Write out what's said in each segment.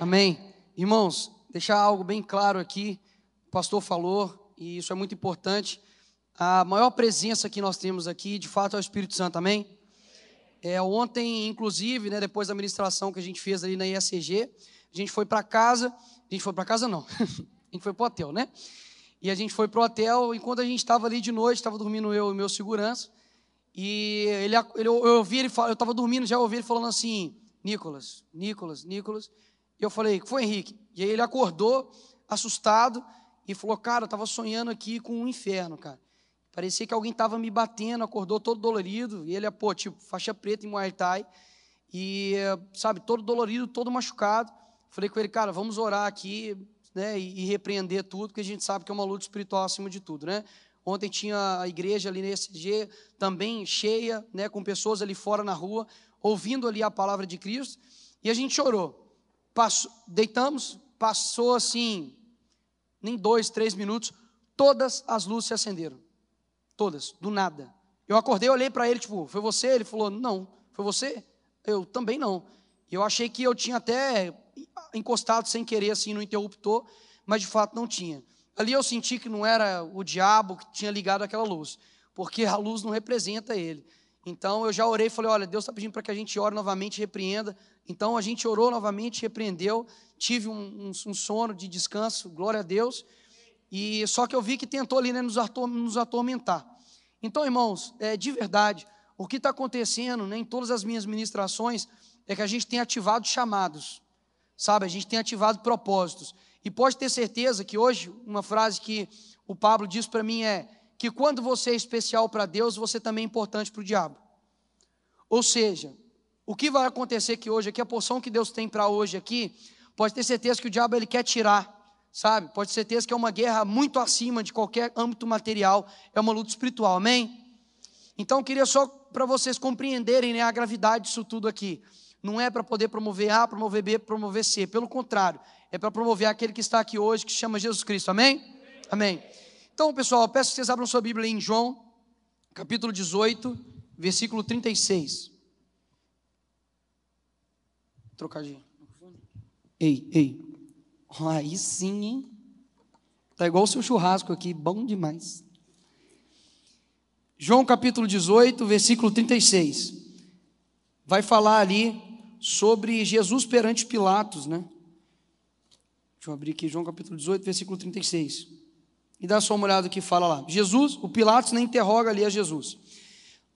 Amém. Irmãos, deixar algo bem claro aqui. O pastor falou, e isso é muito importante. A maior presença que nós temos aqui, de fato, é o Espírito Santo, amém? É, ontem, inclusive, né, depois da ministração que a gente fez ali na ISCG, a gente foi para casa. A gente foi para casa, não. a gente foi para o hotel, né? E a gente foi para o hotel. Enquanto a gente estava ali de noite, estava dormindo eu e meu segurança. E ele, ele, eu ouvi ele eu estava dormindo, já ouvi ele falando assim: Nicolas, Nicolas, Nicolas. E eu falei, foi Henrique? E aí ele acordou, assustado, e falou, cara, eu estava sonhando aqui com um inferno, cara. Parecia que alguém estava me batendo, acordou todo dolorido, e ele é, pô, tipo, faixa preta em Muay Thai, e, sabe, todo dolorido, todo machucado. Falei com ele, cara, vamos orar aqui, né, e, e repreender tudo, porque a gente sabe que é uma luta espiritual acima de tudo, né? Ontem tinha a igreja ali nesse dia também cheia, né, com pessoas ali fora na rua, ouvindo ali a palavra de Cristo, e a gente chorou. Passou, deitamos, passou assim, nem dois, três minutos, todas as luzes se acenderam. Todas, do nada. Eu acordei, olhei para ele, tipo, foi você? Ele falou, não. Foi você? Eu também não. Eu achei que eu tinha até encostado sem querer assim no interruptor, mas de fato não tinha. Ali eu senti que não era o diabo que tinha ligado aquela luz, porque a luz não representa ele. Então eu já orei e falei: olha, Deus está pedindo para que a gente ore novamente, repreenda. Então a gente orou novamente, repreendeu. Tive um, um, um, sono de descanso, glória a Deus. E só que eu vi que tentou ali né, nos, nos atormentar. Então, irmãos, é, de verdade, o que está acontecendo né, em todas as minhas ministrações é que a gente tem ativado chamados, sabe? A gente tem ativado propósitos. E pode ter certeza que hoje, uma frase que o Pablo diz para mim é: que quando você é especial para Deus, você também é importante para o diabo. Ou seja, o que vai acontecer aqui hoje, aqui a porção que Deus tem para hoje aqui, pode ter certeza que o diabo ele quer tirar, sabe? Pode ter certeza que é uma guerra muito acima de qualquer âmbito material, é uma luta espiritual, amém? Então, eu queria só para vocês compreenderem né, a gravidade disso tudo aqui. Não é para poder promover A, promover B, promover C. Pelo contrário, é para promover aquele que está aqui hoje, que chama Jesus Cristo. Amém? Amém. Então, pessoal, peço que vocês abram sua Bíblia em João, capítulo 18, versículo 36. Trocadinho. Ei, ei. Aí sim, hein? Tá igual o seu churrasco aqui, bom demais. João capítulo 18, versículo 36. Vai falar ali sobre Jesus perante Pilatos, né? Deixa eu abrir aqui João capítulo 18, versículo 36. E dá só uma olhada que fala lá. Jesus, o Pilatos nem interroga ali a Jesus.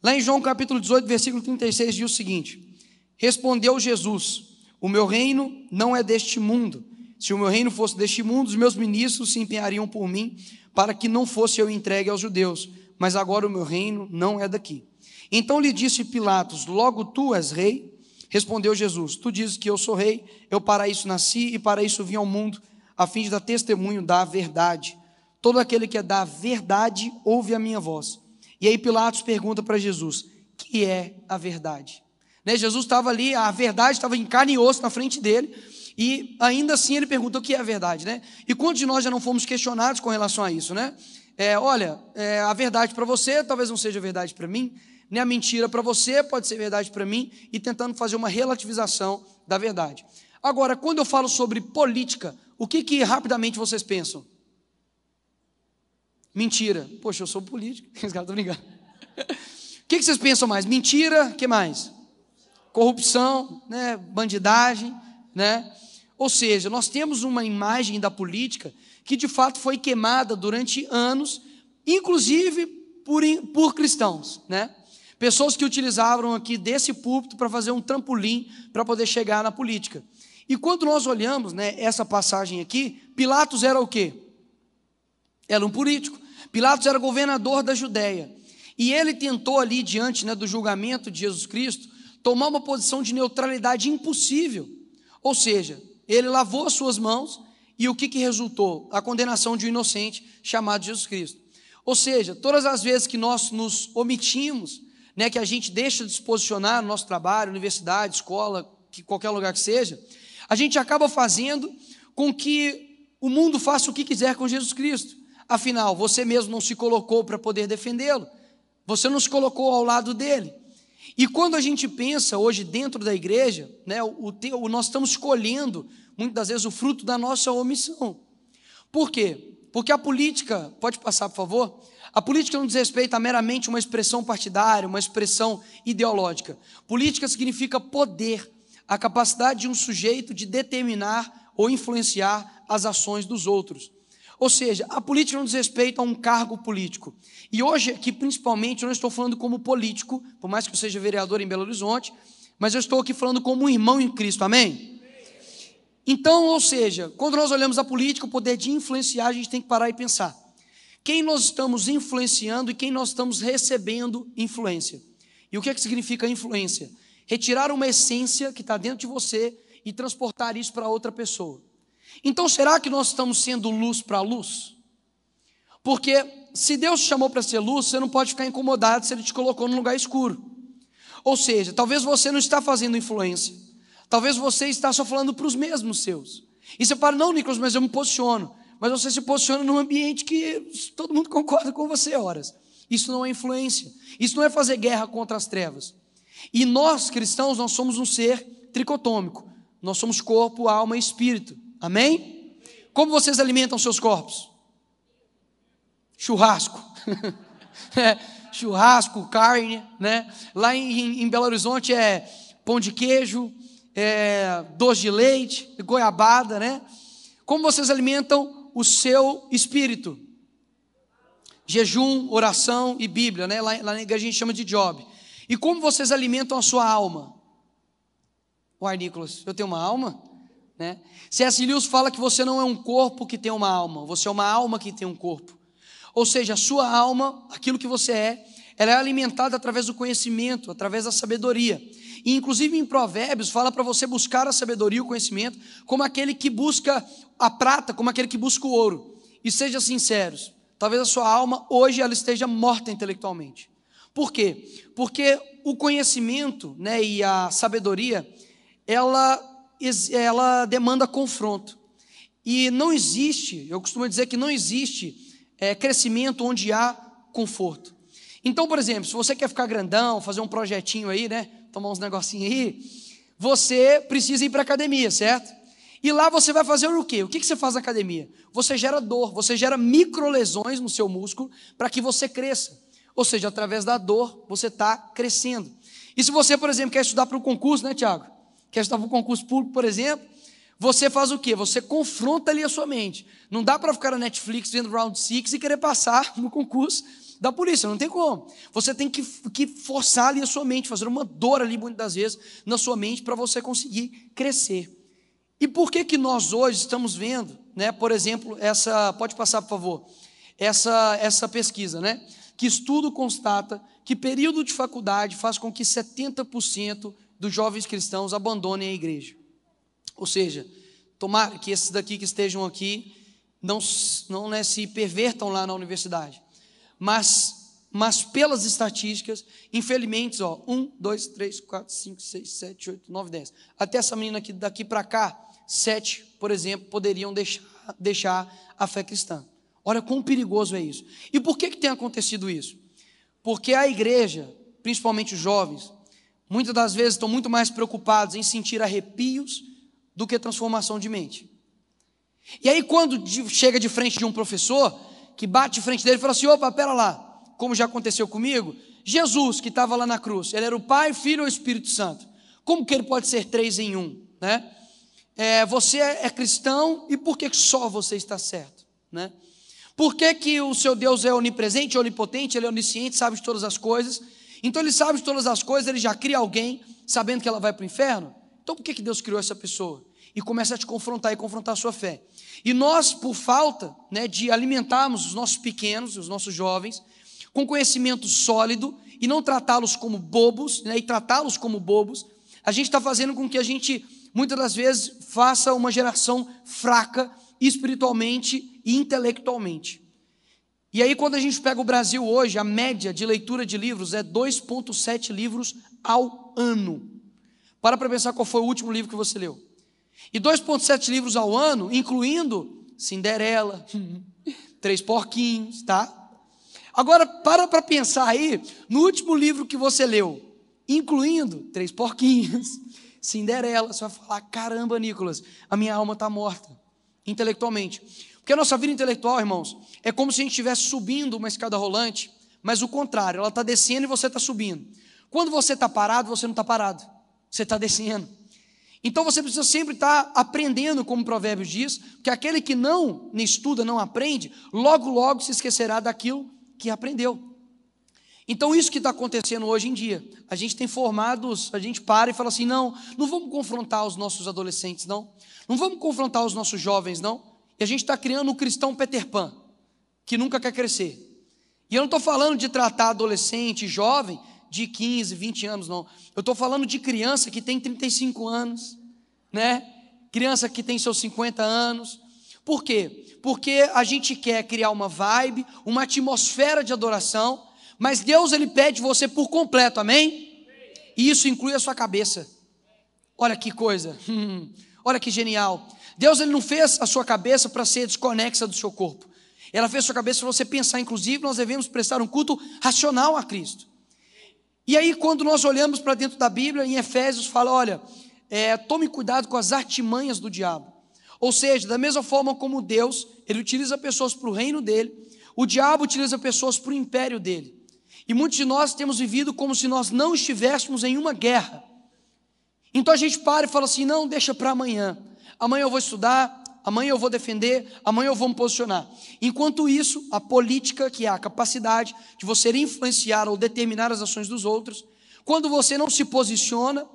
Lá em João capítulo 18, versículo 36, diz o seguinte: Respondeu Jesus: O meu reino não é deste mundo. Se o meu reino fosse deste mundo, os meus ministros se empenhariam por mim, para que não fosse eu entregue aos judeus. Mas agora o meu reino não é daqui. Então lhe disse Pilatos: Logo tu és rei? Respondeu Jesus: Tu dizes que eu sou rei, eu para isso nasci e para isso vim ao mundo, a fim de dar testemunho da verdade. Todo aquele que é da verdade ouve a minha voz. E aí Pilatos pergunta para Jesus: que é a verdade? Né, Jesus estava ali, a verdade estava em carne e osso na frente dele, e ainda assim ele pergunta o que é a verdade, né? E quantos de nós já não fomos questionados com relação a isso, né? É, olha, é, a verdade para você talvez não seja verdade para mim, nem a mentira para você pode ser verdade para mim, e tentando fazer uma relativização da verdade. Agora, quando eu falo sobre política, o que, que rapidamente vocês pensam? Mentira. Poxa, eu sou político. Os caras estão brincando. O que, vocês pensam mais? Mentira, o que mais? Corrupção, né? bandidagem, né? Ou seja, nós temos uma imagem da política que de fato foi queimada durante anos, inclusive por, por cristãos, né? Pessoas que utilizavam aqui desse púlpito para fazer um trampolim para poder chegar na política. E quando nós olhamos, né, essa passagem aqui, Pilatos era o quê? Era um político. Pilatos era governador da Judéia. E ele tentou ali, diante né, do julgamento de Jesus Cristo, tomar uma posição de neutralidade impossível. Ou seja, Ele lavou as suas mãos e o que, que resultou? A condenação de um inocente chamado Jesus Cristo. Ou seja, todas as vezes que nós nos omitimos, né, que a gente deixa de se posicionar no nosso trabalho, universidade, escola, que qualquer lugar que seja, a gente acaba fazendo com que o mundo faça o que quiser com Jesus Cristo. Afinal, você mesmo não se colocou para poder defendê-lo. Você não se colocou ao lado dele. E quando a gente pensa hoje dentro da igreja, né, o, o, nós estamos escolhendo muitas das vezes o fruto da nossa omissão. Por quê? Porque a política, pode passar por favor? A política não diz respeito a meramente uma expressão partidária, uma expressão ideológica. Política significa poder, a capacidade de um sujeito de determinar ou influenciar as ações dos outros. Ou seja, a política não diz respeito a um cargo político. E hoje, aqui principalmente, eu não estou falando como político, por mais que eu seja vereador em Belo Horizonte, mas eu estou aqui falando como um irmão em Cristo, amém? Então, ou seja, quando nós olhamos a política, o poder de influenciar, a gente tem que parar e pensar. Quem nós estamos influenciando e quem nós estamos recebendo influência. E o que, é que significa influência? Retirar uma essência que está dentro de você e transportar isso para outra pessoa. Então, será que nós estamos sendo luz para luz? Porque se Deus te chamou para ser luz, você não pode ficar incomodado se Ele te colocou num lugar escuro. Ou seja, talvez você não está fazendo influência. Talvez você está só falando para os mesmos seus. E você fala, não, Nicolas, mas eu me posiciono. Mas você se posiciona num ambiente que todo mundo concorda com você, horas. Isso não é influência. Isso não é fazer guerra contra as trevas. E nós, cristãos, nós somos um ser tricotômico. Nós somos corpo, alma e espírito. Amém? Como vocês alimentam seus corpos? Churrasco. é, churrasco, carne, né? Lá em, em, Belo Horizonte é pão de queijo, é, doce de leite, goiabada, né? Como vocês alimentam o seu espírito? Jejum, oração e Bíblia, né? Lá, lá na igreja a gente chama de job. E como vocês alimentam a sua alma? Uai, Nicolas, eu tenho uma alma? Né? C.S. Lewis fala que você não é um corpo que tem uma alma, você é uma alma que tem um corpo. Ou seja, a sua alma, aquilo que você é, ela é alimentada através do conhecimento, através da sabedoria. E inclusive em Provérbios fala para você buscar a sabedoria e o conhecimento como aquele que busca a prata, como aquele que busca o ouro. E seja sinceros, talvez a sua alma hoje ela esteja morta intelectualmente. Por quê? Porque o conhecimento, né, e a sabedoria, ela ela demanda confronto. E não existe, eu costumo dizer que não existe é, crescimento onde há conforto. Então, por exemplo, se você quer ficar grandão, fazer um projetinho aí, né? Tomar uns negocinhos aí, você precisa ir para a academia, certo? E lá você vai fazer o quê? O que você faz na academia? Você gera dor, você gera microlesões no seu músculo para que você cresça. Ou seja, através da dor, você está crescendo. E se você, por exemplo, quer estudar para o concurso, né, Tiago? Estudar para um concurso público, por exemplo, você faz o quê? Você confronta ali a sua mente. Não dá para ficar na Netflix vendo Round Six e querer passar no concurso da polícia, não tem como. Você tem que, que forçar ali a sua mente, fazer uma dor ali muitas das vezes na sua mente para você conseguir crescer. E por que que nós hoje estamos vendo, né, por exemplo, essa, pode passar por favor, essa, essa pesquisa, né, que estudo constata que período de faculdade faz com que 70% dos jovens cristãos abandonem a igreja. Ou seja, tomar que esses daqui que estejam aqui não, não né, se pervertam lá na universidade. Mas, mas pelas estatísticas, infelizmente, ó, 1, 2, 3, 4, 5, 6, 7, 8, 9, 10. Até essa menina aqui daqui para cá, sete, por exemplo, poderiam deixar, deixar a fé cristã. Olha quão perigoso é isso. E por que, que tem acontecido isso? Porque a igreja, principalmente os jovens, muitas das vezes estão muito mais preocupados em sentir arrepios do que transformação de mente. E aí, quando chega de frente de um professor, que bate frente dele e fala assim: opa, pera lá, como já aconteceu comigo, Jesus, que estava lá na cruz, ele era o Pai, Filho ou Espírito Santo. Como que ele pode ser três em um? Né? É, você é cristão e por que só você está certo? Né? Por que, que o seu Deus é onipresente, onipotente, ele é onisciente, sabe de todas as coisas? Então ele sabe de todas as coisas, ele já cria alguém sabendo que ela vai para o inferno. Então por que, que Deus criou essa pessoa? E começa a te confrontar e confrontar a sua fé. E nós, por falta né, de alimentarmos os nossos pequenos, os nossos jovens, com conhecimento sólido e não tratá-los como bobos, né, e tratá-los como bobos, a gente está fazendo com que a gente muitas das vezes faça uma geração fraca espiritualmente e intelectualmente. E aí, quando a gente pega o Brasil hoje, a média de leitura de livros é 2,7 livros ao ano. Para para pensar qual foi o último livro que você leu. E 2,7 livros ao ano, incluindo Cinderela, Três Porquinhos, tá? Agora, para para pensar aí no último livro que você leu, incluindo Três Porquinhos, Cinderela. Você vai falar: caramba, Nicolas, a minha alma está morta, intelectualmente. Porque a nossa vida intelectual, irmãos, é como se a gente estivesse subindo uma escada rolante, mas o contrário, ela está descendo e você está subindo. Quando você está parado, você não está parado, você está descendo. Então você precisa sempre estar tá aprendendo, como o provérbio diz, que aquele que não estuda, não aprende, logo, logo se esquecerá daquilo que aprendeu. Então, isso que está acontecendo hoje em dia, a gente tem formados, a gente para e fala assim: não, não vamos confrontar os nossos adolescentes, não, não vamos confrontar os nossos jovens, não, e a gente está criando um cristão Peter Pan, que nunca quer crescer. E eu não estou falando de tratar adolescente, jovem, de 15, 20 anos, não, eu estou falando de criança que tem 35 anos, né? Criança que tem seus 50 anos. Por quê? Porque a gente quer criar uma vibe, uma atmosfera de adoração mas Deus ele pede você por completo, amém? E isso inclui a sua cabeça. Olha que coisa. Olha que genial. Deus ele não fez a sua cabeça para ser desconexa do seu corpo. Ela fez a sua cabeça para você pensar, inclusive, nós devemos prestar um culto racional a Cristo. E aí, quando nós olhamos para dentro da Bíblia, em Efésios fala: olha, é, tome cuidado com as artimanhas do diabo. Ou seja, da mesma forma como Deus, ele utiliza pessoas para o reino dele, o diabo utiliza pessoas para o império dele. E muitos de nós temos vivido como se nós não estivéssemos em uma guerra. Então a gente para e fala assim: não, deixa para amanhã. Amanhã eu vou estudar, amanhã eu vou defender, amanhã eu vou me posicionar. Enquanto isso, a política, que é a capacidade de você influenciar ou determinar as ações dos outros, quando você não se posiciona,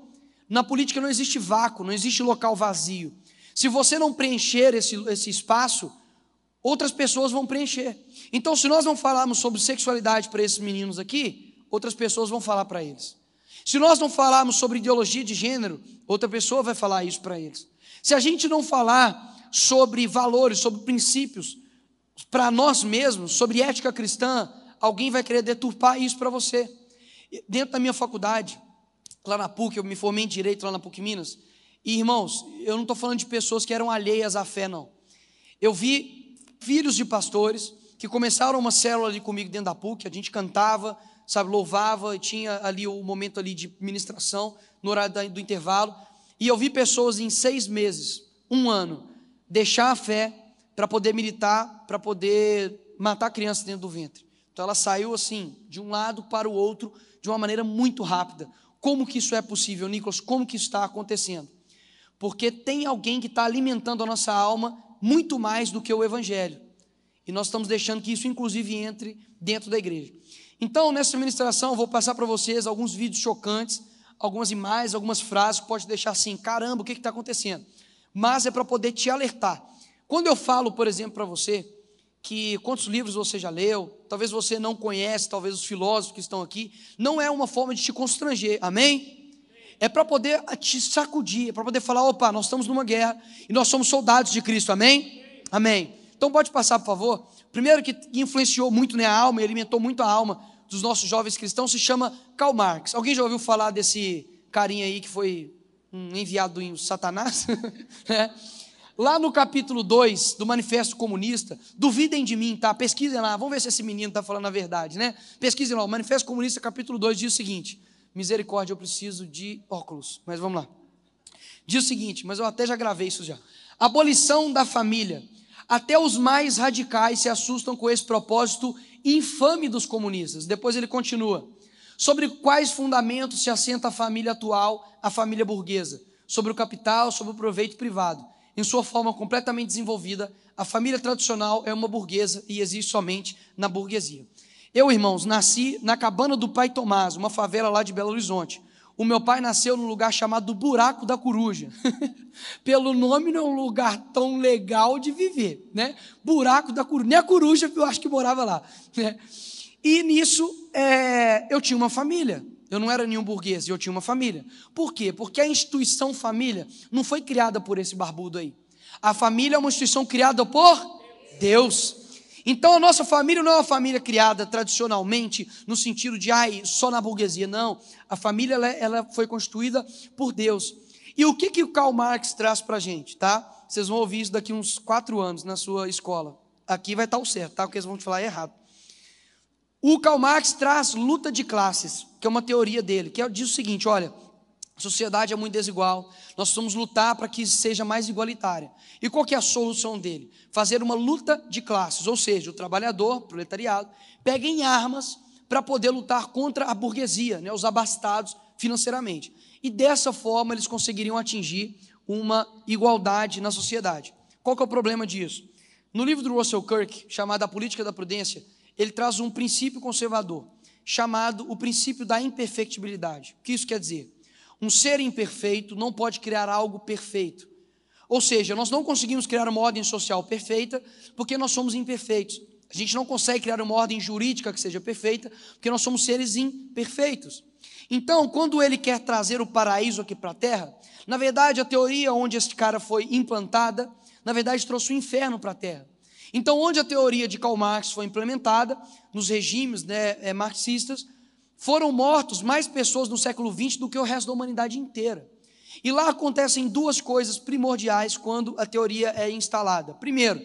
na política não existe vácuo, não existe local vazio. Se você não preencher esse, esse espaço, outras pessoas vão preencher. Então, se nós não falarmos sobre sexualidade para esses meninos aqui, outras pessoas vão falar para eles. Se nós não falarmos sobre ideologia de gênero, outra pessoa vai falar isso para eles. Se a gente não falar sobre valores, sobre princípios, para nós mesmos, sobre ética cristã, alguém vai querer deturpar isso para você. Dentro da minha faculdade, lá na PUC, eu me formei em Direito lá na PUC Minas, e irmãos, eu não estou falando de pessoas que eram alheias à fé, não. Eu vi filhos de pastores que começaram uma célula ali comigo dentro da PUC, a gente cantava, sabe, louvava, tinha ali o momento ali de ministração no horário do intervalo, e eu vi pessoas em seis meses, um ano, deixar a fé para poder militar, para poder matar crianças dentro do ventre. Então ela saiu assim, de um lado para o outro, de uma maneira muito rápida. Como que isso é possível, Nicolas? Como que isso está acontecendo? Porque tem alguém que está alimentando a nossa alma muito mais do que o Evangelho. E nós estamos deixando que isso, inclusive, entre dentro da igreja. Então, nessa ministração, eu vou passar para vocês alguns vídeos chocantes, algumas imagens, algumas frases pode deixar assim: caramba, o que está acontecendo? Mas é para poder te alertar. Quando eu falo, por exemplo, para você, que quantos livros você já leu, talvez você não conhece, talvez os filósofos que estão aqui, não é uma forma de te constranger, amém? é para poder te sacudir, é para poder falar: opa, nós estamos numa guerra e nós somos soldados de Cristo, amém? Amém. Então pode passar, por favor. Primeiro que influenciou muito né, a alma e alimentou muito a alma dos nossos jovens cristãos se chama Karl Marx. Alguém já ouviu falar desse carinha aí que foi um enviado do Satanás? é. Lá no capítulo 2 do Manifesto Comunista, duvidem de mim, tá? Pesquisem lá, vamos ver se esse menino está falando a verdade, né? Pesquisem lá, o Manifesto Comunista, capítulo 2, diz o seguinte: Misericórdia, eu preciso de óculos. Mas vamos lá. Diz o seguinte, mas eu até já gravei isso já. Abolição da família. Até os mais radicais se assustam com esse propósito infame dos comunistas. Depois ele continua. Sobre quais fundamentos se assenta a família atual, a família burguesa? Sobre o capital, sobre o proveito privado. Em sua forma completamente desenvolvida, a família tradicional é uma burguesa e existe somente na burguesia. Eu, irmãos, nasci na cabana do pai Tomás, uma favela lá de Belo Horizonte. O meu pai nasceu num lugar chamado Buraco da Coruja. Pelo nome, não é um lugar tão legal de viver, né? Buraco da Coruja. Nem a coruja eu acho que morava lá. Né? E nisso, é, eu tinha uma família. Eu não era nenhum burguês eu tinha uma família. Por quê? Porque a instituição família não foi criada por esse barbudo aí. A família é uma instituição criada por Deus. Então a nossa família não é uma família criada tradicionalmente no sentido de ai, só na burguesia, não. A família ela, ela foi constituída por Deus. E o que que o Karl Marx traz para a gente, tá? Vocês vão ouvir isso daqui uns quatro anos na sua escola. Aqui vai estar o certo, tá? Porque eles vão te falar errado. O Karl Marx traz luta de classes, que é uma teoria dele, que é, diz o seguinte: olha, a sociedade é muito desigual, nós precisamos lutar para que seja mais igualitária. E qual é a solução dele? Fazer uma luta de classes, ou seja, o trabalhador, o proletariado, peguem armas para poder lutar contra a burguesia, né, os abastados financeiramente. E dessa forma eles conseguiriam atingir uma igualdade na sociedade. Qual é o problema disso? No livro do Russell Kirk, chamado A Política da Prudência, ele traz um princípio conservador, chamado o princípio da imperfectibilidade. O que isso quer dizer? Um ser imperfeito não pode criar algo perfeito. Ou seja, nós não conseguimos criar uma ordem social perfeita porque nós somos imperfeitos. A gente não consegue criar uma ordem jurídica que seja perfeita porque nós somos seres imperfeitos. Então, quando ele quer trazer o paraíso aqui para a terra, na verdade, a teoria onde este cara foi implantada, na verdade, trouxe o inferno para a terra. Então, onde a teoria de Karl Marx foi implementada, nos regimes né, é, marxistas, foram mortos mais pessoas no século XX do que o resto da humanidade inteira. E lá acontecem duas coisas primordiais quando a teoria é instalada. Primeiro,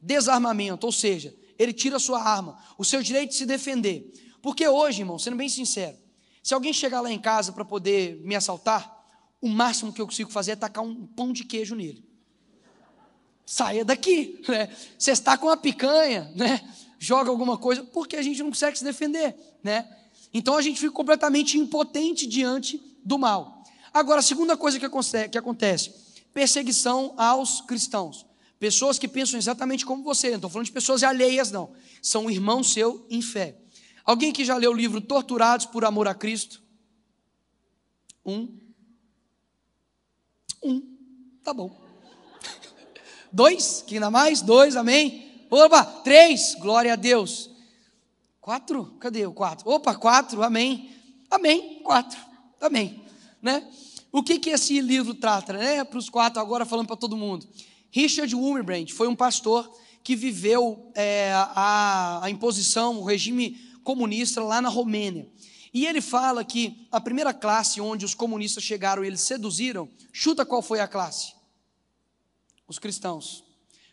desarmamento, ou seja, ele tira a sua arma, o seu direito de se defender. Porque hoje, irmão, sendo bem sincero, se alguém chegar lá em casa para poder me assaltar, o máximo que eu consigo fazer é tacar um pão de queijo nele saia daqui, né? Você está com uma picanha, né? Joga alguma coisa, porque a gente não consegue se defender, né? Então a gente fica completamente impotente diante do mal. Agora, a segunda coisa que acontece, perseguição aos cristãos. Pessoas que pensam exatamente como você, não estou falando de pessoas alheias, não. São irmãos seu em fé. Alguém que já leu o livro Torturados por Amor a Cristo? Um. Um. Tá bom. Dois, que ainda mais? Dois, amém? Opa, três, glória a Deus. Quatro, cadê o quatro? Opa, quatro, amém. Amém, quatro, amém. Né? O que, que esse livro trata? Né? Para os quatro, agora falando para todo mundo. Richard Wurmbrand foi um pastor que viveu é, a, a imposição, o regime comunista lá na Romênia. E ele fala que a primeira classe onde os comunistas chegaram e eles seduziram, chuta qual foi a classe? os cristãos.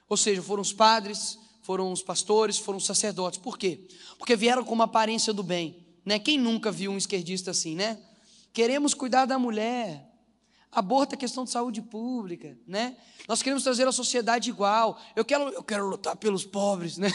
Ou seja, foram os padres, foram os pastores, foram os sacerdotes. Por quê? Porque vieram com uma aparência do bem. Né? Quem nunca viu um esquerdista assim, né? Queremos cuidar da mulher. Aborto é questão de saúde pública, né? Nós queremos trazer a sociedade igual. Eu quero, eu quero lutar pelos pobres, né?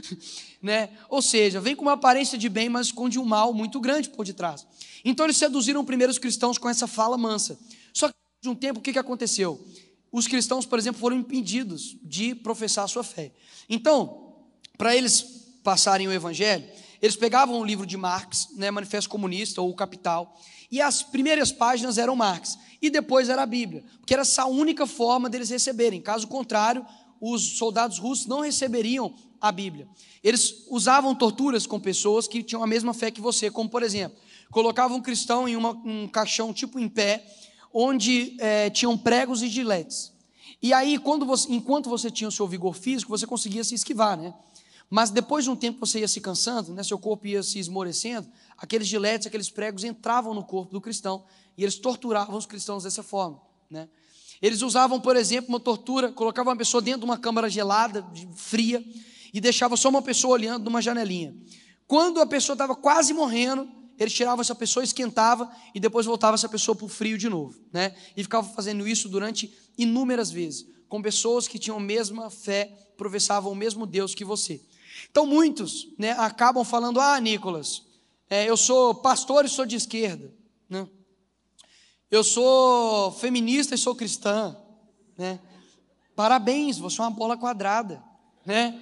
né? Ou seja, vem com uma aparência de bem, mas esconde um mal muito grande por detrás. Então eles seduziram primeiro os cristãos com essa fala mansa. Só que de um tempo o que, que aconteceu? Os cristãos, por exemplo, foram impedidos de professar a sua fé. Então, para eles passarem o evangelho, eles pegavam o livro de Marx, né, Manifesto Comunista ou o Capital, e as primeiras páginas eram Marx, e depois era a Bíblia, porque era essa a única forma deles receberem. Caso contrário, os soldados russos não receberiam a Bíblia. Eles usavam torturas com pessoas que tinham a mesma fé que você, como por exemplo, colocavam um cristão em uma, um caixão tipo em pé, onde é, tinham pregos e giletes. E aí, você, enquanto você tinha o seu vigor físico, você conseguia se esquivar, né? Mas depois de um tempo você ia se cansando, né? seu corpo ia se esmorecendo, aqueles giletes, aqueles pregos entravam no corpo do cristão e eles torturavam os cristãos dessa forma, né? Eles usavam, por exemplo, uma tortura, colocavam uma pessoa dentro de uma câmara gelada, fria, e deixava só uma pessoa olhando numa janelinha. Quando a pessoa estava quase morrendo, ele tirava essa pessoa, esquentava e depois voltava essa pessoa para o frio de novo, né? E ficava fazendo isso durante inúmeras vezes, com pessoas que tinham a mesma fé, professavam o mesmo Deus que você. Então muitos, né, acabam falando: Ah, Nicolas, é, eu sou pastor e sou de esquerda, né? Eu sou feminista e sou cristã, né? Parabéns, você é uma bola quadrada, né?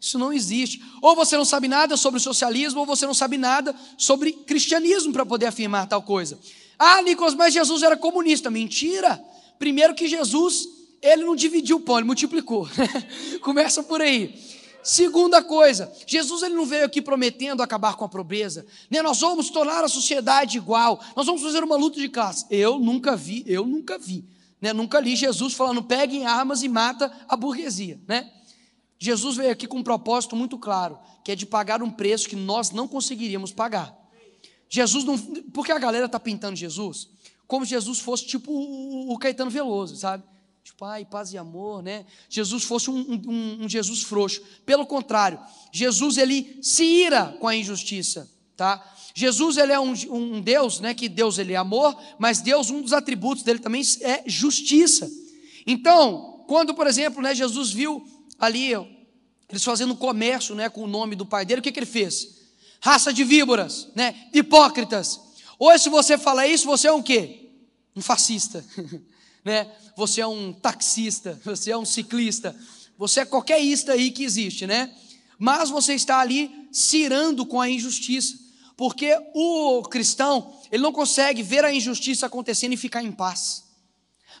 Isso não existe. Ou você não sabe nada sobre socialismo, ou você não sabe nada sobre cristianismo para poder afirmar tal coisa. Ah, Nicolas, mas Jesus era comunista. Mentira! Primeiro que Jesus, ele não dividiu o pão, ele multiplicou. Começa por aí. Segunda coisa, Jesus ele não veio aqui prometendo acabar com a pobreza, né? Nós vamos tornar a sociedade igual, nós vamos fazer uma luta de classe. Eu nunca vi, eu nunca vi, né? Nunca li Jesus falando peguem armas e mata a burguesia, né? Jesus veio aqui com um propósito muito claro, que é de pagar um preço que nós não conseguiríamos pagar. Jesus não, porque a galera está pintando Jesus como se Jesus fosse tipo o Caetano Veloso, sabe? Tipo, ai, paz e amor, né? Jesus fosse um, um, um Jesus frouxo. Pelo contrário, Jesus ele se ira com a injustiça, tá? Jesus ele é um, um, Deus, né? Que Deus ele é amor, mas Deus um dos atributos dele também é justiça. Então, quando por exemplo, né? Jesus viu ali eles fazendo comércio, né? Com o nome do pai dele, o que, que ele fez? Raça de víboras, né? Hipócritas. Hoje, se você falar isso, você é um quê? Um fascista. né? Você é um taxista, você é um ciclista, você é qualquer ista aí que existe, né? Mas você está ali cirando com a injustiça, porque o cristão, ele não consegue ver a injustiça acontecendo e ficar em paz.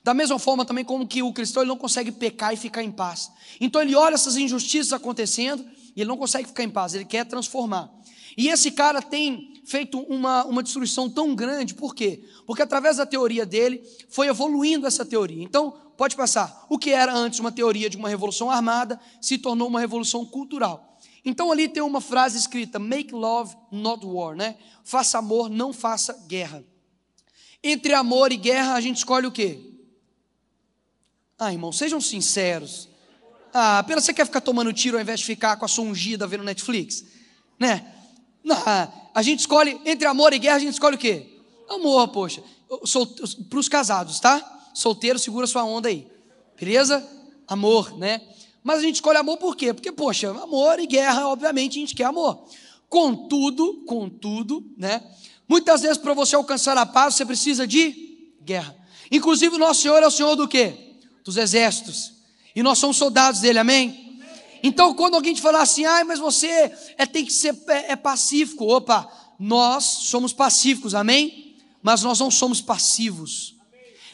Da mesma forma também como que o cristão ele não consegue pecar e ficar em paz. Então ele olha essas injustiças acontecendo e ele não consegue ficar em paz, ele quer transformar. E esse cara tem feito uma, uma destruição tão grande, por quê? Porque através da teoria dele foi evoluindo essa teoria. Então, pode passar. O que era antes uma teoria de uma revolução armada se tornou uma revolução cultural. Então ali tem uma frase escrita: Make love, not war, né? Faça amor, não faça guerra. Entre amor e guerra, a gente escolhe o quê? Ah, irmão, sejam sinceros. Ah, apenas você quer ficar tomando tiro ao invés de ficar com a sua ungida vendo Netflix? Né? Não, a gente escolhe, entre amor e guerra, a gente escolhe o quê? Amor, poxa. Para os casados, tá? Solteiro, segura sua onda aí. Beleza? Amor, né? Mas a gente escolhe amor por quê? Porque, poxa, amor e guerra, obviamente, a gente quer amor. Contudo, contudo, né? Muitas vezes, para você alcançar a paz, você precisa de guerra. Inclusive, o nosso Senhor é o Senhor do quê? Dos exércitos. E nós somos soldados dele, amém? Então, quando alguém te falar assim, ah, mas você é, tem que ser é, é pacífico, opa, nós somos pacíficos, amém? Mas nós não somos passivos.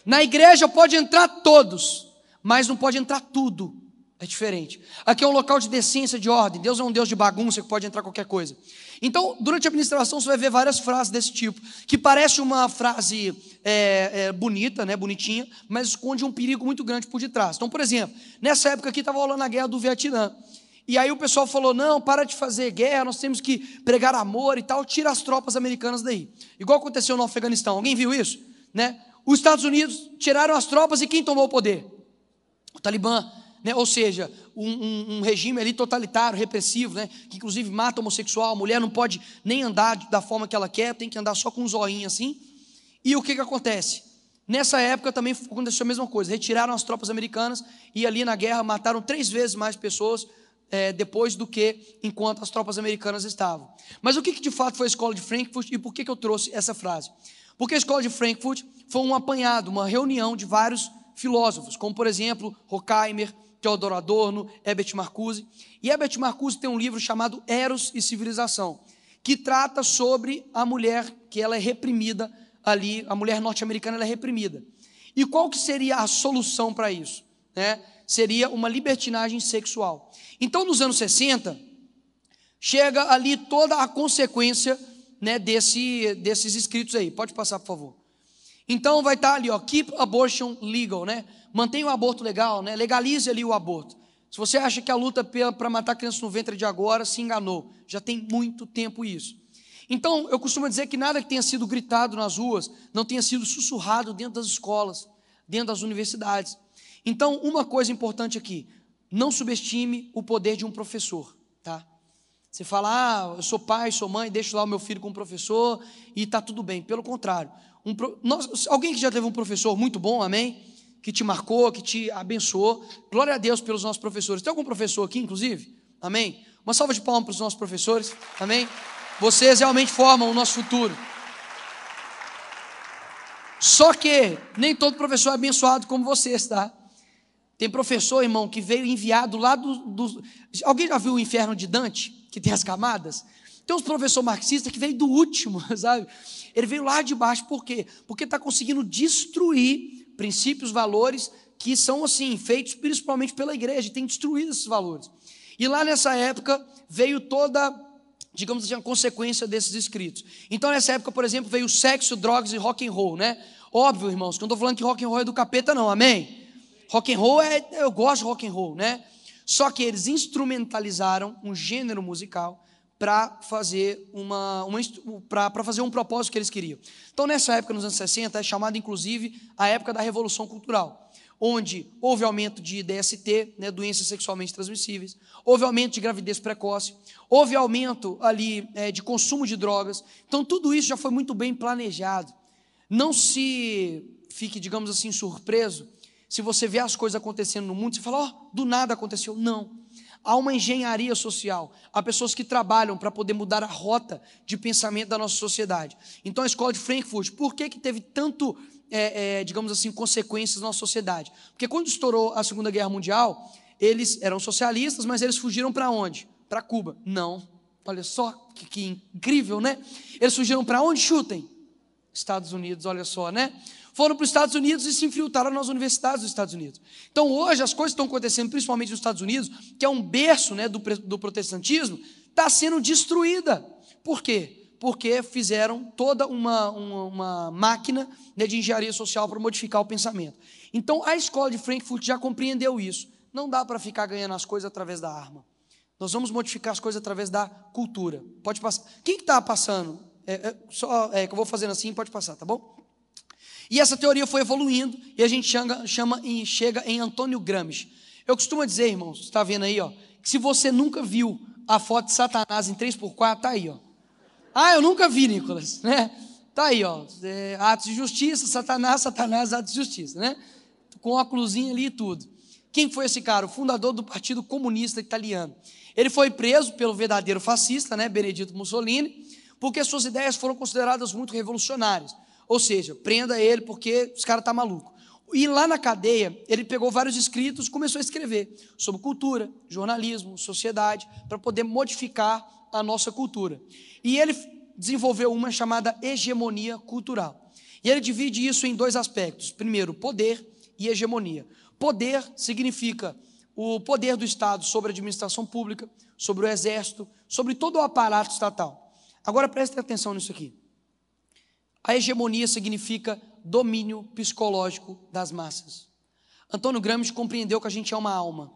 Na igreja pode entrar todos, mas não pode entrar tudo. É diferente. Aqui é um local de decência, de ordem. Deus é um Deus de bagunça que pode entrar qualquer coisa. Então, durante a administração, você vai ver várias frases desse tipo, que parece uma frase é, é, bonita, né, bonitinha, mas esconde um perigo muito grande por detrás. Então, por exemplo, nessa época aqui estava rolando a guerra do Vietnã. E aí o pessoal falou: não, para de fazer guerra, nós temos que pregar amor e tal, tira as tropas americanas daí. Igual aconteceu no Afeganistão. Alguém viu isso? Né? Os Estados Unidos tiraram as tropas e quem tomou o poder? O Talibã né? ou seja, um, um, um, regime ali totalitário, repressivo, né? que inclusive mata homossexual, a mulher não pode nem andar da forma que ela quer, tem que andar só com um zoinho assim. E o que, que acontece? Nessa época também aconteceu a mesma coisa, retiraram as tropas americanas e ali na guerra mataram três vezes mais pessoas é, depois do que enquanto as tropas americanas estavam. Mas o que, que de fato foi a escola de Frankfurt e por que, que eu trouxe essa frase? Porque a escola de Frankfurt foi um apanhado, uma reunião de vários filósofos, como por exemplo Horkheimer, Teodoro Adorno, Herbert Marcuse. E Herbert Marcuse tem um livro chamado Eros e Civilização, que trata sobre a mulher que ela é reprimida ali, a mulher norte-americana é reprimida. E qual que seria a solução para isso? Né? Seria uma libertinagem sexual. Então, nos anos 60, chega ali toda a consequência né, desse, desses escritos aí. Pode passar, por favor. Então vai estar ali, ó, keep abortion legal, né? Mantenha o aborto legal, né? Legalize ali o aborto. Se você acha que a luta para matar crianças no ventre de agora, se enganou. Já tem muito tempo isso. Então, eu costumo dizer que nada que tenha sido gritado nas ruas não tenha sido sussurrado dentro das escolas, dentro das universidades. Então, uma coisa importante aqui, não subestime o poder de um professor, tá? Você fala, ah, eu sou pai, sou mãe, deixo lá o meu filho com o professor e está tudo bem. Pelo contrário, um, nós, alguém que já teve um professor muito bom, amém? Que te marcou, que te abençoou. Glória a Deus pelos nossos professores. Tem algum professor aqui, inclusive? Amém? Uma salva de palmas para os nossos professores. Amém? Vocês realmente formam o nosso futuro. Só que nem todo professor é abençoado como vocês, tá? Tem professor, irmão, que veio enviado lá do, do. Alguém já viu o inferno de Dante, que tem as camadas? Tem uns professor marxista que veio do último, sabe? Ele veio lá de baixo, por quê? Porque está conseguindo destruir princípios, valores que são assim, feitos principalmente pela igreja, tem destruído esses valores. E lá nessa época veio toda, digamos assim, a consequência desses escritos. Então nessa época, por exemplo, veio sexo, drogas e rock and roll, né? Óbvio, irmãos, que eu não estou falando que rock and roll é do capeta, não, amém? Rock and roll é, eu gosto de rock and roll, né? Só que eles instrumentalizaram um gênero musical para fazer uma, uma para fazer um propósito que eles queriam. Então, nessa época, nos anos 60, é chamada inclusive a época da Revolução Cultural, onde houve aumento de DST, né, doenças sexualmente transmissíveis, houve aumento de gravidez precoce, houve aumento ali é, de consumo de drogas. Então, tudo isso já foi muito bem planejado. Não se fique, digamos assim, surpreso se você vê as coisas acontecendo no mundo, você fala, ó, oh, do nada aconteceu. Não. Há uma engenharia social, há pessoas que trabalham para poder mudar a rota de pensamento da nossa sociedade. Então a escola de Frankfurt, por que, que teve tanto, é, é, digamos assim, consequências na nossa sociedade? Porque quando estourou a Segunda Guerra Mundial, eles eram socialistas, mas eles fugiram para onde? Para Cuba. Não. Olha só que, que incrível, né? Eles fugiram para onde? Chutem. Estados Unidos, olha só, né? foram para os Estados Unidos e se infiltraram nas universidades dos Estados Unidos. Então, hoje, as coisas estão acontecendo, principalmente nos Estados Unidos, que é um berço né, do, do protestantismo, está sendo destruída. Por quê? Porque fizeram toda uma, uma, uma máquina né, de engenharia social para modificar o pensamento. Então, a escola de Frankfurt já compreendeu isso. Não dá para ficar ganhando as coisas através da arma. Nós vamos modificar as coisas através da cultura. Pode passar. Quem está passando? É, é, só é, que eu vou fazendo assim, pode passar, tá bom? E essa teoria foi evoluindo e a gente chama, chama chega em Antônio Gramsci. Eu costumo dizer, irmãos, está vendo aí, ó, que se você nunca viu a foto de Satanás em 3x4, tá aí, ó. Ah, eu nunca vi, Nicolas, né? Tá aí, ó. É, atos de justiça, Satanás, Satanás, atos de justiça, né? Com óculos ali e tudo. Quem foi esse cara? O fundador do Partido Comunista Italiano. Ele foi preso pelo verdadeiro fascista, né, Benedito Mussolini, porque suas ideias foram consideradas muito revolucionárias. Ou seja, prenda ele porque os caras tá maluco. E lá na cadeia, ele pegou vários escritos e começou a escrever sobre cultura, jornalismo, sociedade, para poder modificar a nossa cultura. E ele desenvolveu uma chamada hegemonia cultural. E ele divide isso em dois aspectos. Primeiro, poder e hegemonia. Poder significa o poder do Estado sobre a administração pública, sobre o exército, sobre todo o aparato estatal. Agora preste atenção nisso aqui. A hegemonia significa domínio psicológico das massas. Antônio Gramsci compreendeu que a gente é uma alma.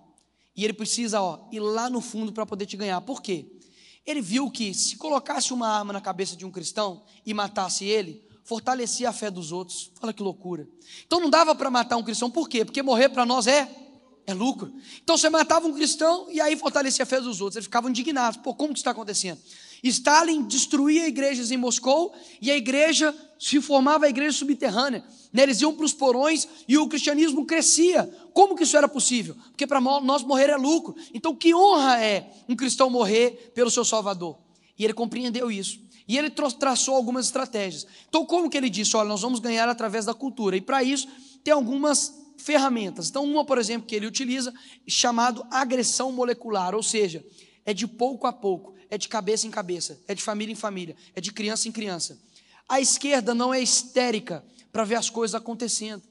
E ele precisa ó, ir lá no fundo para poder te ganhar. Por quê? Ele viu que se colocasse uma arma na cabeça de um cristão e matasse ele, fortalecia a fé dos outros. Olha que loucura. Então não dava para matar um cristão, por quê? Porque morrer para nós é é lucro. Então você matava um cristão e aí fortalecia a fé dos outros. Eles ficavam indignados. Pô, como que está acontecendo? Stalin destruía igrejas em Moscou e a igreja se formava a igreja subterrânea. Né? Eles iam para os porões e o cristianismo crescia. Como que isso era possível? Porque para nós morrer é lucro. Então, que honra é um cristão morrer pelo seu Salvador? E ele compreendeu isso. E ele traçou algumas estratégias. Então, como que ele disse? Olha, nós vamos ganhar através da cultura. E para isso, tem algumas ferramentas. Então, uma, por exemplo, que ele utiliza, chamado agressão molecular, ou seja, é de pouco a pouco é de cabeça em cabeça, é de família em família, é de criança em criança. A esquerda não é histérica para ver as coisas acontecendo.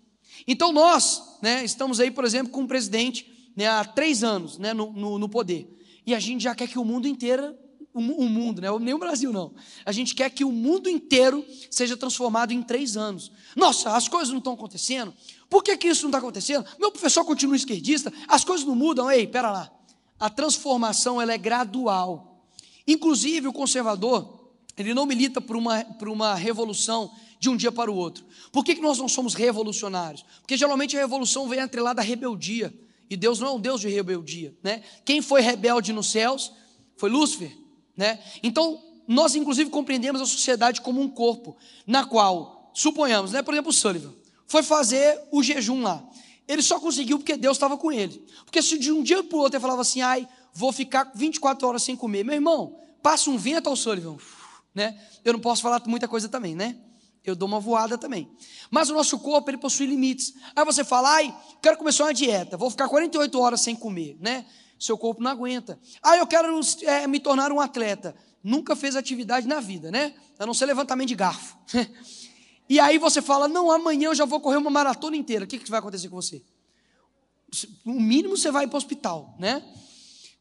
Então nós, né, estamos aí, por exemplo, com um presidente né, há três anos né, no, no, no poder. E a gente já quer que o mundo inteiro, o, mundo, né, nem o Brasil não. A gente quer que o mundo inteiro seja transformado em três anos. Nossa, as coisas não estão acontecendo. Por que, que isso não está acontecendo? Meu professor continua esquerdista, as coisas não mudam. Ei, pera lá. A transformação ela é gradual. Inclusive, o conservador, ele não milita por uma, por uma revolução de um dia para o outro. Por que, que nós não somos revolucionários? Porque geralmente a revolução vem atrelada à rebeldia. E Deus não é um Deus de rebeldia. Né? Quem foi rebelde nos céus foi Lúcifer. Né? Então, nós inclusive compreendemos a sociedade como um corpo, na qual, suponhamos, né, por exemplo, o Sullivan foi fazer o jejum lá. Ele só conseguiu porque Deus estava com ele. Porque se de um dia para o outro ele falava assim, ai, vou ficar 24 horas sem comer. Meu irmão, passa um vento ao Sullivan, né? Eu não posso falar muita coisa também, né? Eu dou uma voada também. Mas o nosso corpo, ele possui limites. Aí você fala, ai, quero começar uma dieta, vou ficar 48 horas sem comer, né? Seu corpo não aguenta. Ah, eu quero é, me tornar um atleta. Nunca fez atividade na vida, né? A não ser levantamento de garfo. e aí você fala, não, amanhã eu já vou correr uma maratona inteira. O que, que vai acontecer com você? O mínimo você vai para o hospital, né?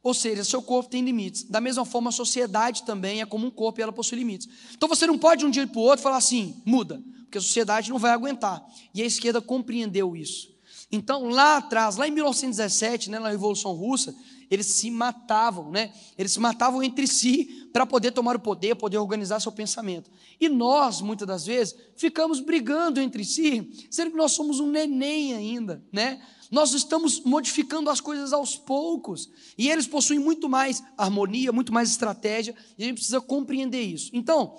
Ou seja, seu corpo tem limites. Da mesma forma, a sociedade também é como um corpo e ela possui limites. Então você não pode de um dia para o outro falar assim, muda, porque a sociedade não vai aguentar. E a esquerda compreendeu isso. Então, lá atrás, lá em 1917, né, na Revolução Russa, eles se matavam, né? Eles se matavam entre si para poder tomar o poder, poder organizar seu pensamento. E nós, muitas das vezes, ficamos brigando entre si, sendo que nós somos um neném ainda, né? Nós estamos modificando as coisas aos poucos. E eles possuem muito mais harmonia, muito mais estratégia, e a gente precisa compreender isso. Então,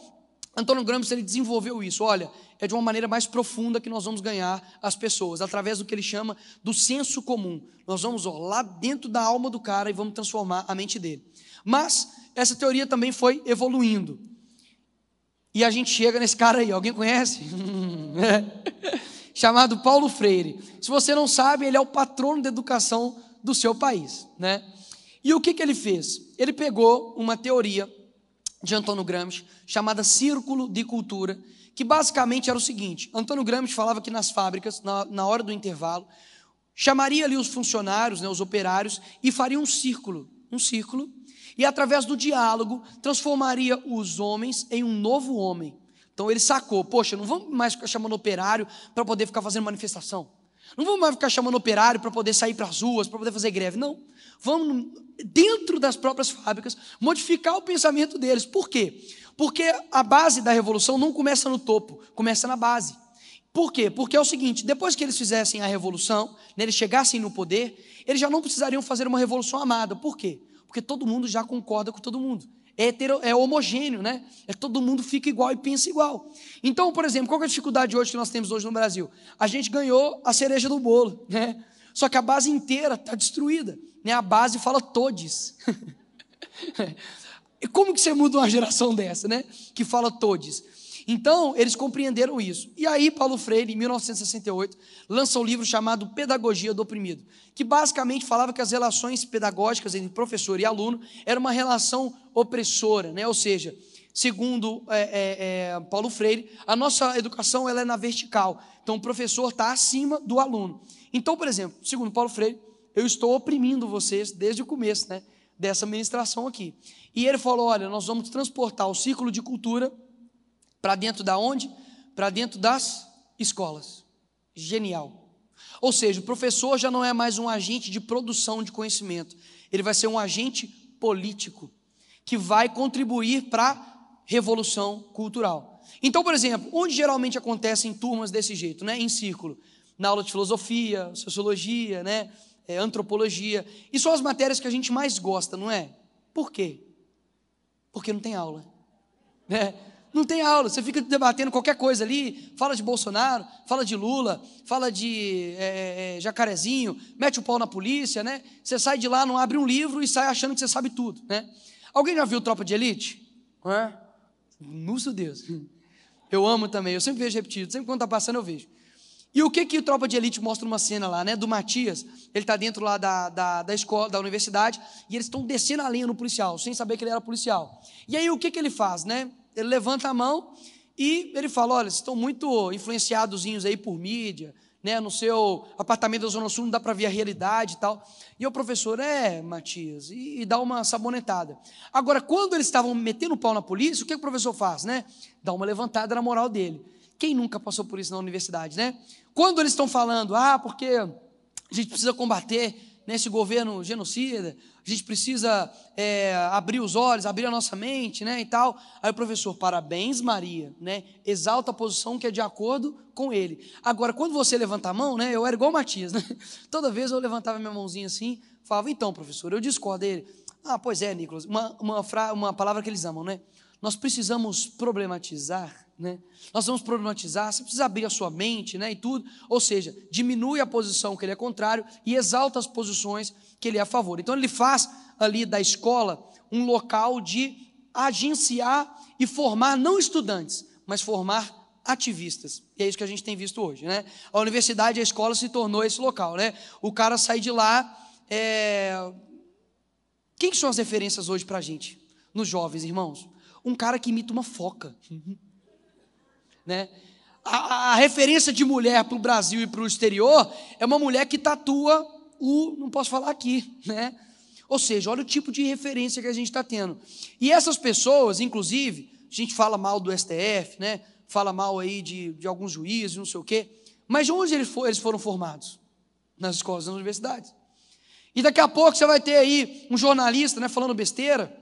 Antônio Gramsci ele desenvolveu isso. Olha, é de uma maneira mais profunda que nós vamos ganhar as pessoas, através do que ele chama do senso comum. Nós vamos ó, lá dentro da alma do cara e vamos transformar a mente dele. Mas essa teoria também foi evoluindo. E a gente chega nesse cara aí, alguém conhece? Chamado Paulo Freire. Se você não sabe, ele é o patrono da educação do seu país, né? E o que, que ele fez? Ele pegou uma teoria de Antônio Gramsci chamada Círculo de Cultura, que basicamente era o seguinte: Antônio Gramsci falava que nas fábricas, na, na hora do intervalo, chamaria ali os funcionários, né, os operários, e faria um círculo, um círculo, e através do diálogo transformaria os homens em um novo homem. Então ele sacou, poxa, não vamos mais ficar chamando operário para poder ficar fazendo manifestação. Não vamos mais ficar chamando operário para poder sair para as ruas, para poder fazer greve. Não. Vamos, dentro das próprias fábricas, modificar o pensamento deles. Por quê? Porque a base da revolução não começa no topo, começa na base. Por quê? Porque é o seguinte: depois que eles fizessem a revolução, né, eles chegassem no poder, eles já não precisariam fazer uma revolução amada. Por quê? Porque todo mundo já concorda com todo mundo. É, hetero, é homogêneo, né? É todo mundo fica igual e pensa igual. Então, por exemplo, qual é a dificuldade hoje que nós temos hoje no Brasil? A gente ganhou a cereja do bolo, né? Só que a base inteira está destruída. Né? A base fala todes. E como que você muda uma geração dessa, né? Que fala todes. Então, eles compreenderam isso. E aí, Paulo Freire, em 1968, lança um livro chamado Pedagogia do Oprimido, que basicamente falava que as relações pedagógicas entre professor e aluno era uma relação opressora, né? ou seja, segundo é, é, é, Paulo Freire, a nossa educação ela é na vertical. Então, o professor está acima do aluno. Então, por exemplo, segundo Paulo Freire, eu estou oprimindo vocês desde o começo né, dessa ministração aqui. E ele falou: olha, nós vamos transportar o ciclo de cultura para dentro da onde? Para dentro das escolas. Genial. Ou seja, o professor já não é mais um agente de produção de conhecimento, ele vai ser um agente político que vai contribuir para a revolução cultural. Então, por exemplo, onde geralmente acontecem turmas desse jeito, né? Em círculo, na aula de filosofia, sociologia, né? É, antropologia. E são as matérias que a gente mais gosta, não é? Por quê? Porque não tem aula. Né? Não tem aula, você fica debatendo qualquer coisa ali, fala de Bolsonaro, fala de Lula, fala de é, é, jacarezinho, mete o pau na polícia, né? Você sai de lá, não abre um livro e sai achando que você sabe tudo, né? Alguém já viu Tropa de Elite? É? Nossa Deus. Eu amo também, eu sempre vejo repetido, sempre quando está passando eu vejo. E o que que o Tropa de Elite mostra uma cena lá, né? Do Matias, ele está dentro lá da, da, da, escola, da universidade, e eles estão descendo a linha no policial, sem saber que ele era policial. E aí o que que ele faz, né? Ele levanta a mão e ele fala, olha, vocês estão muito influenciados aí por mídia, né? No seu apartamento da Zona Sul não dá para ver a realidade e tal. E o professor, é, Matias, e, e dá uma sabonetada. Agora, quando eles estavam metendo o pau na polícia, o que, que o professor faz, né? Dá uma levantada na moral dele. Quem nunca passou por isso na universidade, né? Quando eles estão falando, ah, porque a gente precisa combater nesse governo genocida, a gente precisa é, abrir os olhos, abrir a nossa mente, né, e tal. Aí o professor, parabéns, Maria, né, exalta a posição que é de acordo com ele. Agora, quando você levanta a mão, né, eu era igual o Matias, né, toda vez eu levantava minha mãozinha assim, falava, então, professor, eu discordo dele. Ah, pois é, Nicolas, uma, uma, fra... uma palavra que eles amam, né, nós precisamos problematizar né? Nós vamos problematizar, você precisa abrir a sua mente né, e tudo. Ou seja, diminui a posição que ele é contrário e exalta as posições que ele é a favor. Então ele faz ali da escola um local de agenciar e formar não estudantes, mas formar ativistas. E é isso que a gente tem visto hoje. Né? A universidade, a escola se tornou esse local. Né? O cara sai de lá. É... Quem que são as referências hoje para a gente? Nos jovens, irmãos? Um cara que imita uma foca. Né? A, a referência de mulher para o Brasil e para o exterior é uma mulher que tatua o, não posso falar aqui, né? Ou seja, olha o tipo de referência que a gente está tendo. E essas pessoas, inclusive, a gente fala mal do STF, né? fala mal aí de, de alguns juízes, não sei o quê, mas de onde eles, for, eles foram formados? Nas escolas, nas universidades. E daqui a pouco você vai ter aí um jornalista né, falando besteira,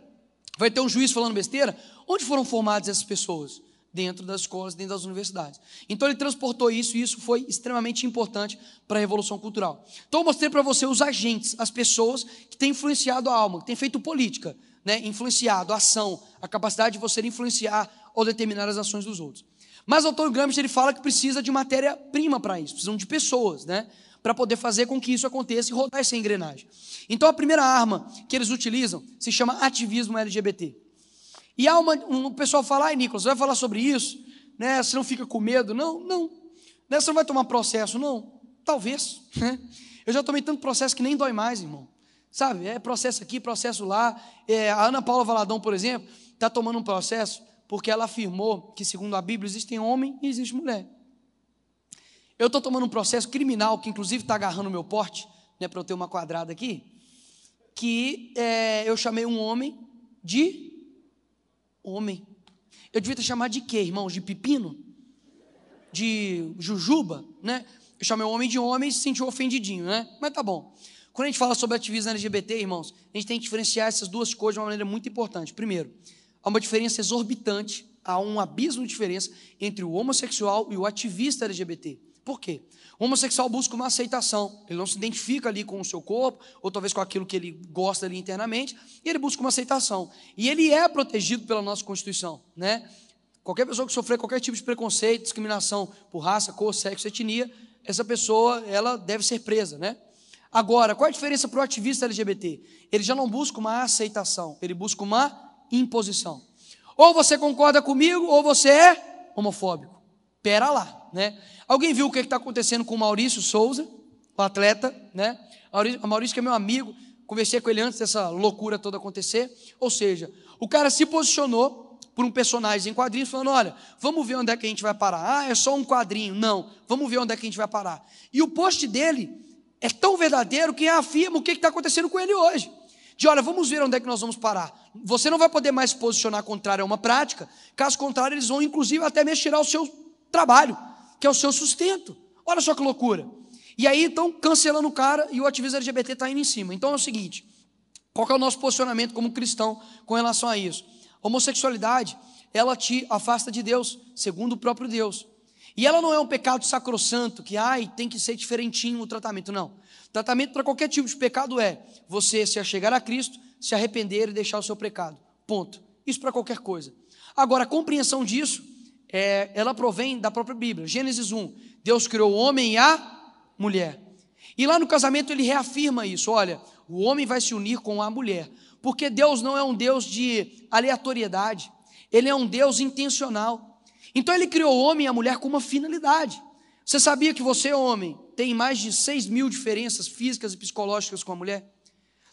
vai ter um juiz falando besteira. Onde foram formadas essas pessoas? Dentro das escolas, dentro das universidades. Então ele transportou isso e isso foi extremamente importante para a revolução cultural. Então eu mostrei para você os agentes, as pessoas que têm influenciado a alma, que têm feito política, né, influenciado a ação, a capacidade de você influenciar ou determinar as ações dos outros. Mas o Antônio Gramsci ele fala que precisa de matéria-prima para isso, precisam de pessoas, né? Para poder fazer com que isso aconteça e rodar essa engrenagem. Então a primeira arma que eles utilizam se chama ativismo LGBT. E há uma, um pessoal fala, ai Nicolas, você vai falar sobre isso? Né? Você não fica com medo? Não, não. Né? Você não vai tomar processo? Não. Talvez. Né? Eu já tomei tanto processo que nem dói mais, irmão. Sabe? É processo aqui, processo lá. É, a Ana Paula Valadão, por exemplo, está tomando um processo porque ela afirmou que, segundo a Bíblia, existem homem e existe mulher. Eu estou tomando um processo criminal, que inclusive está agarrando o meu porte, né, para eu ter uma quadrada aqui, que é, eu chamei um homem de homem. Eu devia ter chamado de quê, irmãos? De pepino? De jujuba, né? Eu chamei o homem de homem e se sentiu ofendidinho, né? Mas tá bom. Quando a gente fala sobre ativismo LGBT, irmãos, a gente tem que diferenciar essas duas coisas de uma maneira muito importante. Primeiro, há uma diferença exorbitante, há um abismo de diferença entre o homossexual e o ativista LGBT. Por quê? O homossexual busca uma aceitação, ele não se identifica ali com o seu corpo, ou talvez com aquilo que ele gosta ali internamente, e ele busca uma aceitação. E ele é protegido pela nossa Constituição, né? Qualquer pessoa que sofrer qualquer tipo de preconceito, discriminação por raça, cor, sexo, etnia, essa pessoa, ela deve ser presa, né? Agora, qual a diferença para o ativista LGBT? Ele já não busca uma aceitação, ele busca uma imposição. Ou você concorda comigo, ou você é homofóbico. Pera lá, né? Alguém viu o que está acontecendo com o Maurício Souza, o atleta, né? O Maurício que é meu amigo, conversei com ele antes dessa loucura toda acontecer. Ou seja, o cara se posicionou por um personagem em quadrinhos, falando: olha, vamos ver onde é que a gente vai parar. Ah, é só um quadrinho. Não, vamos ver onde é que a gente vai parar. E o post dele é tão verdadeiro que afirma o que está acontecendo com ele hoje. De olha, vamos ver onde é que nós vamos parar. Você não vai poder mais se posicionar contrário a uma prática, caso contrário, eles vão inclusive até mexer ao seu trabalho que é o seu sustento. Olha só que loucura. E aí estão cancelando o cara e o ativismo LGBT está indo em cima. Então é o seguinte: qual é o nosso posicionamento como cristão com relação a isso? A homossexualidade, ela te afasta de Deus, segundo o próprio Deus. E ela não é um pecado sacrossanto, que ai, tem que ser diferentinho o tratamento, não. Tratamento para qualquer tipo de pecado é você se achegar a Cristo, se arrepender e deixar o seu pecado. Ponto. Isso para qualquer coisa. Agora, a compreensão disso é, ela provém da própria Bíblia. Gênesis 1, Deus criou o homem e a mulher. E lá no casamento ele reafirma isso: olha, o homem vai se unir com a mulher, porque Deus não é um Deus de aleatoriedade, ele é um Deus intencional. Então ele criou o homem e a mulher com uma finalidade. Você sabia que você, homem, tem mais de 6 mil diferenças físicas e psicológicas com a mulher?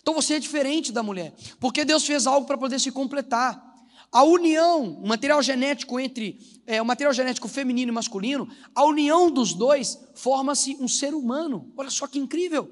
Então você é diferente da mulher, porque Deus fez algo para poder se completar. A união, o material genético entre é, o material genético feminino e masculino, a união dos dois forma-se um ser humano. Olha só que incrível.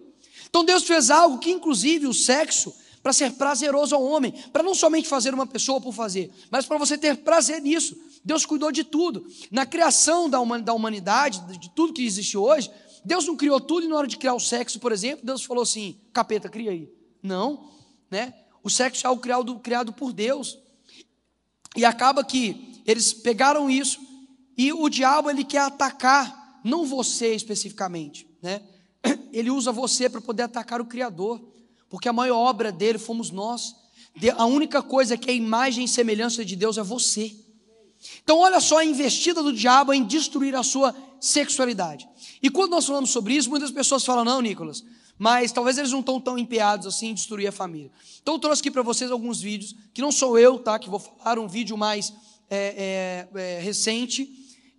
Então Deus fez algo que, inclusive, o sexo, para ser prazeroso ao homem, para não somente fazer uma pessoa por fazer, mas para você ter prazer nisso. Deus cuidou de tudo. Na criação da humanidade, de tudo que existe hoje, Deus não criou tudo e na hora de criar o sexo, por exemplo, Deus falou assim: capeta, cria aí. Não, né? O sexo é algo criado, criado por Deus. E acaba que eles pegaram isso e o diabo ele quer atacar não você especificamente, né? Ele usa você para poder atacar o criador, porque a maior obra dele fomos nós. A única coisa que é imagem e semelhança de Deus é você. Então, olha só a investida do diabo em destruir a sua sexualidade. E quando nós falamos sobre isso, muitas pessoas falam: não, Nicolas, mas talvez eles não estão tão empenhados assim em destruir a família. Então eu trouxe aqui para vocês alguns vídeos, que não sou eu, tá? Que vou falar um vídeo mais é, é, é, recente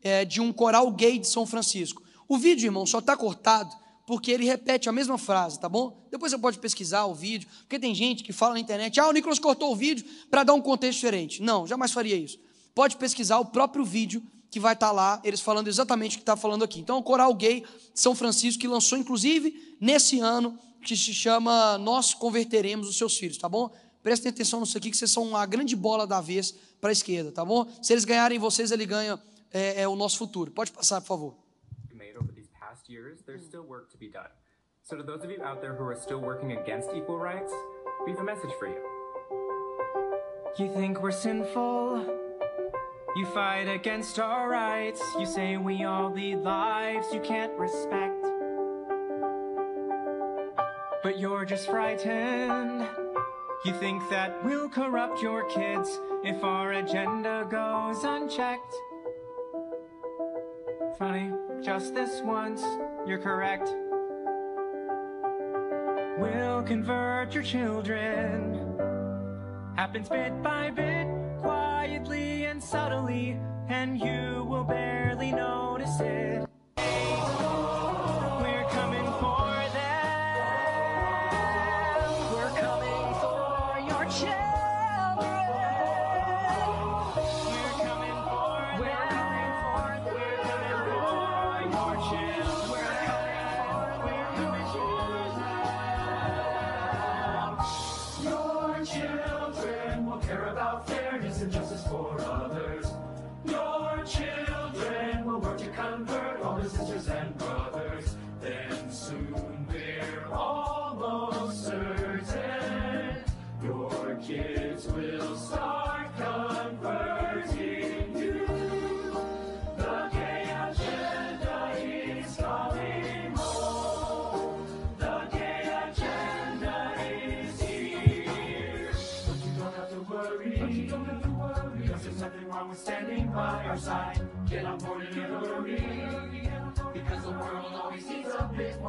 é, de um coral gay de São Francisco. O vídeo, irmão, só está cortado porque ele repete a mesma frase, tá bom? Depois você pode pesquisar o vídeo, porque tem gente que fala na internet, ah, o Nicolas cortou o vídeo para dar um contexto diferente. Não, jamais faria isso. Pode pesquisar o próprio vídeo que vai estar tá lá, eles falando exatamente o que está falando aqui. Então, o Coral Gay São Francisco, que lançou, inclusive, nesse ano, que se chama Nós Converteremos os Seus Filhos, tá bom? Prestem atenção nisso aqui, que vocês são uma grande bola da vez para a esquerda, tá bom? Se eles ganharem vocês, ele ganha é, é o nosso futuro. Pode passar, por favor. years, there's still work to be done. So to those of you out there who are still working against equal rights, we have a message for you. You think we're sinful? You fight against our rights. You say we all lead lives you can't respect. But you're just frightened. You think that we'll corrupt your kids if our agenda goes unchecked. Funny, just this once, you're correct. We'll convert your children. Happens bit by bit, quietly and subtly, and you will barely notice it. side.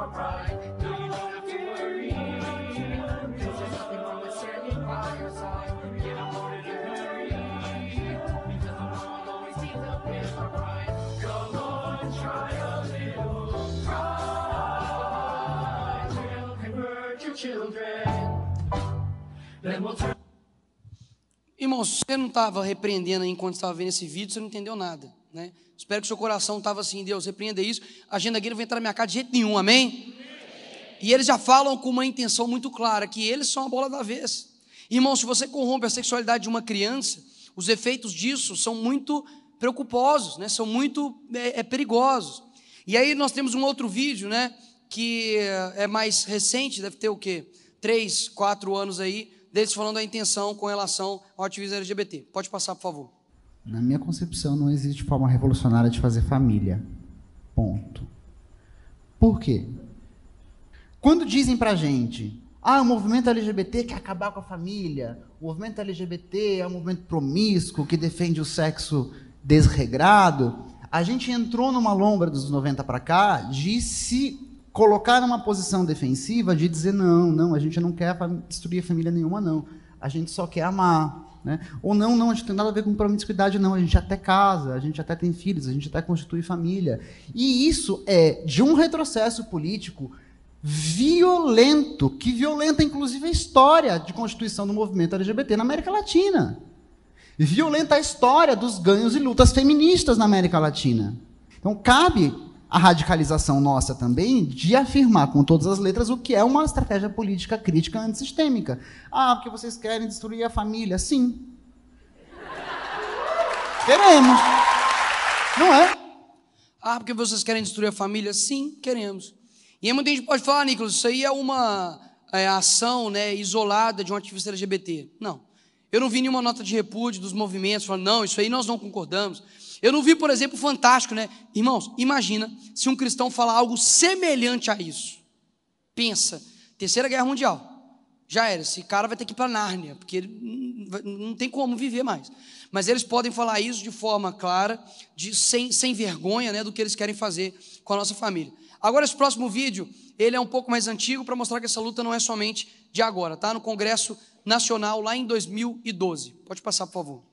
Pride. Irmão, se você não estava repreendendo enquanto estava vendo esse vídeo, você não entendeu nada. Né? Espero que seu coração estava assim, Deus, repreenda isso. A agenda guia não vai entrar na minha casa de jeito nenhum, amém? E eles já falam com uma intenção muito clara, que eles são a bola da vez. Irmão, se você corrompe a sexualidade de uma criança, os efeitos disso são muito preocuposos, né? são muito é, é, perigosos. E aí nós temos um outro vídeo, né? Que é mais recente, deve ter o quê? Três, quatro anos aí, deles falando da intenção com relação ao ativismo LGBT. Pode passar, por favor. Na minha concepção, não existe forma revolucionária de fazer família. Ponto. Por quê? Quando dizem pra gente, ah, o movimento LGBT quer acabar com a família, o movimento LGBT é um movimento promíscuo que defende o sexo desregrado, a gente entrou numa lombra dos 90 para cá de se colocar numa posição defensiva de dizer não, não, a gente não quer destruir família nenhuma, não. A gente só quer amar. Né? Ou não, não, a gente tem nada a ver com promiscuidade, não. A gente até casa, a gente até tem filhos, a gente até constitui família. E isso é de um retrocesso político violento, que violenta inclusive a história de constituição do movimento LGBT na América Latina. Violenta a história dos ganhos e lutas feministas na América Latina. Então, cabe a radicalização nossa também de afirmar com todas as letras o que é uma estratégia política crítica antissistêmica. Ah, porque vocês querem destruir a família? Sim. Queremos. Não é? Ah, porque vocês querem destruir a família? Sim, queremos. E aí muita gente pode falar, Nicolas, isso aí é uma é, ação né, isolada de um ativista LGBT. Não. Eu não vi nenhuma nota de repúdio dos movimentos falando, não, isso aí nós não concordamos. Eu não vi, por exemplo, fantástico, né? Irmãos, imagina se um cristão falar algo semelhante a isso. Pensa, Terceira Guerra Mundial. Já era, esse cara vai ter que ir para Nárnia, porque ele não tem como viver mais. Mas eles podem falar isso de forma clara, de, sem, sem vergonha né, do que eles querem fazer com a nossa família. Agora, esse próximo vídeo, ele é um pouco mais antigo para mostrar que essa luta não é somente de agora, tá? No Congresso Nacional, lá em 2012. Pode passar, por favor.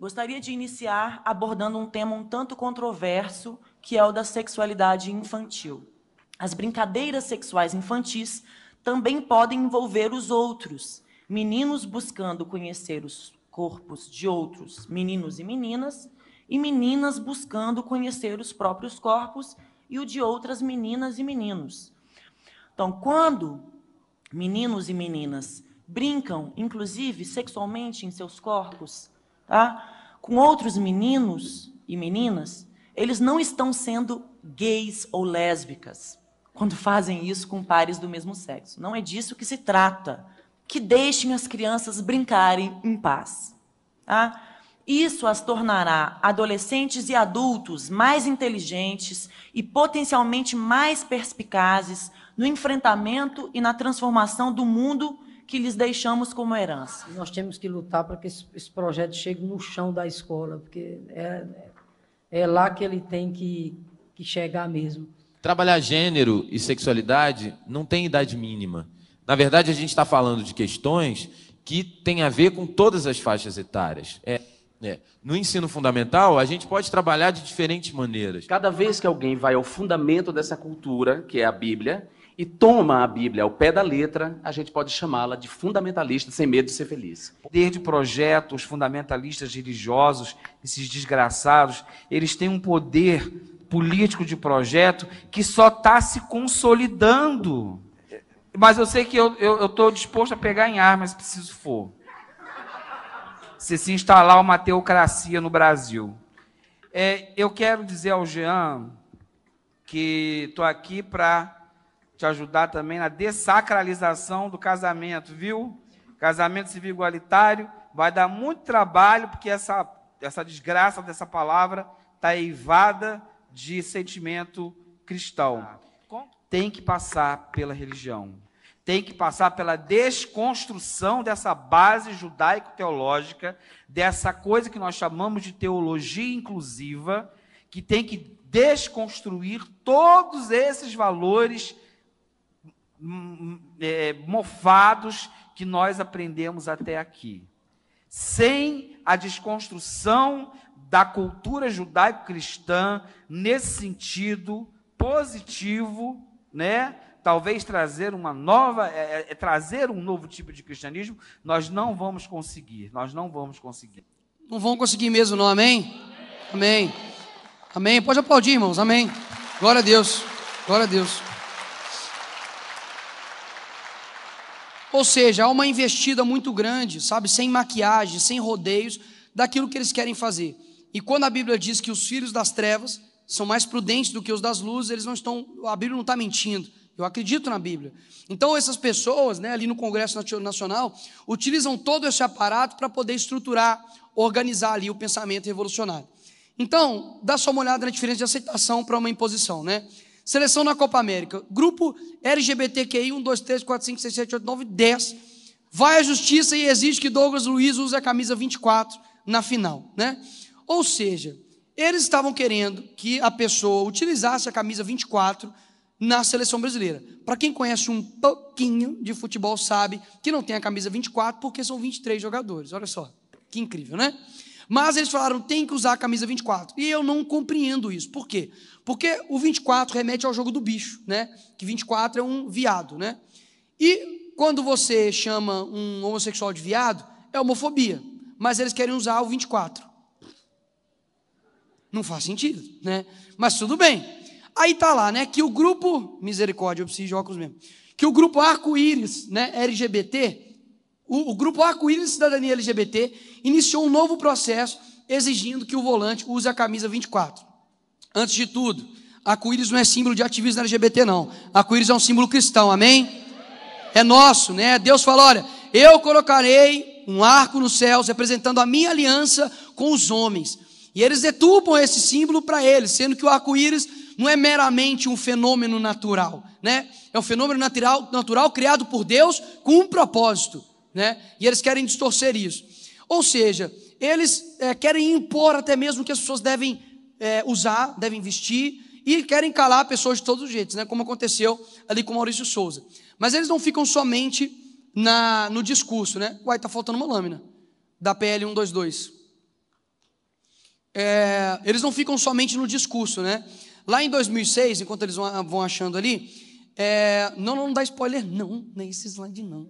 Gostaria de iniciar abordando um tema um tanto controverso, que é o da sexualidade infantil. As brincadeiras sexuais infantis também podem envolver os outros, meninos buscando conhecer os corpos de outros meninos e meninas, e meninas buscando conhecer os próprios corpos e o de outras meninas e meninos. Então, quando meninos e meninas brincam, inclusive sexualmente em seus corpos, tá? com outros meninos e meninas, eles não estão sendo gays ou lésbicas quando fazem isso com pares do mesmo sexo. Não é disso que se trata. Que deixem as crianças brincarem em paz. Tá? Isso as tornará adolescentes e adultos mais inteligentes e potencialmente mais perspicazes no enfrentamento e na transformação do mundo que lhes deixamos como herança. Nós temos que lutar para que esse, esse projeto chegue no chão da escola, porque é, é lá que ele tem que, que chegar mesmo. Trabalhar gênero e sexualidade não tem idade mínima. Na verdade, a gente está falando de questões que têm a ver com todas as faixas etárias. É, é. No ensino fundamental, a gente pode trabalhar de diferentes maneiras. Cada vez que alguém vai ao fundamento dessa cultura, que é a Bíblia, e toma a Bíblia ao pé da letra, a gente pode chamá-la de fundamentalista sem medo de ser feliz. Poder de projeto, os fundamentalistas religiosos, esses desgraçados, eles têm um poder político de projeto que só está se consolidando. Mas eu sei que eu estou disposto a pegar em armas se preciso for. Se se instalar uma teocracia no Brasil. É, eu quero dizer ao Jean que estou aqui para te ajudar também na dessacralização do casamento, viu? Casamento civil igualitário vai dar muito trabalho, porque essa, essa desgraça dessa palavra está eivada de sentimento cristão. Tem que passar pela religião. Tem que passar pela desconstrução dessa base judaico-teológica, dessa coisa que nós chamamos de teologia inclusiva, que tem que desconstruir todos esses valores é, mofados que nós aprendemos até aqui. Sem a desconstrução da cultura judaico-cristã nesse sentido positivo, né? Talvez trazer uma nova, é, é, é, trazer um novo tipo de cristianismo, nós não vamos conseguir, nós não vamos conseguir. Não vão conseguir mesmo, não, amém? Amém. Amém. Pode aplaudir, irmãos, amém. Glória a Deus, glória a Deus. Ou seja, há uma investida muito grande, sabe, sem maquiagem, sem rodeios, daquilo que eles querem fazer. E quando a Bíblia diz que os filhos das trevas são mais prudentes do que os das luzes, eles não estão, a Bíblia não está mentindo. Eu acredito na Bíblia. Então essas pessoas, né, ali no Congresso Nacional, utilizam todo esse aparato para poder estruturar, organizar ali o pensamento revolucionário. Então, dá só uma olhada na diferença de aceitação para uma imposição, né? Seleção na Copa América. Grupo LGBTQI 1, 2, 3, 4, 5, 6, 7, 8, 9, 10. Vai à justiça e exige que Douglas Luiz use a camisa 24 na final. Né? Ou seja, eles estavam querendo que a pessoa utilizasse a camisa 24 na seleção brasileira. Para quem conhece um pouquinho de futebol, sabe que não tem a camisa 24 porque são 23 jogadores. Olha só, que incrível, né? Mas eles falaram, tem que usar a camisa 24. E eu não compreendo isso. Por quê? Porque o 24 remete ao jogo do bicho, né? Que 24 é um viado, né? E quando você chama um homossexual de viado, é homofobia. Mas eles querem usar o 24. Não faz sentido, né? Mas tudo bem. Aí tá lá, né? Que o grupo. Misericórdia, eu preciso de óculos mesmo. Que o grupo arco-íris, né? LGBT, o, o grupo Arco-Íris Cidadania LGBT iniciou um novo processo exigindo que o volante use a camisa 24. Antes de tudo, arco-íris não é símbolo de ativismo LGBT, não. Arco-íris é um símbolo cristão, amém? É nosso, né? Deus falou: olha, eu colocarei um arco nos céus representando a minha aliança com os homens. E eles detupam esse símbolo para eles, sendo que o arco-íris não é meramente um fenômeno natural, né? É um fenômeno natural, natural criado por Deus com um propósito né? E eles querem distorcer isso. Ou seja, eles é, querem impor até mesmo que as pessoas devem é, usar, devem vestir, e querem calar pessoas de todos os jeitos, né? como aconteceu ali com Maurício Souza. Mas eles não ficam somente na, no discurso, né? Uai, está faltando uma lâmina da PL 122. É, eles não ficam somente no discurso, né? Lá em 2006, enquanto eles vão achando ali, é, não, não dá spoiler, não, nem esse slide não.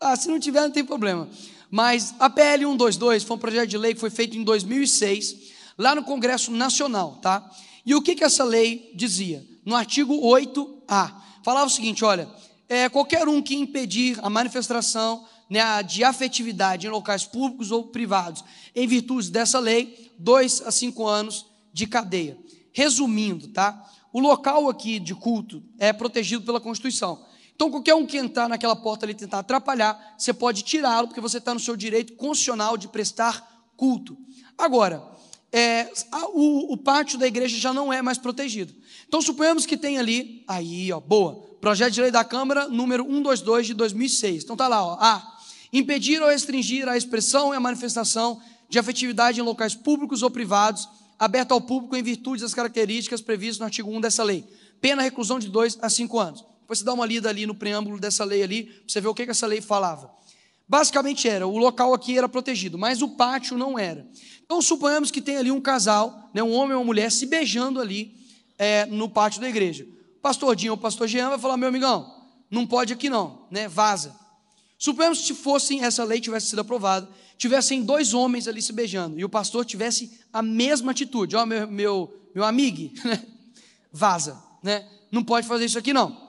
Ah, se não tiver, não tem problema. Mas a PL 122 foi um projeto de lei que foi feito em 2006, lá no Congresso Nacional, tá? E o que, que essa lei dizia? No artigo 8A, falava o seguinte: olha, é, qualquer um que impedir a manifestação né, de afetividade em locais públicos ou privados, em virtude dessa lei, dois a cinco anos de cadeia. Resumindo, tá? O local aqui de culto é protegido pela Constituição. Então, qualquer um que entrar naquela porta ali e tentar atrapalhar, você pode tirá-lo, porque você está no seu direito constitucional de prestar culto. Agora, é, a, o, o pátio da igreja já não é mais protegido. Então, suponhamos que tem ali, aí, ó, boa, projeto de lei da Câmara, número 122 de 2006. Então, tá lá, ó, A. Impedir ou restringir a expressão e a manifestação de afetividade em locais públicos ou privados, aberto ao público em virtude das características previstas no artigo 1 dessa lei. Pena reclusão de 2 a 5 anos. Depois você dá uma lida ali no preâmbulo dessa lei ali, para você ver o que, que essa lei falava. Basicamente era, o local aqui era protegido, mas o pátio não era. Então suponhamos que tem ali um casal, né, um homem e uma mulher se beijando ali é, no pátio da igreja. O pastor Dinho ou pastor Jean vai falar, meu amigão, não pode aqui não, né, vaza. Suponhamos que se fossem, essa lei tivesse sido aprovada, tivessem dois homens ali se beijando, e o pastor tivesse a mesma atitude, ó, meu, meu, meu amigo, vaza, né, não pode fazer isso aqui não.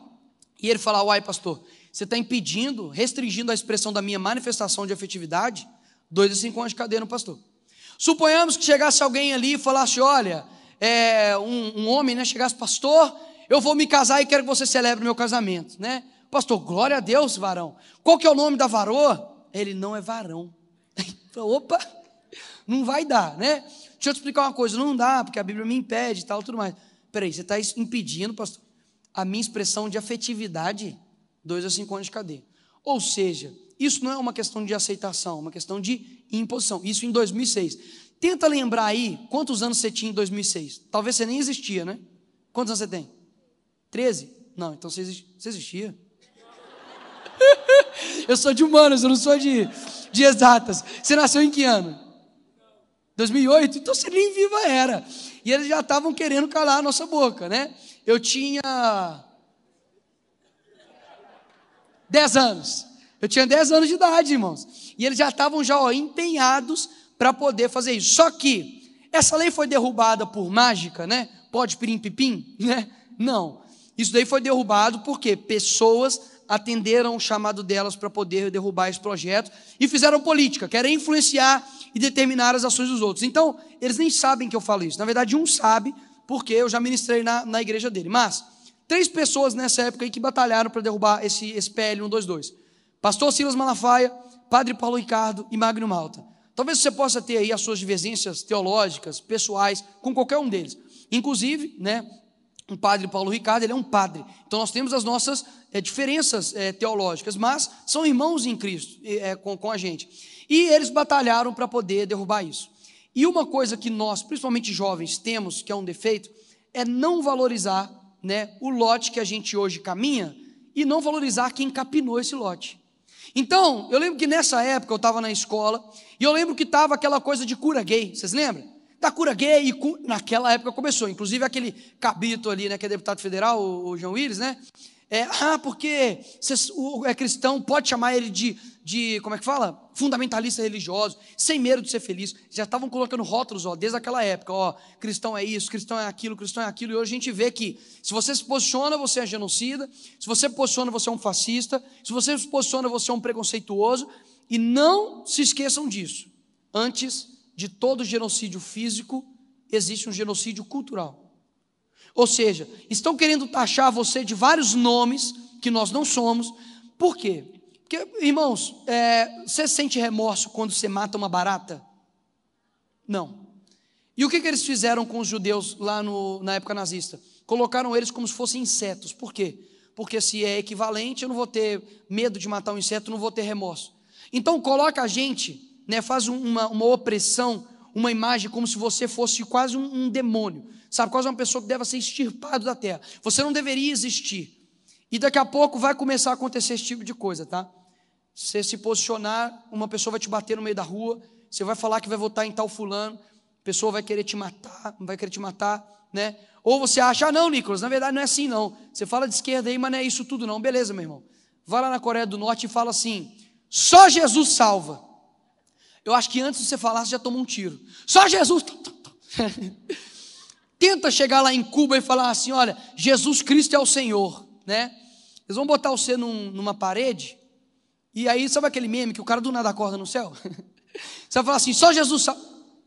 E ele falar, uai pastor, você está impedindo, restringindo a expressão da minha manifestação de afetividade, dois a cinco anos de cadeia no pastor. Suponhamos que chegasse alguém ali e falasse: olha, é, um, um, homem, né, chegasse, pastor, eu vou me casar e quero que você celebre meu casamento, né? Pastor, glória a Deus, varão. Qual que é o nome da varoa? Ele não é varão. Opa, não vai dar, né? Deixa eu te explicar uma coisa, não dá, porque a Bíblia me impede e tal, tudo mais. Peraí, você está impedindo, pastor, a minha expressão de afetividade? dois a cinco anos de cadeia. Ou seja, isso não é uma questão de aceitação, é uma questão de imposição. Isso em 2006. Tenta lembrar aí quantos anos você tinha em 2006. Talvez você nem existia, né? Quantos anos você tem? 13? Não, então você existia. eu sou de humanas, eu não sou de, de exatas. Você nasceu em que ano? 2008? Então você nem viva era. E eles já estavam querendo calar a nossa boca, né? Eu tinha 10 anos. Eu tinha 10 anos de idade, irmãos. E eles já estavam já ó, empenhados para poder fazer isso. Só que essa lei foi derrubada por mágica, né? Pode pirim pipim, né? Não. Isso daí foi derrubado porque pessoas atenderam o chamado delas para poder derrubar esse projeto e fizeram política, querem influenciar e determinar as ações dos outros. Então, eles nem sabem que eu falo isso. Na verdade, um sabe, porque eu já ministrei na, na igreja dele. Mas Três pessoas nessa época aí que batalharam para derrubar esse, esse PL 122. Pastor Silas Malafaia, Padre Paulo Ricardo e Magno Malta. Talvez você possa ter aí as suas divergências teológicas, pessoais, com qualquer um deles. Inclusive, né, o padre Paulo Ricardo, ele é um padre. Então nós temos as nossas é, diferenças é, teológicas, mas são irmãos em Cristo é, com, com a gente. E eles batalharam para poder derrubar isso. E uma coisa que nós, principalmente jovens, temos, que é um defeito, é não valorizar né, o lote que a gente hoje caminha e não valorizar quem capinou esse lote. Então, eu lembro que nessa época eu estava na escola e eu lembro que estava aquela coisa de cura gay, vocês lembram? Da cura gay, e cu... naquela época começou, inclusive aquele cabito ali, né, que é deputado federal, o, o João Willis, né? É, ah, porque é cristão, pode chamar ele de, de, como é que fala? Fundamentalista religioso, sem medo de ser feliz. Já estavam colocando rótulos, ó, desde aquela época, ó, cristão é isso, cristão é aquilo, cristão é aquilo. E hoje a gente vê que se você se posiciona, você é genocida, se você se posiciona, você é um fascista, se você se posiciona, você é um preconceituoso. E não se esqueçam disso. Antes de todo genocídio físico, existe um genocídio cultural. Ou seja, estão querendo taxar você de vários nomes que nós não somos. Por quê? Porque, irmãos, é, você sente remorso quando você mata uma barata? Não. E o que, que eles fizeram com os judeus lá no, na época nazista? Colocaram eles como se fossem insetos. Por quê? Porque se é equivalente, eu não vou ter medo de matar um inseto, não vou ter remorso. Então coloca a gente, né, faz uma, uma opressão, uma imagem como se você fosse quase um, um demônio. Sabe, quase uma pessoa que deve ser extirpado da terra. Você não deveria existir. E daqui a pouco vai começar a acontecer esse tipo de coisa, tá? Você se posicionar, uma pessoa vai te bater no meio da rua, você vai falar que vai votar em tal fulano, a pessoa vai querer te matar, vai querer te matar, né? Ou você acha, ah, não, Nicolas, na verdade não é assim, não. Você fala de esquerda aí, mas não é isso tudo, não. Beleza, meu irmão. Vai lá na Coreia do Norte e fala assim: só Jesus salva. Eu acho que antes de você falar, você já tomou um tiro. Só Jesus. tenta chegar lá em Cuba e falar assim: olha, Jesus Cristo é o Senhor, né? Eles vão botar você num- numa parede, e aí, sabe aquele meme que o cara do nada acorda no céu? Você vai falar assim: só Jesus sabe.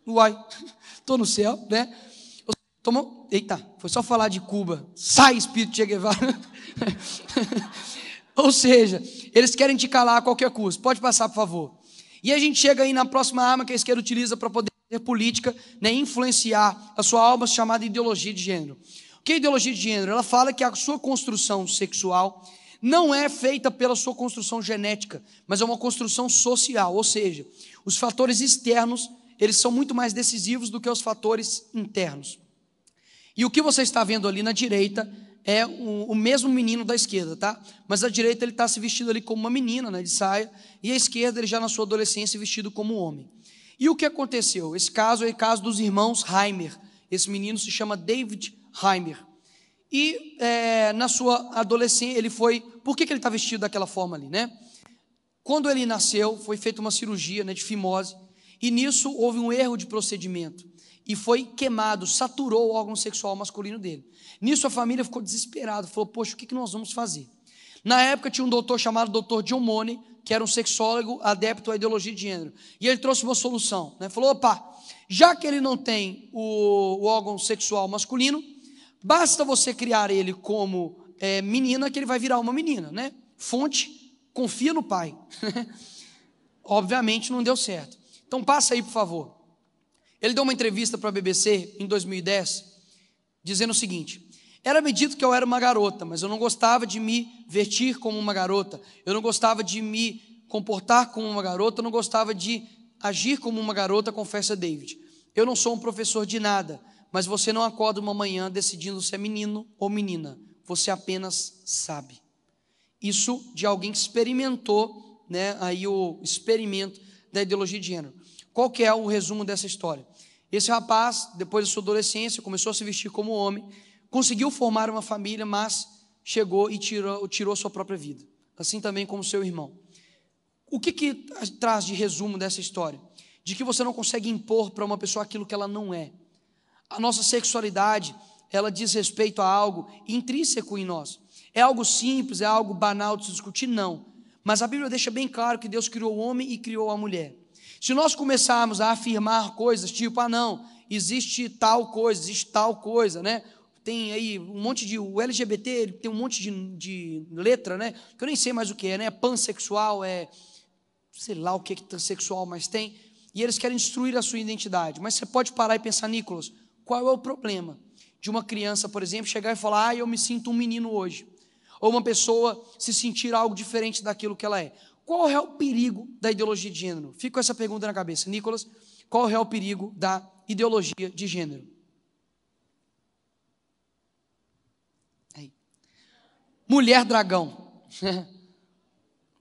Uai, estou no céu, né? Tomou. Eita, foi só falar de Cuba. Sai, espírito de Che Guevara. Ou seja, eles querem te calar a qualquer custo. Pode passar, por favor. E a gente chega aí na próxima arma que a esquerda utiliza para poder fazer política, né, influenciar a sua alma chamada ideologia de gênero. O que é ideologia de gênero? Ela fala que a sua construção sexual não é feita pela sua construção genética, mas é uma construção social, ou seja, os fatores externos, eles são muito mais decisivos do que os fatores internos. E o que você está vendo ali na direita é o, o mesmo menino da esquerda, tá? Mas a direita ele está se vestido ali como uma menina, né, de saia, e a esquerda ele já na sua adolescência vestido como um homem. E o que aconteceu? Esse caso é o caso dos irmãos Heimer. Esse menino se chama David Heimer. E é, na sua adolescência ele foi. Por que, que ele está vestido daquela forma ali, né? Quando ele nasceu, foi feita uma cirurgia né, de fimose, e nisso houve um erro de procedimento. E foi queimado, saturou o órgão sexual masculino dele. Nisso a família ficou desesperada, falou: Poxa, o que, que nós vamos fazer? Na época tinha um doutor chamado Dr. John Money, que era um sexólogo adepto à ideologia de gênero. E ele trouxe uma solução. Né? Falou: opa, já que ele não tem o, o órgão sexual masculino, basta você criar ele como é, menina, que ele vai virar uma menina. Né? Fonte, confia no pai. Obviamente não deu certo. Então passa aí, por favor. Ele deu uma entrevista para a BBC em 2010, dizendo o seguinte: Era-me dito que eu era uma garota, mas eu não gostava de me vestir como uma garota, eu não gostava de me comportar como uma garota, eu não gostava de agir como uma garota, confessa David. Eu não sou um professor de nada, mas você não acorda uma manhã decidindo se é menino ou menina, você apenas sabe. Isso de alguém que experimentou, né, aí o experimento da ideologia de gênero. Qual que é o resumo dessa história? Esse rapaz, depois da sua adolescência, começou a se vestir como homem, conseguiu formar uma família, mas chegou e tirou, tirou sua própria vida. Assim também como seu irmão. O que, que traz de resumo dessa história? De que você não consegue impor para uma pessoa aquilo que ela não é. A nossa sexualidade, ela diz respeito a algo intrínseco em nós. É algo simples, é algo banal de se discutir? Não. Mas a Bíblia deixa bem claro que Deus criou o homem e criou a mulher. Se nós começarmos a afirmar coisas tipo, ah, não, existe tal coisa, existe tal coisa, né? Tem aí um monte de. O LGBT tem um monte de, de letra, né? Que eu nem sei mais o que é, né? Pansexual, é. Sei lá o que é transexual, mas tem. E eles querem destruir a sua identidade. Mas você pode parar e pensar, Nicolas, qual é o problema de uma criança, por exemplo, chegar e falar, ah, eu me sinto um menino hoje? Ou uma pessoa se sentir algo diferente daquilo que ela é. Qual é o perigo da ideologia de gênero? Fica essa pergunta na cabeça. Nicolas, qual é o perigo da ideologia de gênero? Aí. Mulher dragão.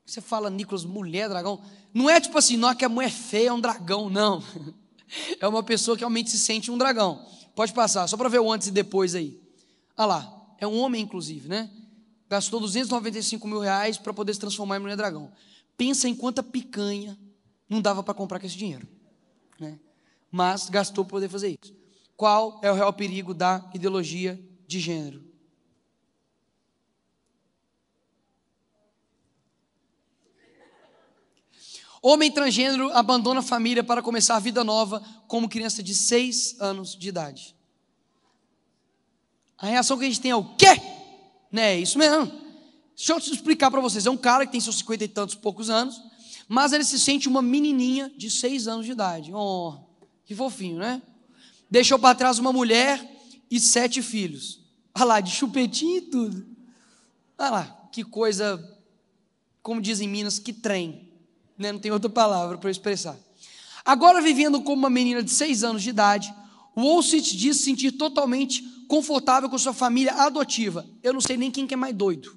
Você fala, Nicolas, mulher dragão. Não é tipo assim, não é que a mulher feia é um dragão, não. É uma pessoa que realmente se sente um dragão. Pode passar, só para ver o antes e depois aí. Ah lá, é um homem, inclusive, né? Gastou 295 mil reais para poder se transformar em mulher dragão. Pensa em quanta picanha não dava para comprar com esse dinheiro. Né? Mas gastou para poder fazer isso. Qual é o real perigo da ideologia de gênero? Homem transgênero abandona a família para começar a vida nova como criança de 6 anos de idade. A reação que a gente tem é o quê? Né, é isso mesmo. Deixa eu explicar para vocês. É um cara que tem seus cinquenta e tantos poucos anos, mas ele se sente uma menininha de seis anos de idade. Oh, que fofinho, né? Deixou para trás uma mulher e sete filhos. Olha lá, de chupetinho e tudo. Olha lá, que coisa, como dizem em Minas, que trem. Né? Não tem outra palavra para expressar. Agora, vivendo como uma menina de seis anos de idade, Olsit diz se sentir totalmente confortável com sua família adotiva. Eu não sei nem quem que é mais doido.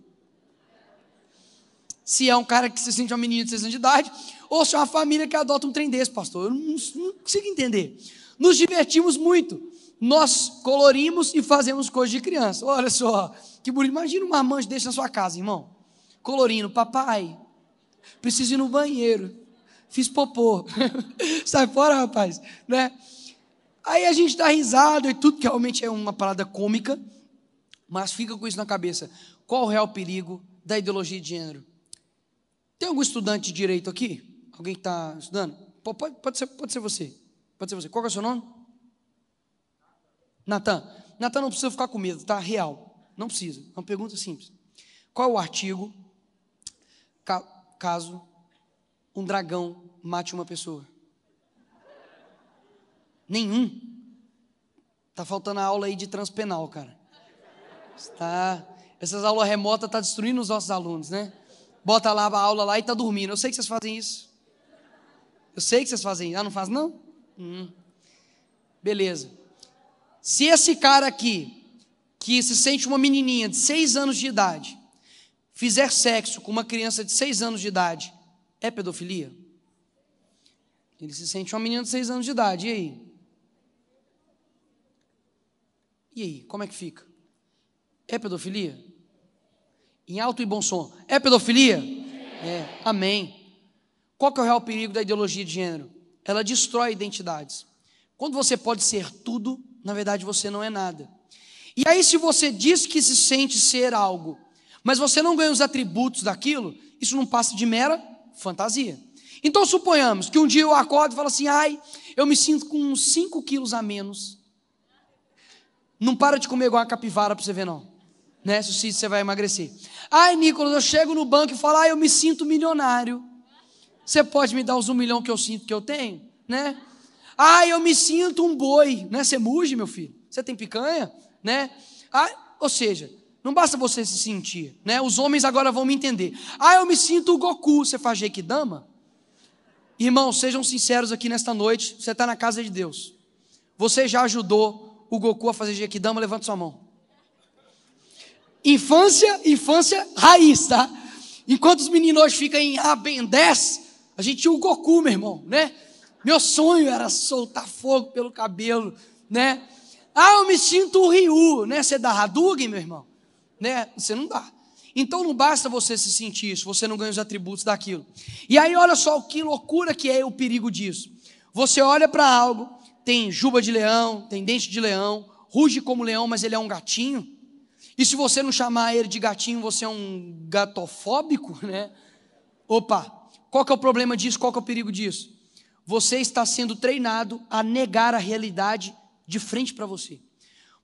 Se é um cara que se sente uma menina de seis anos de idade, ou se é uma família que adota um trem desse, pastor. Eu não, não consigo entender. Nos divertimos muito. Nós colorimos e fazemos coisas de criança. Olha só, que bonito. Imagina uma mancha desse na sua casa, irmão. Colorindo, papai, preciso ir no banheiro. Fiz popô. Sai fora, rapaz. Né? Aí a gente dá risada e tudo, que realmente é uma parada cômica, mas fica com isso na cabeça. Qual o real perigo da ideologia de gênero? Tem algum estudante de direito aqui? Alguém que está estudando? Po- Pode, pode, ser, pode ser você. Pode ser você. Qual é o seu nome? Natan. Natan não precisa ficar com medo, tá? Real. Não precisa. É uma pergunta simples. Qual é o artigo caso um dragão mate uma pessoa? Nenhum. Tá faltando a aula aí de transpenal, cara. Está, essas aulas remotas tá destruindo os nossos alunos, né? Bota lá a aula lá e tá dormindo. Eu sei que vocês fazem isso. Eu sei que vocês fazem isso. Ah, não faz não? Hum. Beleza. Se esse cara aqui, que se sente uma menininha de seis anos de idade, fizer sexo com uma criança de seis anos de idade, é pedofilia? Ele se sente uma menina de seis anos de idade, e aí? E aí, como é que fica? É pedofilia? Em alto e bom som. É pedofilia? É. Amém. Qual que é o real perigo da ideologia de gênero? Ela destrói identidades. Quando você pode ser tudo, na verdade você não é nada. E aí, se você diz que se sente ser algo, mas você não ganha os atributos daquilo, isso não passa de mera fantasia. Então, suponhamos que um dia eu acordo e falo assim: ai, eu me sinto com uns 5 quilos a menos. Não para de comer igual uma capivara para você ver, não. Né? Se você vai emagrecer. Ai, Nicolas, eu chego no banco e falo: ai, eu me sinto milionário. Você pode me dar os um milhão que eu sinto que eu tenho? Né? Ai, eu me sinto um boi. Né? Você muge, meu filho. Você tem picanha? Né? Ah, ou seja, não basta você se sentir. Né? Os homens agora vão me entender. Ah, eu me sinto o Goku. Você faz Jequidama? Irmãos, sejam sinceros aqui nesta noite. Você está na casa de Deus. Você já ajudou o Goku a fazer Jequidama? Levanta sua mão. Infância, infância raiz, tá? Enquanto os meninos hoje ficam em ah, Ben 10, a gente tinha o Goku, meu irmão, né? Meu sonho era soltar fogo pelo cabelo, né? Ah, eu me sinto o Ryu, né? Você dá Hadouken, meu irmão? Né? Você não dá. Então não basta você se sentir isso, você não ganha os atributos daquilo. E aí olha só que loucura que é o perigo disso. Você olha para algo, tem juba de leão, tem dente de leão, ruge como leão, mas ele é um gatinho. E se você não chamar ele de gatinho, você é um gatofóbico, né? Opa, qual que é o problema disso? Qual que é o perigo disso? Você está sendo treinado a negar a realidade de frente para você.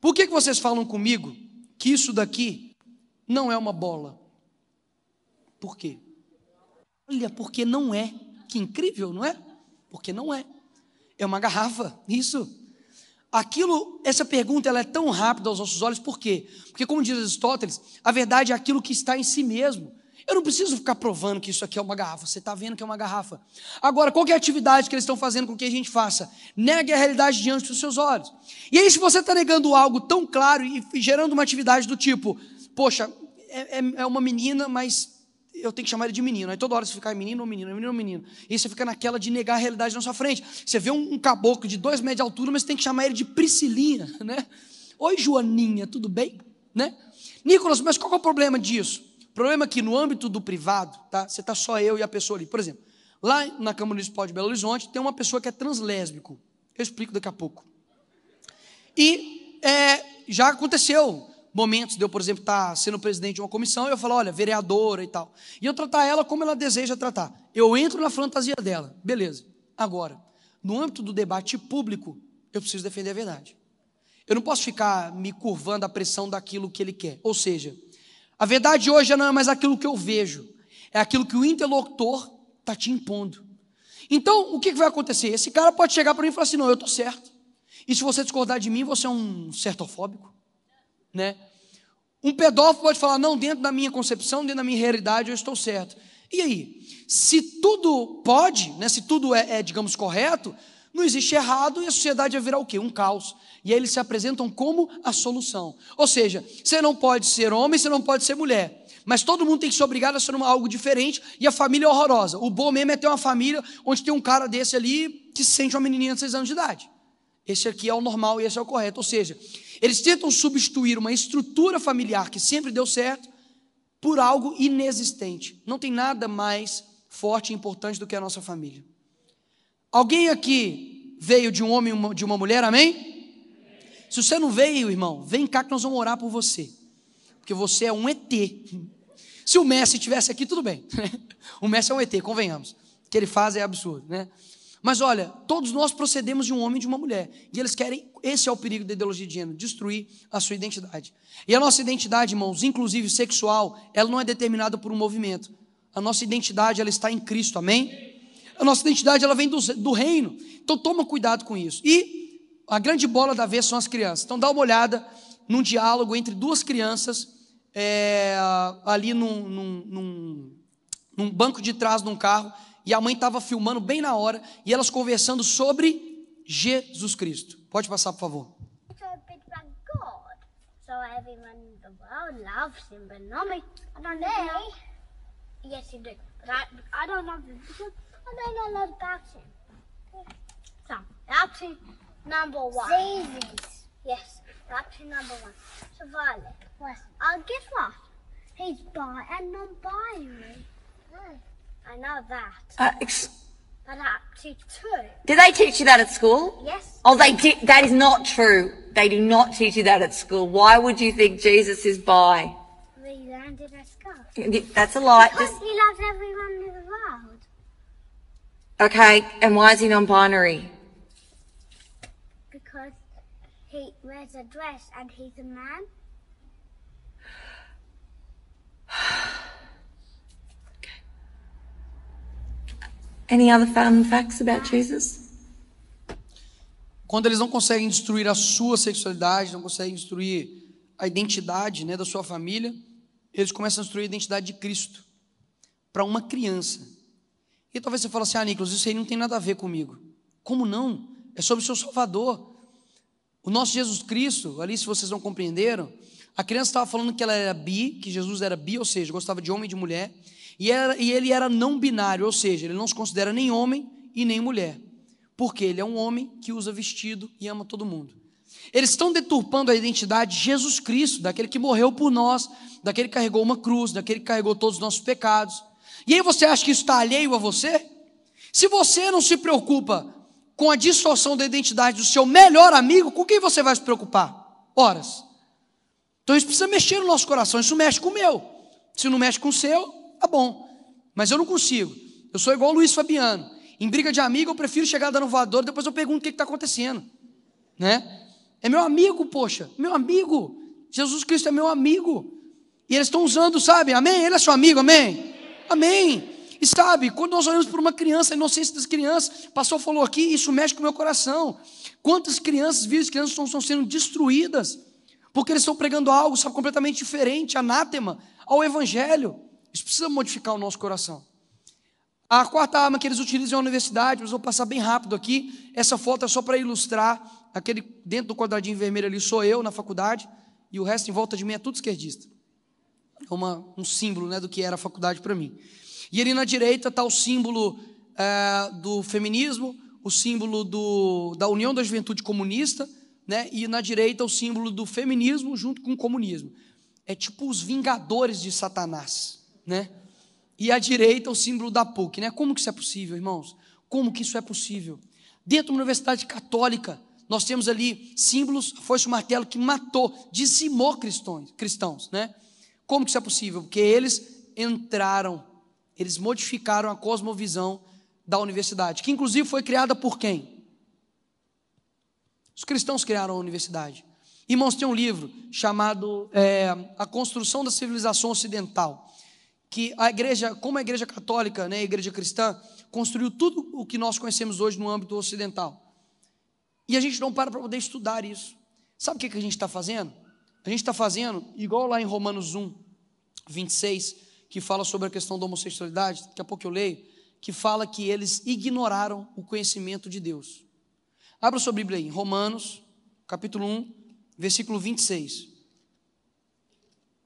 Por que, que vocês falam comigo que isso daqui não é uma bola? Por quê? Olha, porque não é. Que incrível, não é? Porque não é. É uma garrafa, isso. Aquilo, essa pergunta ela é tão rápida aos nossos olhos, por quê? Porque, como diz Aristóteles, a verdade é aquilo que está em si mesmo. Eu não preciso ficar provando que isso aqui é uma garrafa, você está vendo que é uma garrafa. Agora, qual é a atividade que eles estão fazendo com que a gente faça? Negue a realidade diante dos seus olhos. E aí, se você está negando algo tão claro e gerando uma atividade do tipo, poxa, é, é, é uma menina, mas eu tenho que chamar ele de menino. Aí toda hora você fica, é menino ou menino, menino ou menino. E você fica naquela de negar a realidade na sua frente. Você vê um, um caboclo de dois metros de altura, mas você tem que chamar ele de Priscilinha, né? Oi, Joaninha, tudo bem? Né? Nicolas, mas qual é o problema disso? O problema é que no âmbito do privado, tá? Você está só eu e a pessoa ali. Por exemplo, lá na Câmara Municipal de Belo Horizonte tem uma pessoa que é translésbico. Eu explico daqui a pouco. E é, já aconteceu momentos de eu, por exemplo, estar sendo presidente de uma comissão e eu falo, olha, vereadora e tal. E eu tratar ela como ela deseja tratar. Eu entro na fantasia dela, beleza. Agora, no âmbito do debate público, eu preciso defender a verdade. Eu não posso ficar me curvando à pressão daquilo que ele quer. Ou seja, a verdade hoje não é mais aquilo que eu vejo, é aquilo que o interlocutor está te impondo. Então, o que vai acontecer? Esse cara pode chegar para mim e falar assim: não, eu estou certo. E se você discordar de mim, você é um certafóbico. Né? Um pedófilo pode falar: não, dentro da minha concepção, dentro da minha realidade, eu estou certo. E aí? Se tudo pode, né, se tudo é, é, digamos, correto, não existe errado e a sociedade vai virar o quê? Um caos. E aí eles se apresentam como a solução. Ou seja, você não pode ser homem, você não pode ser mulher. Mas todo mundo tem que ser obrigado a ser uma, algo diferente e a família é horrorosa. O bom mesmo é ter uma família onde tem um cara desse ali que se sente uma menininha de 6 anos de idade. Esse aqui é o normal e esse é o correto. Ou seja, eles tentam substituir uma estrutura familiar que sempre deu certo por algo inexistente. Não tem nada mais forte e importante do que a nossa família. Alguém aqui veio de um homem e de uma mulher, amém? Se você não veio, irmão, vem cá que nós vamos orar por você. Porque você é um ET. Se o Messi estivesse aqui, tudo bem. o Messi é um ET, convenhamos. O que ele faz é absurdo, né? Mas olha, todos nós procedemos de um homem e de uma mulher. E eles querem, esse é o perigo da ideologia de gênero, destruir a sua identidade. E a nossa identidade, irmãos, inclusive sexual, ela não é determinada por um movimento. A nossa identidade, ela está em Cristo, amém? A nossa identidade, ela vem do, do reino. Então toma cuidado com isso. E a grande bola da vez são as crianças. Então dá uma olhada num diálogo entre duas crianças, é, ali num, num- num- num banco de trás de um carro, e a mãe estava filmando bem na hora, e elas conversando sobre Jesus Cristo. Pode passar, por favor. so big like God. So everyone in the world loves him, but not me. I don't know. Yes, you do. But I, I don't love him because I don't know a lot about him. So, that's his number one. Jesus. Yes, that's his number one. So, Violet. What? Uh, guess what? He's bi and non-binary. I know that. Uh, ex- But I teach too. did they teach you that at school? Yes. Oh, they did. That is not true. They do not teach you that at school. Why would you think Jesus is bi? We learned it at school. That's a lie. Because Just- he loves everyone in the world. okay, and why is he non-binary? He wears a dress and he's a man. Any other fun facts about Jesus? Quando eles não conseguem destruir a sua sexualidade, não conseguem destruir a identidade né, da sua família, eles começam a destruir a identidade de Cristo para uma criança. E talvez você fale assim, ah, Nicolas, isso aí não tem nada a ver comigo. Como não? É sobre o seu Salvador. O nosso Jesus Cristo, ali se vocês não compreenderam, a criança estava falando que ela era bi, que Jesus era bi, ou seja, gostava de homem e de mulher, e, era- e ele era não binário, ou seja, ele não se considera nem homem e nem mulher, porque ele é um homem que usa vestido e ama todo mundo. Eles estão deturpando a identidade de Jesus Cristo, daquele que morreu por nós, daquele que carregou uma cruz, daquele que carregou todos os nossos pecados. E aí você acha que isso está alheio a você? Se você não se preocupa com a distorção da identidade do seu melhor amigo, com quem você vai se preocupar? Horas. Então isso precisa mexer no nosso coração, isso mexe com o meu. Se não mexe com o seu, tá bom. Mas eu não consigo. Eu sou igual o Luiz Fabiano. Em briga de amigo, eu prefiro chegar dando voador, depois eu pergunto o que está acontecendo. Né? É meu amigo, poxa, meu amigo. Jesus Cristo é meu amigo. E eles estão usando, sabe? Amém? Ele é seu amigo, amém? Amém. E sabe, quando nós olhamos para uma criança, a inocência das crianças, o pastor falou aqui, isso mexe com o meu coração. Quantas crianças, vidas de crianças estão, estão sendo destruídas, porque eles estão pregando algo, sabe, completamente diferente, anátema, ao evangelho. Isso precisa modificar o nosso coração. A quarta arma que eles utilizam é a universidade, mas vou passar bem rápido aqui. Essa foto é só para ilustrar. Aquele dentro do quadradinho vermelho ali sou eu na faculdade, e o resto em volta de mim é tudo esquerdista. É uma, um símbolo né, do que era a faculdade para mim. E ali na direita está o símbolo é, do feminismo, o símbolo do, da União da Juventude Comunista, né, e na direita o símbolo do feminismo junto com o comunismo. É tipo os vingadores de Satanás, né? E à direita o símbolo da PUC, né? Como que isso é possível, irmãos? Como que isso é possível? Dentro da Universidade Católica, nós temos ali símbolos, foi o martelo que matou, dizimou cristãos, cristãos, né? Como que isso é possível? Porque eles entraram, eles modificaram a cosmovisão da universidade, que inclusive foi criada por quem? Os cristãos criaram a universidade. Irmãos, tem um livro chamado é, A Construção da Civilização Ocidental, que a igreja, como a igreja católica, né, a igreja cristã, construiu tudo o que nós conhecemos hoje no âmbito ocidental. E a gente não para para poder estudar isso. Sabe o que, que a gente está fazendo? A gente está fazendo, igual lá em Romanos 1, 26, que fala sobre a questão da homossexualidade, daqui a pouco eu leio, que fala que eles ignoraram o conhecimento de Deus. Abra sua Bíblia aí, Romanos, capítulo 1, versículo 26.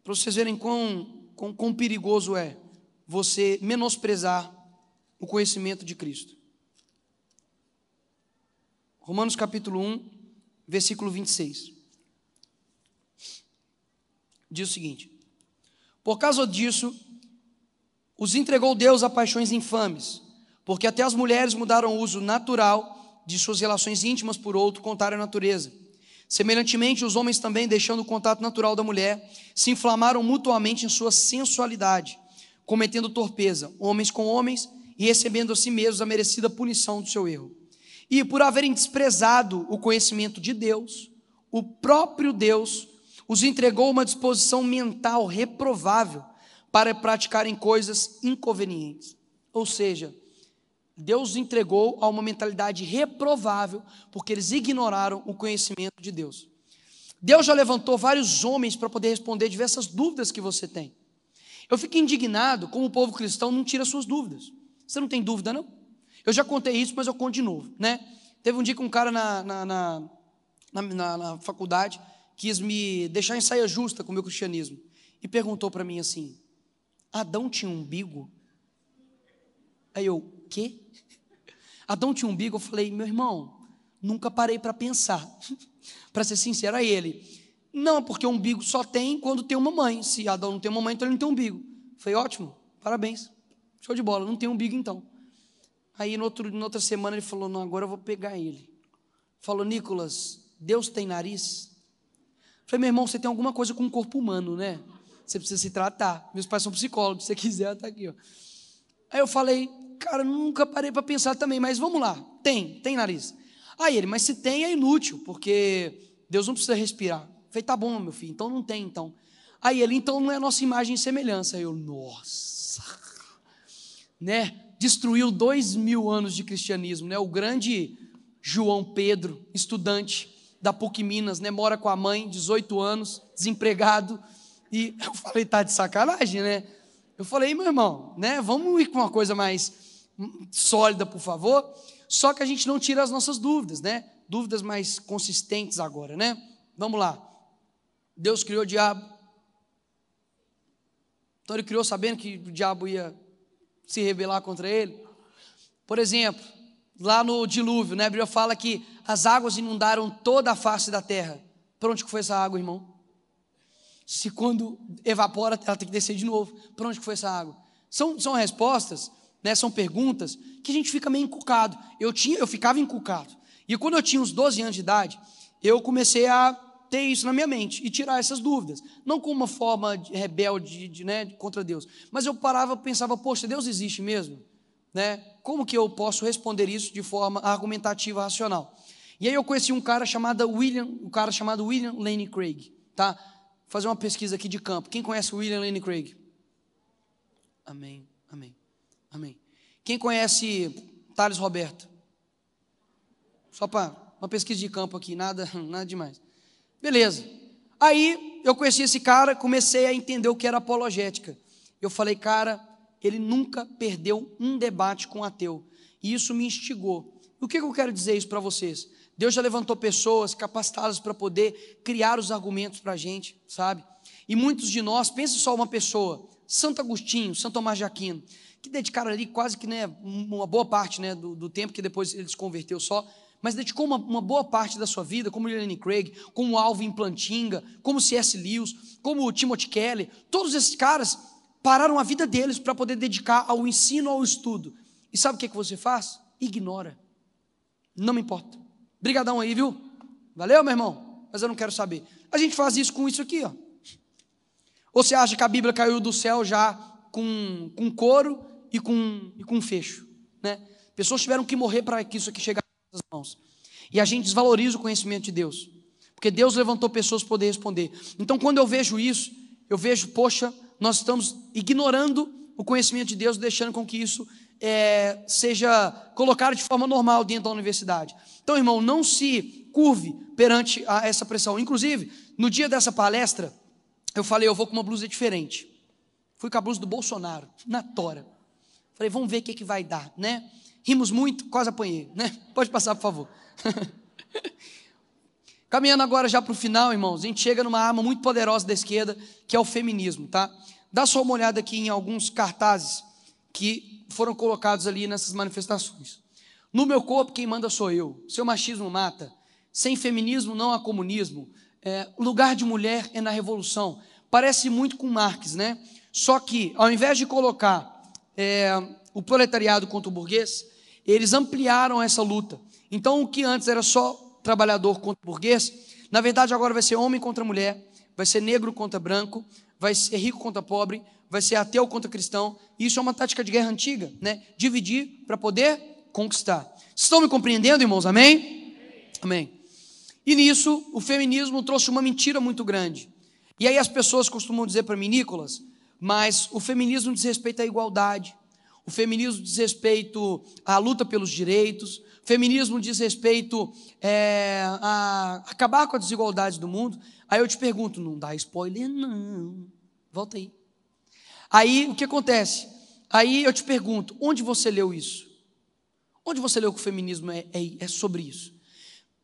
Para vocês verem quão, quão, quão perigoso é você menosprezar o conhecimento de Cristo. Romanos capítulo 1, versículo 26. Diz o seguinte: Por causa disso, os entregou Deus a paixões infames, porque até as mulheres mudaram o uso natural de suas relações íntimas por outro, contrário à natureza. Semelhantemente, os homens também, deixando o contato natural da mulher, se inflamaram mutuamente em sua sensualidade, cometendo torpeza, homens com homens, e recebendo a si mesmos a merecida punição do seu erro. E por haverem desprezado o conhecimento de Deus, o próprio Deus os entregou uma disposição mental reprovável para praticarem coisas inconvenientes. Ou seja, Deus os entregou a uma mentalidade reprovável porque eles ignoraram o conhecimento de Deus. Deus já levantou vários homens para poder responder diversas dúvidas que você tem. Eu fico indignado como o povo cristão não tira suas dúvidas. Você não tem dúvida, não? Eu já contei isso, mas eu conto de novo, né? Teve um dia que um cara na, na, na, na, na faculdade quis me deixar em saia justa com o meu cristianismo e perguntou para mim assim: Adão tinha um umbigo? Aí eu, quê? Adão tinha um umbigo? Eu falei, meu irmão, nunca parei para pensar. para ser sincero a ele, não, porque o umbigo só tem quando tem uma mãe. Se Adão não tem uma mãe, então ele não tem umbigo. Falei, ótimo, parabéns. Show de bola, não tem umbigo então. Aí no outro, na outra semana ele falou, não, agora eu vou pegar ele. Falou, Nicolas, Deus tem nariz? Falei, meu irmão, você tem alguma coisa com o corpo humano, né? Você precisa se tratar. Meus pais são psicólogos, se você quiser, está aqui. Ó. Aí eu falei, cara, nunca parei para pensar também, mas vamos lá. Tem, tem nariz. Aí ele, mas se tem é inútil, porque Deus não precisa respirar. Eu falei, tá bom, meu filho, então não tem, então. Aí ele, então não é nossa imagem e semelhança. Aí eu, nossa, né? Destruiu dois mil anos de cristianismo, né? O grande João Pedro, estudante da PUC Minas, né? Mora com a mãe, 18 anos, desempregado. E eu falei, tá de sacanagem, né? Eu falei, meu irmão, né? Vamos ir com uma coisa mais sólida, por favor. Só que a gente não tira as nossas dúvidas, né? Dúvidas mais consistentes agora, né? Vamos lá. Deus criou o diabo. Então ele criou sabendo que o diabo ia se rebelar contra ele. Por exemplo, lá no dilúvio, né? A Bíblia fala que as águas inundaram toda a face da terra. Para onde que foi essa água, irmão? Se quando evapora, ela tem que descer de novo. Para onde que foi essa água? São, são respostas, né? São perguntas que a gente fica meio encucado. Eu tinha, eu ficava encucado. E quando eu tinha uns 12 anos de idade, eu comecei a ter isso na minha mente e tirar essas dúvidas. Não como uma forma de rebelde de, né, contra Deus, mas eu parava e pensava, poxa, Deus existe mesmo? Né? Como que eu posso responder isso de forma argumentativa, racional? E aí eu conheci um cara chamado William, um cara chamado William Lane Craig, tá? Fazer uma pesquisa aqui de campo. Quem conhece William Lane Craig? Amém, amém, amém. Quem conhece Thales Roberto? Só para uma pesquisa de campo aqui, nada, nada demais. Beleza. Aí eu conheci esse cara, comecei a entender o que era apologética. Eu falei, cara, ele nunca perdeu um debate com um ateu. E isso me instigou. O que eu quero dizer isso para vocês? Deus já levantou pessoas capacitadas para poder criar os argumentos para a gente, sabe? E muitos de nós, pensa só uma pessoa, Santo Agostinho, Santo Tomás de Aquino, que dedicaram ali quase que né, uma boa parte né, do, do tempo que depois ele se converteu só, mas dedicou uma, uma, boa parte da sua vida, como Lenny Craig, como Alvin Plantinga, como C.S. Lewis, como Timothy Kelly, todos esses caras pararam a vida deles para poder dedicar ao ensino, ao estudo. E sabe o que, é que você faz? Ignora. Não me importa. Brigadão aí, viu? Valeu, meu irmão? Mas eu não quero saber. A gente faz isso com isso aqui, ó. Ou você acha que a Bíblia caiu do céu já com, com couro e com, e com fecho? Né? Pessoas tiveram que morrer para que isso aqui chegasse nas mãos. E a gente desvaloriza o conhecimento de Deus. Porque Deus levantou pessoas para poder responder. Então, quando eu vejo isso, eu vejo, poxa, nós estamos ignorando o conhecimento de Deus, deixando com que isso é, seja colocado de forma normal dentro da universidade. Então, irmão, não se curve perante a essa pressão. Inclusive, no dia dessa palestra, eu falei, eu vou com uma blusa diferente. Fui com a blusa do Bolsonaro, na tora. Falei, vamos ver o que, que vai dar, né? Rimos muito, quase apanhei, né? Pode passar, por favor. Caminhando agora já para o final, irmãos, a gente chega numa arma muito poderosa da esquerda, que é o feminismo, tá? Dá só uma olhada aqui em alguns cartazes que foram colocados ali nessas manifestações. No meu corpo, quem manda sou eu. Seu machismo mata. Sem feminismo não há comunismo. É, o lugar de mulher é na revolução. Parece muito com Marx, né? Só que, ao invés de colocar é, o proletariado contra o burguês, eles ampliaram essa luta. Então, o que antes era só trabalhador contra burguês, na verdade agora vai ser homem contra mulher, vai ser negro contra branco, vai ser rico contra pobre, vai ser ateu contra cristão. Isso é uma tática de guerra antiga, né? Dividir para poder conquistar. Estão me compreendendo, irmãos? Amém? Amém. E nisso, o feminismo trouxe uma mentira muito grande. E aí as pessoas costumam dizer para mim, Nicolas, mas o feminismo diz respeito à igualdade, o feminismo diz respeito à luta pelos direitos, o feminismo diz respeito é, a acabar com a desigualdade do mundo. Aí eu te pergunto, não dá spoiler, não. Volta aí. Aí o que acontece? Aí eu te pergunto, onde você leu isso? Onde você leu que o feminismo é, é, é sobre isso?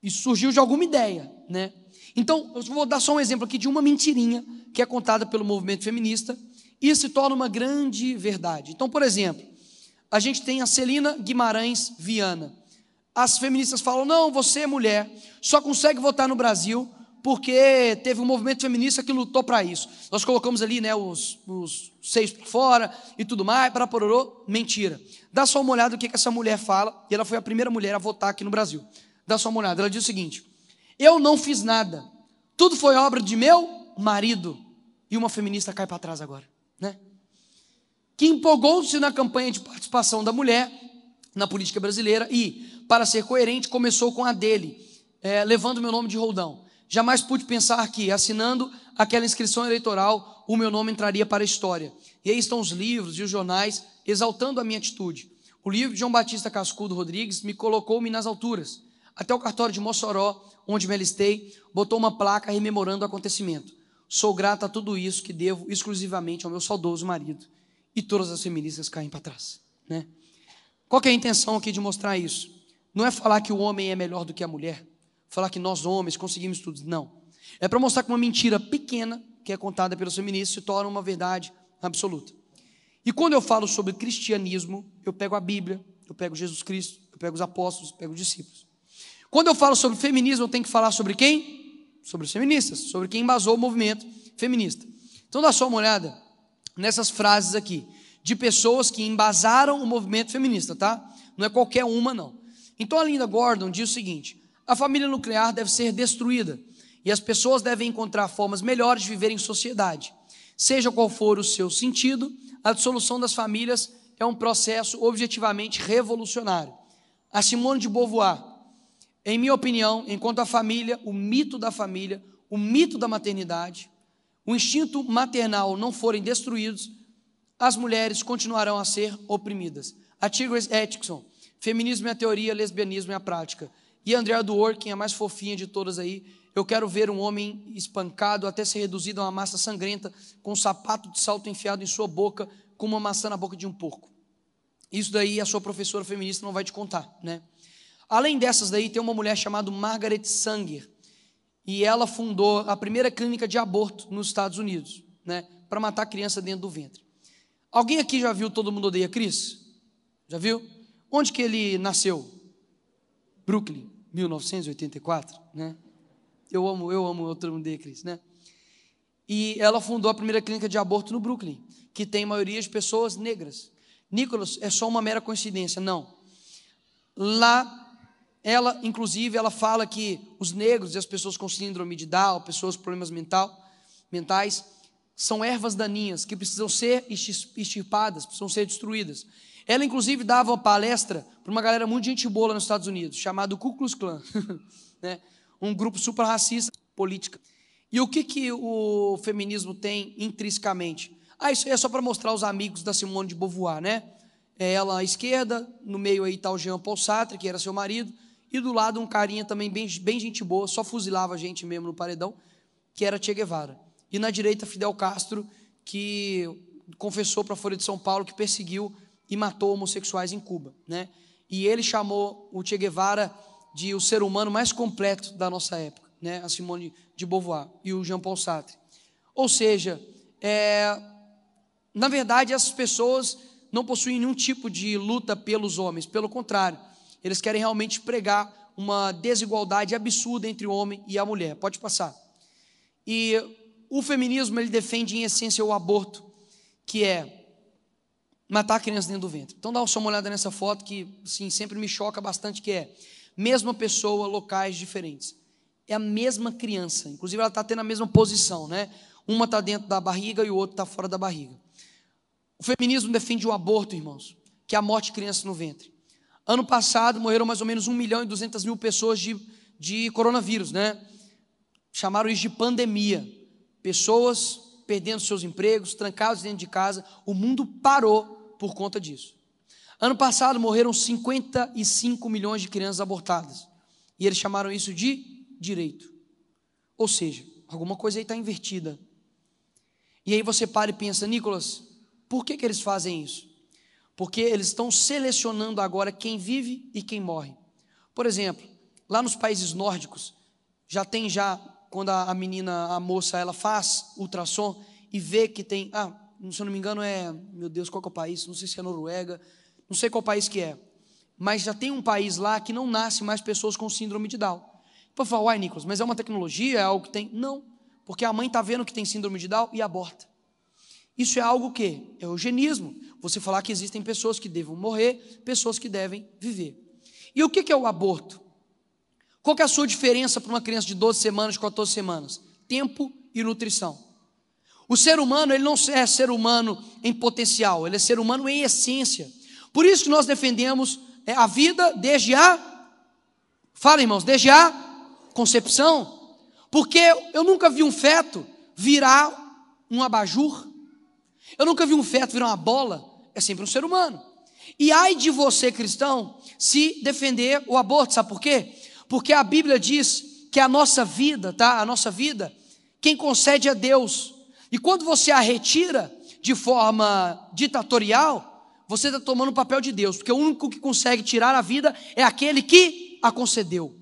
Isso surgiu de alguma ideia, né? Então, eu vou dar só um exemplo aqui de uma mentirinha que é contada pelo movimento feminista e se torna uma grande verdade. Então, por exemplo, a gente tem a Celina Guimarães Viana. As feministas falam: não, você é mulher, só consegue votar no Brasil porque teve um movimento feminista que lutou para isso. Nós colocamos ali né, os, os seios para fora e tudo mais, para pororô, mentira. Dá só uma olhada no que, que essa mulher fala, e ela foi a primeira mulher a votar aqui no Brasil. Dá só uma olhada, ela diz o seguinte: Eu não fiz nada, tudo foi obra de meu marido. E uma feminista cai para trás agora, né? Que empolgou-se na campanha de participação da mulher na política brasileira e, para ser coerente, começou com a dele, é, levando meu nome de roldão. Jamais pude pensar que, assinando aquela inscrição eleitoral, o meu nome entraria para a história. E aí estão os livros e os jornais exaltando a minha atitude. O livro de João Batista Cascudo Rodrigues me colocou-me nas alturas. Até o cartório de Mossoró, onde me alistei, botou uma placa rememorando o acontecimento. Sou grato a tudo isso que devo exclusivamente ao meu saudoso marido. E todas as feministas caem para trás. Né? Qual é a intenção aqui de mostrar isso? Não é falar que o homem é melhor do que a mulher falar que nós homens conseguimos tudo. Não. É para mostrar que uma mentira pequena, que é contada pelos feministas, se torna uma verdade absoluta. E quando eu falo sobre cristianismo, eu pego a Bíblia, eu pego Jesus Cristo, eu pego os apóstolos, eu pego os discípulos. Quando eu falo sobre feminismo, eu tenho que falar sobre quem? Sobre os feministas, sobre quem embasou o movimento feminista. Então dá só uma olhada nessas frases aqui, de pessoas que embasaram o movimento feminista, tá? Não é qualquer uma, não. Então a Linda Gordon diz o seguinte: a família nuclear deve ser destruída e as pessoas devem encontrar formas melhores de viver em sociedade. Seja qual for o seu sentido, a dissolução das famílias é um processo objetivamente revolucionário. A Simone de Beauvoir, em minha opinião, enquanto a família, o mito da família, o mito da maternidade, o instinto maternal não forem destruídos, as mulheres continuarão a ser oprimidas. A Tigres Feminismo é a teoria, lesbianismo é a prática. E a Andrea Dworkin, a mais fofinha de todas aí, eu quero ver um homem espancado até ser reduzido a uma massa sangrenta, com um sapato de salto enfiado em sua boca, com uma maçã na boca de um porco. Isso daí a sua professora feminista não vai te contar, né? Além dessas daí, tem uma mulher chamada Margaret Sanger, e ela fundou a primeira clínica de aborto nos Estados Unidos, né? Para matar criança dentro do ventre. Alguém aqui já viu Todo Mundo Odeia Cris? Já viu? Onde que ele nasceu? Brooklyn. 1984, né? Eu amo, eu amo o mundo de Cris, né? E ela fundou a primeira clínica de aborto no Brooklyn, que tem maioria de pessoas negras. Nicholas é só uma mera coincidência, não. Lá ela, inclusive, ela fala que os negros e as pessoas com síndrome de Down, pessoas com problemas mental, mentais, são ervas daninhas que precisam ser extirpadas, precisam ser destruídas. Ela, inclusive, dava uma palestra para uma galera muito gente boa nos Estados Unidos, chamado Ku Klux Klan, né? um grupo super racista política. E o que, que o feminismo tem intrinsecamente? Ah, isso aí é só para mostrar os amigos da Simone de Beauvoir, né? É ela à esquerda, no meio aí está o Jean Paul Sartre, que era seu marido, e do lado um carinha também bem, bem gente boa, só fuzilava a gente mesmo no paredão, que era Che Guevara. E na direita, Fidel Castro, que confessou para a Folha de São Paulo que perseguiu e matou homossexuais em Cuba, né? E ele chamou o Che Guevara de o ser humano mais completo da nossa época, né? A Simone de Beauvoir e o Jean Paul Sartre. Ou seja, é, na verdade, essas pessoas não possuem nenhum tipo de luta pelos homens, pelo contrário, eles querem realmente pregar uma desigualdade absurda entre o homem e a mulher. Pode passar. E o feminismo ele defende em essência o aborto, que é matar a criança dentro do ventre. Então dá só uma olhada nessa foto que sim, sempre me choca bastante que é Mesma pessoa, locais diferentes. É a mesma criança. Inclusive, ela está tendo a mesma posição, né? Uma está dentro da barriga e o outro está fora da barriga. O feminismo defende o aborto, irmãos, que é a morte de criança no ventre. Ano passado morreram mais ou menos 1 milhão e 200 mil pessoas de, de coronavírus, né? Chamaram isso de pandemia. Pessoas perdendo seus empregos, trancados dentro de casa. O mundo parou por conta disso. Ano passado morreram 55 milhões de crianças abortadas. E eles chamaram isso de direito. Ou seja, alguma coisa aí está invertida. E aí você para e pensa, Nicolas, por que, que eles fazem isso? Porque eles estão selecionando agora quem vive e quem morre. Por exemplo, lá nos países nórdicos, já tem já, quando a, menina, a moça, ela faz ultrassom e vê que tem, ah, se eu não me engano é, meu Deus, qual que é o país? Não sei se é Noruega, não sei qual país que é. Mas já tem um país lá que não nasce mais pessoas com síndrome de Down. Para falar, uai, Nicolas, mas é uma tecnologia, é algo que tem? Não, porque a mãe está vendo que tem síndrome de Down e aborta. Isso é algo que é eugenismo. Você falar que existem pessoas que devem morrer, pessoas que devem viver. E o que é o aborto? Qual é a sua diferença para uma criança de 12 semanas, 14 semanas? Tempo e nutrição. O ser humano, ele não é ser humano em potencial, ele é ser humano em essência. Por isso que nós defendemos é, a vida desde a Fala, irmãos, desde a concepção. Porque eu nunca vi um feto virar um abajur eu nunca vi um feto virar uma bola, é sempre um ser humano. E ai de você, cristão, se defender o aborto, sabe por quê? Porque a Bíblia diz que a nossa vida, tá? A nossa vida, quem concede é Deus. E quando você a retira de forma ditatorial, você está tomando o papel de Deus, porque o único que consegue tirar a vida é aquele que a concedeu.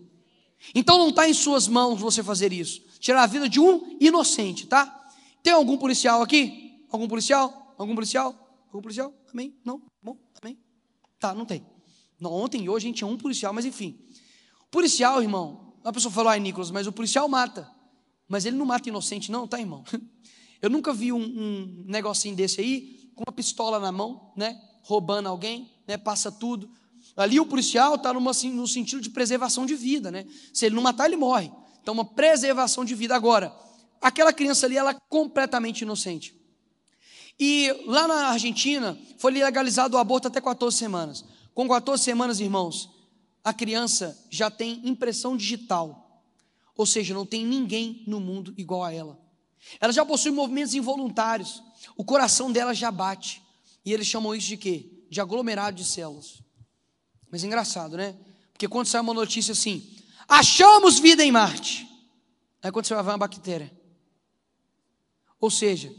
Então não está em suas mãos você fazer isso, tirar a vida de um inocente, tá? Tem algum policial aqui? Algum policial? Algum policial? Algum policial? Amém? Não? Bom, amém? Tá, não tem. Não, ontem e hoje a gente tinha um policial, mas enfim. Policial, irmão, a pessoa falou, ai, Nicolas, mas o policial mata. Mas ele não mata inocente, não, tá, irmão? Eu nunca vi um, um negocinho desse aí, com uma pistola na mão, né? Roubando alguém, né? Passa tudo. Ali o policial está assim, no sentido de preservação de vida, né? Se ele não matar, ele morre. Então, uma preservação de vida. Agora, aquela criança ali, ela é completamente inocente. E lá na Argentina foi legalizado o aborto até 14 semanas. Com 14 semanas, irmãos, a criança já tem impressão digital. Ou seja, não tem ninguém no mundo igual a ela. Ela já possui movimentos involuntários. O coração dela já bate. E eles chamam isso de quê? De aglomerado de células. Mas é engraçado, né? Porque quando sai uma notícia assim, achamos vida em Marte. Aí quando você vai ver uma bactéria. Ou seja,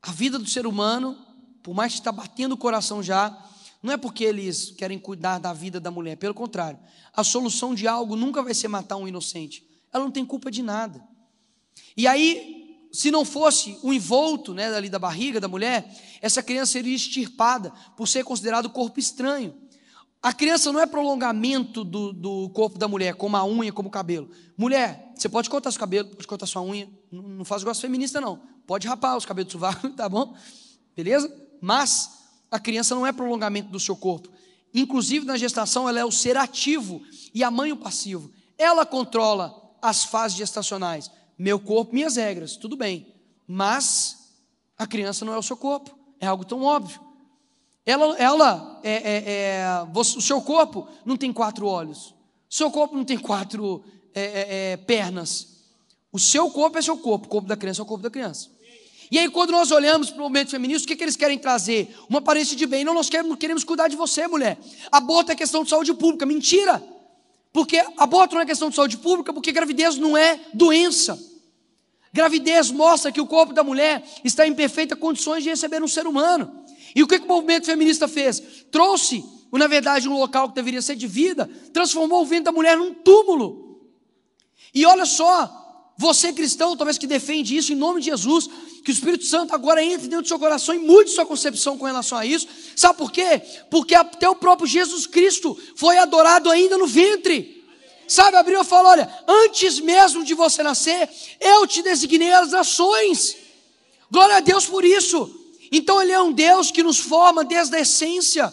a vida do ser humano, por mais que está batendo o coração já, não é porque eles querem cuidar da vida da mulher, pelo contrário. A solução de algo nunca vai ser matar um inocente. Ela não tem culpa de nada. E aí, se não fosse o envolto né, ali da barriga da mulher, essa criança seria extirpada por ser considerado corpo estranho. A criança não é prolongamento do, do corpo da mulher, como a unha, como o cabelo. Mulher, você pode cortar seu cabelo, pode cortar sua unha, não, não faz gosto feminista, não. Pode rapar os cabelos do tá bom? Beleza? Mas a criança não é prolongamento do seu corpo. Inclusive na gestação ela é o ser ativo e a mãe o passivo. Ela controla as fases gestacionais. Meu corpo, minhas regras, tudo bem. Mas a criança não é o seu corpo. É algo tão óbvio. Ela, ela é, é, é, o seu corpo não tem quatro olhos. O seu corpo não tem quatro é, é, é, pernas. O seu corpo é seu corpo, o corpo da criança é o corpo da criança. E aí, quando nós olhamos para o movimento feminista, o que, que eles querem trazer? Uma aparência de bem. Não, nós queremos, queremos cuidar de você, mulher. Aborto é questão de saúde pública. Mentira! Porque aborto não é questão de saúde pública, porque gravidez não é doença. Gravidez mostra que o corpo da mulher está em perfeitas condições de receber um ser humano. E o que, que o movimento feminista fez? Trouxe, na verdade, um local que deveria ser de vida, transformou o ventre da mulher num túmulo. E olha só, você cristão, talvez que defende isso em nome de Jesus, que o Espírito Santo agora entre dentro do seu coração e mude sua concepção com relação a isso. Sabe por quê? Porque até o próprio Jesus Cristo foi adorado ainda no ventre. Sabe, abriu e falou: olha, antes mesmo de você nascer, eu te designei as nações. Glória a Deus por isso. Então Ele é um Deus que nos forma desde a essência.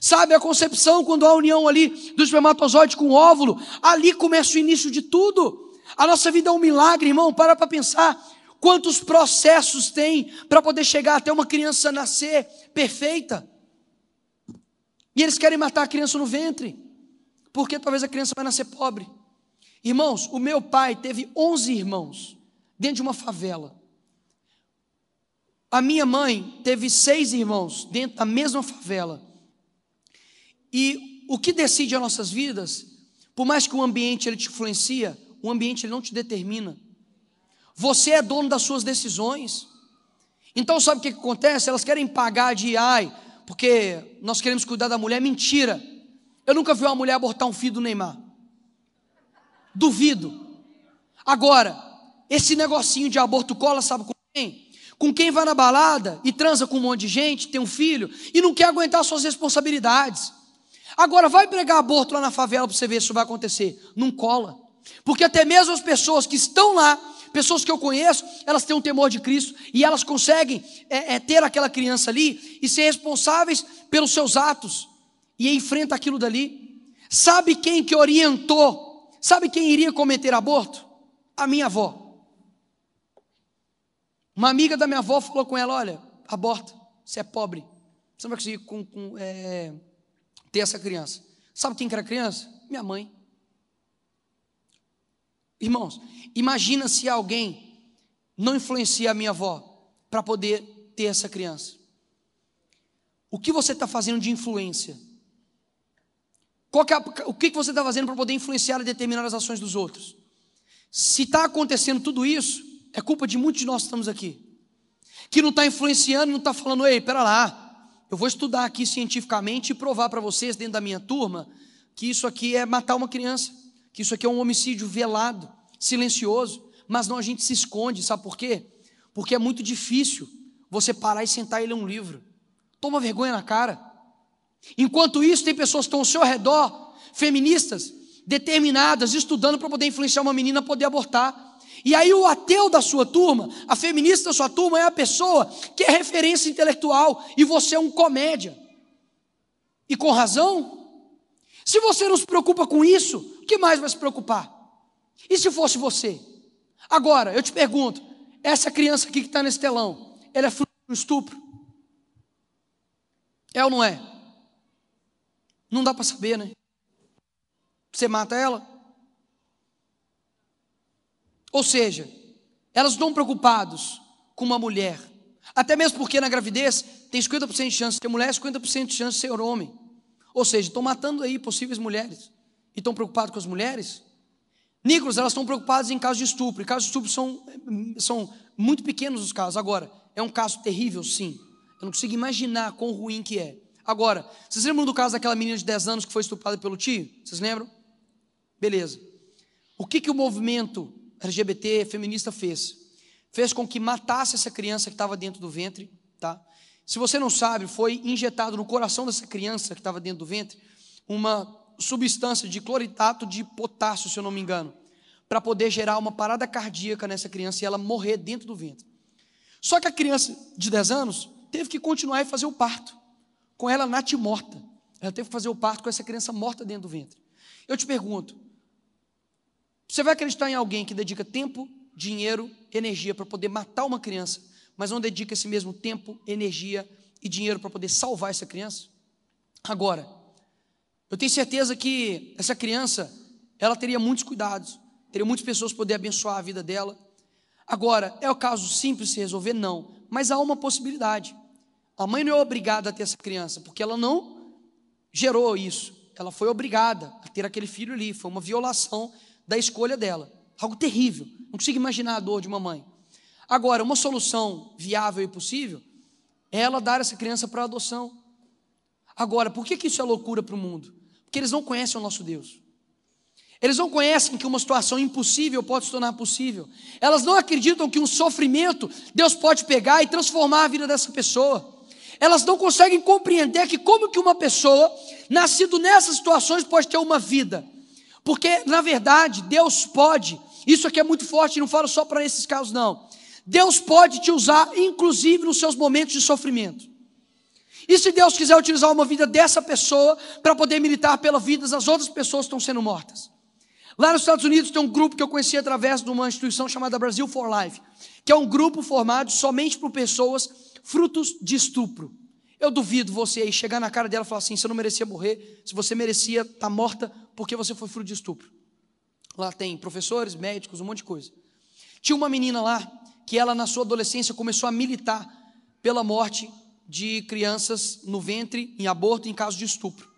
Sabe a concepção, quando há a união ali do espermatozoide com o óvulo, ali começa o início de tudo. A nossa vida é um milagre, irmão, para para pensar. Quantos processos tem para poder chegar até uma criança nascer perfeita? E eles querem matar a criança no ventre, porque talvez a criança vai nascer pobre. Irmãos, o meu pai teve 11 irmãos dentro de uma favela. A minha mãe teve seis irmãos dentro da mesma favela. E o que decide as nossas vidas, por mais que o ambiente ele te influencia, o ambiente não te determina. Você é dono das suas decisões. Então sabe o que, que acontece? Elas querem pagar de ai, porque nós queremos cuidar da mulher. Mentira. Eu nunca vi uma mulher abortar um filho do Neymar. Duvido. Agora, esse negocinho de aborto cola, sabe com quem? Com quem vai na balada e transa com um monte de gente, tem um filho e não quer aguentar suas responsabilidades. Agora, vai pregar aborto lá na favela para você ver se isso vai acontecer. Não cola. Porque até mesmo as pessoas que estão lá, pessoas que eu conheço, elas têm um temor de Cristo e elas conseguem é, é, ter aquela criança ali e ser responsáveis pelos seus atos e enfrenta aquilo dali. Sabe quem que orientou? Sabe quem iria cometer aborto? A minha avó. Uma amiga da minha avó falou com ela: Olha, aborta, você é pobre, você não vai conseguir com, com, é, ter essa criança. Sabe quem que era criança? Minha mãe. Irmãos, imagina se alguém não influencia a minha avó para poder ter essa criança. O que você está fazendo de influência? É a, o que você está fazendo para poder influenciar e determinar as ações dos outros? Se está acontecendo tudo isso, é culpa de muitos de nós que estamos aqui. Que não está influenciando, não está falando, ei, pera lá, eu vou estudar aqui cientificamente e provar para vocês, dentro da minha turma, que isso aqui é matar uma criança, que isso aqui é um homicídio velado, silencioso, mas não a gente se esconde, sabe por quê? Porque é muito difícil você parar e sentar e ler um livro. Toma vergonha na cara. Enquanto isso, tem pessoas que estão ao seu redor, feministas, determinadas, estudando para poder influenciar uma menina a poder abortar. E aí o ateu da sua turma, a feminista da sua turma é a pessoa que é referência intelectual e você é um comédia. E com razão? Se você não se preocupa com isso, o que mais vai se preocupar? E se fosse você? Agora, eu te pergunto, essa criança aqui que está nesse telão, ela é fruto do estupro? É ou não é? Não dá para saber, né? Você mata ela? Ou seja, elas estão preocupadas com uma mulher. Até mesmo porque na gravidez tem 50% de chance de ser mulher, 50% de chance de ser homem. Ou seja, estão matando aí possíveis mulheres. E estão preocupados com as mulheres? Nicolas, elas estão preocupadas em casos de estupro. E casos de estupro são, são muito pequenos os casos. Agora, é um caso terrível, sim. Eu não consigo imaginar quão ruim que é. Agora, vocês lembram do caso daquela menina de 10 anos que foi estuprada pelo tio? Vocês lembram? Beleza. O que, que o movimento LGBT feminista fez? Fez com que matasse essa criança que estava dentro do ventre, tá? Se você não sabe, foi injetado no coração dessa criança que estava dentro do ventre uma substância de cloritato de potássio, se eu não me engano, para poder gerar uma parada cardíaca nessa criança e ela morrer dentro do ventre. Só que a criança de 10 anos teve que continuar e fazer o parto, com ela natimorta. Ela teve que fazer o parto com essa criança morta dentro do ventre. Eu te pergunto, você vai acreditar em alguém que dedica tempo, dinheiro, energia para poder matar uma criança, mas não dedica esse mesmo tempo, energia e dinheiro para poder salvar essa criança? Agora, eu tenho certeza que essa criança, ela teria muitos cuidados, teria muitas pessoas poder abençoar a vida dela. Agora, é o caso simples se resolver? Não, mas há uma possibilidade. A mãe não é obrigada a ter essa criança, porque ela não gerou isso. Ela foi obrigada a ter aquele filho ali, foi uma violação da escolha dela. Algo terrível. Não consigo imaginar a dor de uma mãe. Agora, uma solução viável e possível é ela dar essa criança para adoção. Agora, por que, que isso é loucura para o mundo? Porque eles não conhecem o nosso Deus. Eles não conhecem que uma situação impossível pode se tornar possível. Elas não acreditam que um sofrimento Deus pode pegar e transformar a vida dessa pessoa. Elas não conseguem compreender que como que uma pessoa nascido nessas situações pode ter uma vida. Porque, na verdade, Deus pode, isso aqui é muito forte, não falo só para esses casos, não. Deus pode te usar, inclusive nos seus momentos de sofrimento. E se Deus quiser utilizar uma vida dessa pessoa para poder militar pela vida das outras pessoas que estão sendo mortas? Lá nos Estados Unidos tem um grupo que eu conheci através de uma instituição chamada Brasil for Life, que é um grupo formado somente por pessoas frutos de estupro. Eu duvido você aí chegar na cara dela e falar assim: você não merecia morrer, se você merecia estar tá morta porque você foi fruto de estupro. Lá tem professores, médicos, um monte de coisa. Tinha uma menina lá que ela, na sua adolescência, começou a militar pela morte de crianças no ventre, em aborto, em caso de estupro.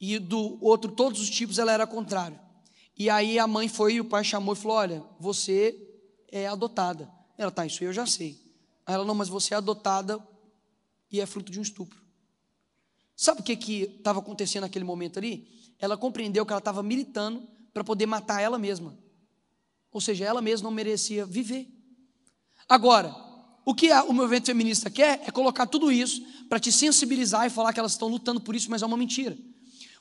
E do outro, todos os tipos, ela era contrário. E aí a mãe foi e o pai chamou e falou: Olha, você é adotada. Ela, tá, isso eu já sei. Aí ela, não, mas você é adotada e é fruto de um estupro. Sabe o que estava acontecendo naquele momento ali? Ela compreendeu que ela estava militando para poder matar ela mesma. Ou seja, ela mesma não merecia viver. Agora, o que o movimento feminista quer é colocar tudo isso para te sensibilizar e falar que elas estão lutando por isso, mas é uma mentira.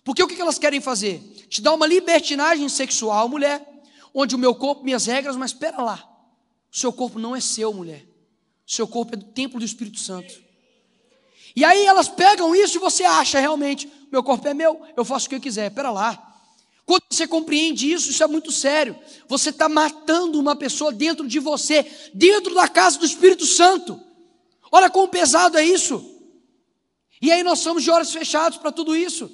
Porque o que elas querem fazer? Te dar uma libertinagem sexual, mulher, onde o meu corpo, minhas regras, mas espera lá. O seu corpo não é seu, mulher. O seu corpo é do templo do Espírito Santo. E aí elas pegam isso e você acha realmente, meu corpo é meu, eu faço o que eu quiser. Espera lá. Quando você compreende isso, isso é muito sério. Você está matando uma pessoa dentro de você, dentro da casa do Espírito Santo. Olha quão pesado é isso. E aí nós somos de olhos fechados para tudo isso.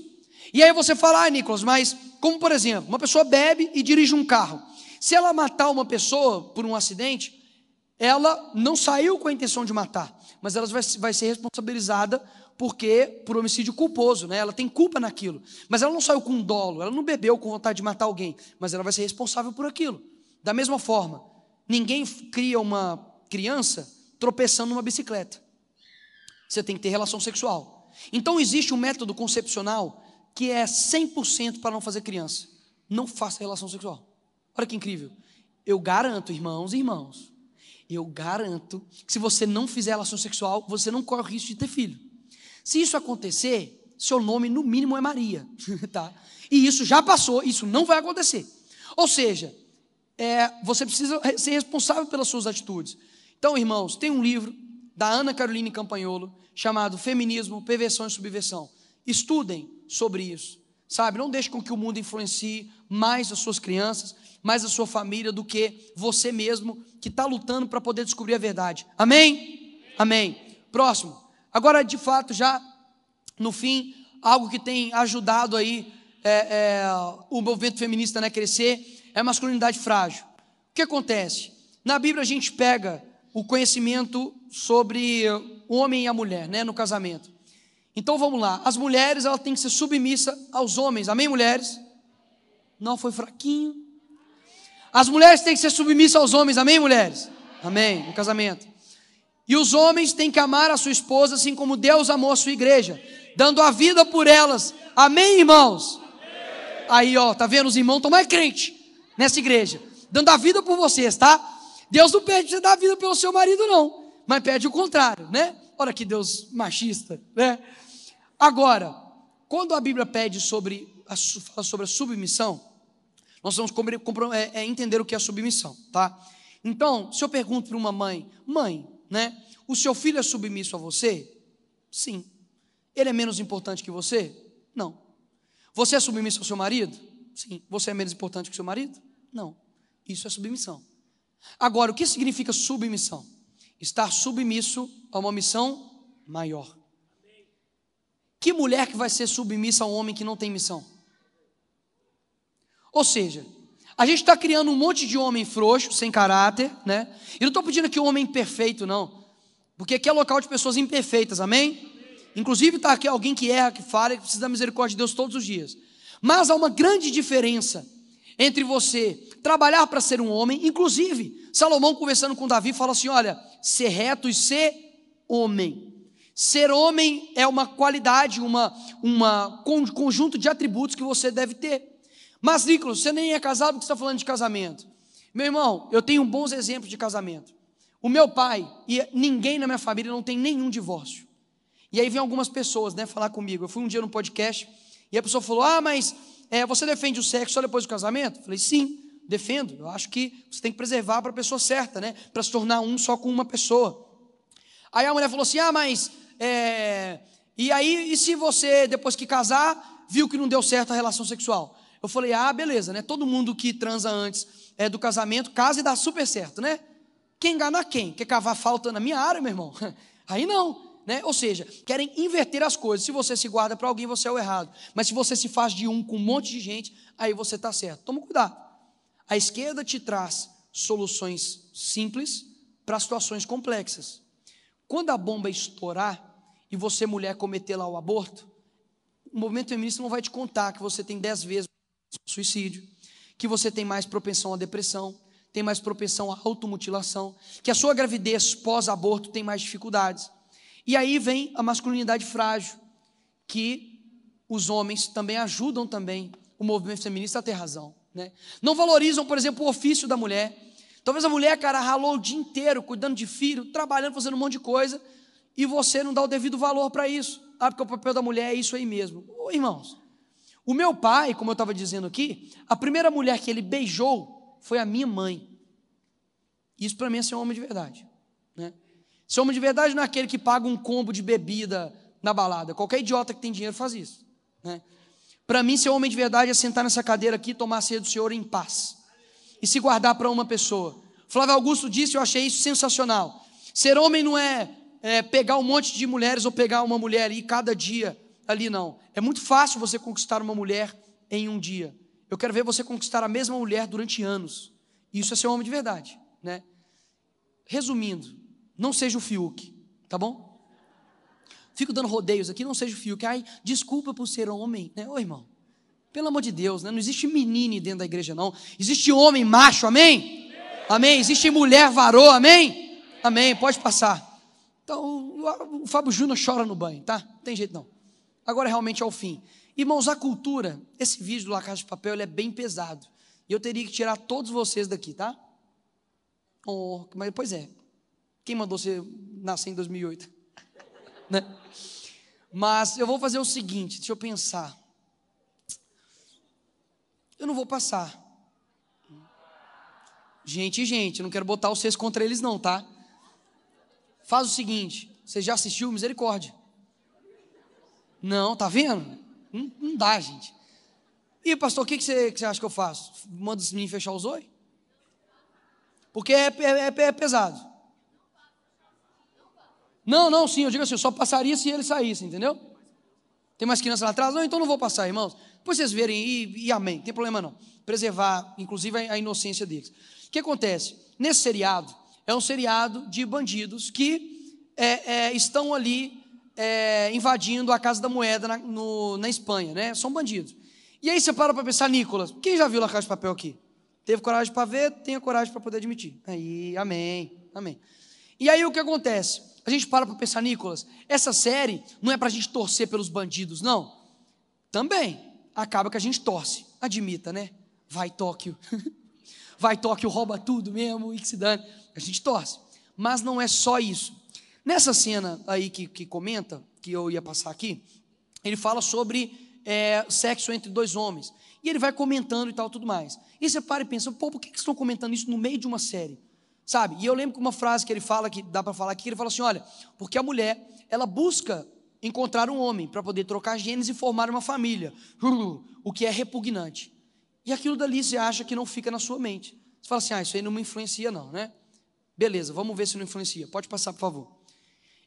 E aí você fala, ah, Nicolas, mas como por exemplo, uma pessoa bebe e dirige um carro. Se ela matar uma pessoa por um acidente, ela não saiu com a intenção de matar, mas ela vai, vai ser responsabilizada porque por homicídio culposo, né? Ela tem culpa naquilo. Mas ela não saiu com dolo, ela não bebeu com vontade de matar alguém, mas ela vai ser responsável por aquilo. Da mesma forma, ninguém cria uma criança tropeçando numa bicicleta. Você tem que ter relação sexual. Então existe um método concepcional que é 100% para não fazer criança. Não faça relação sexual. Olha que incrível. Eu garanto, irmãos e irmãos, eu garanto que se você não fizer relação sexual, você não corre o risco de ter filho. Se isso acontecer, seu nome no mínimo é Maria, tá? E isso já passou, isso não vai acontecer. Ou seja, é, você precisa ser responsável pelas suas atitudes. Então, irmãos, tem um livro da Ana Caroline Campanholo chamado Feminismo, Perversão e Subversão. Estudem sobre isso, sabe? Não deixe com que o mundo influencie mais as suas crianças, mais a sua família do que você mesmo que está lutando para poder descobrir a verdade. Amém? Amém. Próximo. Agora, de fato, já no fim, algo que tem ajudado aí é, é, o movimento feminista a né, crescer é a masculinidade frágil. O que acontece? Na Bíblia a gente pega o conhecimento sobre o homem e a mulher, né, no casamento. Então vamos lá, as mulheres elas têm que ser submissas aos homens, amém, mulheres? Não foi fraquinho. As mulheres têm que ser submissas aos homens, amém, mulheres? Amém, no casamento. E os homens têm que amar a sua esposa assim como Deus amou a sua igreja, dando a vida por elas. Amém, irmãos? Aí, ó, tá vendo? Os irmãos estão mais crentes nessa igreja, dando a vida por vocês, tá? Deus não pede você dar a vida pelo seu marido, não, mas pede o contrário, né? Olha que Deus machista, né? Agora, quando a Bíblia pede sobre a, fala sobre a submissão, nós vamos é, é, entender o que é submissão, tá? Então, se eu pergunto para uma mãe, mãe, né? O seu filho é submisso a você? Sim. Ele é menos importante que você? Não. Você é submisso ao seu marido? Sim. Você é menos importante que o seu marido? Não. Isso é submissão. Agora, o que significa submissão? Estar submisso a uma missão maior. Que mulher que vai ser submissa a um homem que não tem missão? Ou seja, a gente está criando um monte de homem frouxo, sem caráter, né? E não estou pedindo aqui um homem perfeito, não. Porque aqui é local de pessoas imperfeitas, amém? Inclusive está aqui alguém que erra, que fala, que precisa da misericórdia de Deus todos os dias. Mas há uma grande diferença entre você trabalhar para ser um homem, inclusive, Salomão conversando com Davi fala assim: olha, ser reto e ser homem. Ser homem é uma qualidade, uma, uma conjunto de atributos que você deve ter. Mas, Nicolas, você nem é casado porque está falando de casamento. Meu irmão, eu tenho bons exemplos de casamento. O meu pai e ninguém na minha família não tem nenhum divórcio. E aí vem algumas pessoas, né, falar comigo. Eu fui um dia no podcast e a pessoa falou: Ah, mas é, você defende o sexo só depois do casamento? Eu falei: Sim, defendo. Eu acho que você tem que preservar para a pessoa certa, né, para se tornar um só com uma pessoa. Aí a mulher falou assim: Ah, mas é, e aí, e se você, depois que casar, viu que não deu certo a relação sexual? Eu falei, ah, beleza, né? Todo mundo que transa antes é, do casamento, casa e dá super certo, né? Quem engana quem? Quer cavar falta na minha área, meu irmão? Aí não. Né? Ou seja, querem inverter as coisas. Se você se guarda para alguém, você é o errado. Mas se você se faz de um com um monte de gente, aí você está certo. Toma cuidado. A esquerda te traz soluções simples para situações complexas. Quando a bomba estourar e você, mulher, cometer lá o aborto, o movimento feminista não vai te contar que você tem dez vezes suicídio, que você tem mais propensão à depressão, tem mais propensão à automutilação, que a sua gravidez pós-aborto tem mais dificuldades. E aí vem a masculinidade frágil, que os homens também ajudam também o movimento feminista a ter razão. Né? Não valorizam, por exemplo, o ofício da mulher. Talvez a mulher, cara, ralou o dia inteiro cuidando de filho, trabalhando, fazendo um monte de coisa, e você não dá o devido valor para isso. Ah, porque o papel da mulher é isso aí mesmo. Ô, irmãos, o meu pai, como eu estava dizendo aqui, a primeira mulher que ele beijou foi a minha mãe. Isso para mim é ser um homem de verdade. Né? Ser homem de verdade não é aquele que paga um combo de bebida na balada. Qualquer idiota que tem dinheiro faz isso. Né? Para mim, ser homem de verdade é sentar nessa cadeira aqui tomar a ceia do Senhor em paz. E se guardar para uma pessoa. Flávio Augusto disse, eu achei isso sensacional. Ser homem não é, é pegar um monte de mulheres ou pegar uma mulher e cada dia ali, não. É muito fácil você conquistar uma mulher em um dia. Eu quero ver você conquistar a mesma mulher durante anos. Isso é ser homem de verdade. Né? Resumindo, não seja o Fiuk, tá bom? Fico dando rodeios aqui, não seja o Fiuk. Ai, desculpa por ser homem, né? Ô irmão, pelo amor de Deus, né? não existe menino dentro da igreja, não. Existe homem macho, amém? Amém. Existe mulher varô, amém? Amém. Pode passar. Então, o Fábio Júnior chora no banho, tá? Não tem jeito não. Agora realmente é o fim. Irmãos, a cultura, esse vídeo do La Casa de Papel, ele é bem pesado. E eu teria que tirar todos vocês daqui, tá? Oh, mas, pois é. Quem mandou você nascer em 2008? né? Mas eu vou fazer o seguinte, deixa eu pensar. Eu não vou passar. Gente, gente, eu não quero botar vocês contra eles não, tá? Faz o seguinte, você já assistiu Misericórdia? Não, tá vendo? Não, não dá, gente. E pastor, o que, que, você, que você acha que eu faço? Manda os meninos fechar os olhos? Porque é, é, é, é pesado. Não, não, sim, eu digo assim, eu só passaria se ele saísse, entendeu? Tem mais crianças lá atrás? Não, então não vou passar, irmãos. Depois vocês verem e, e amém, não tem problema não. Preservar, inclusive, a inocência deles. O que acontece? Nesse seriado, é um seriado de bandidos que é, é, estão ali é, invadindo a Casa da Moeda na, no, na Espanha, né? São bandidos. E aí você para para pensar, Nicolas, quem já viu La Casa de Papel aqui? Teve coragem para ver, tenha coragem para poder admitir. Aí, amém, amém. E aí o que acontece? A gente para para pensar, Nicolas, essa série não é para a gente torcer pelos bandidos, não. Também. Acaba que a gente torce. Admita, né? Vai Tóquio. Vai Tóquio, rouba tudo mesmo e que se dane. A gente torce. Mas não é só isso. Nessa cena aí que, que comenta, que eu ia passar aqui, ele fala sobre é, sexo entre dois homens. E ele vai comentando e tal, tudo mais. E você para e pensa, pô, por que, que estão comentando isso no meio de uma série? Sabe? E eu lembro que uma frase que ele fala, que dá para falar aqui, ele fala assim: olha, porque a mulher, ela busca encontrar um homem para poder trocar genes e formar uma família, o que é repugnante. E aquilo dali você acha que não fica na sua mente. Você fala assim: ah, isso aí não me influencia, não, né? Beleza, vamos ver se não influencia. Pode passar, por favor.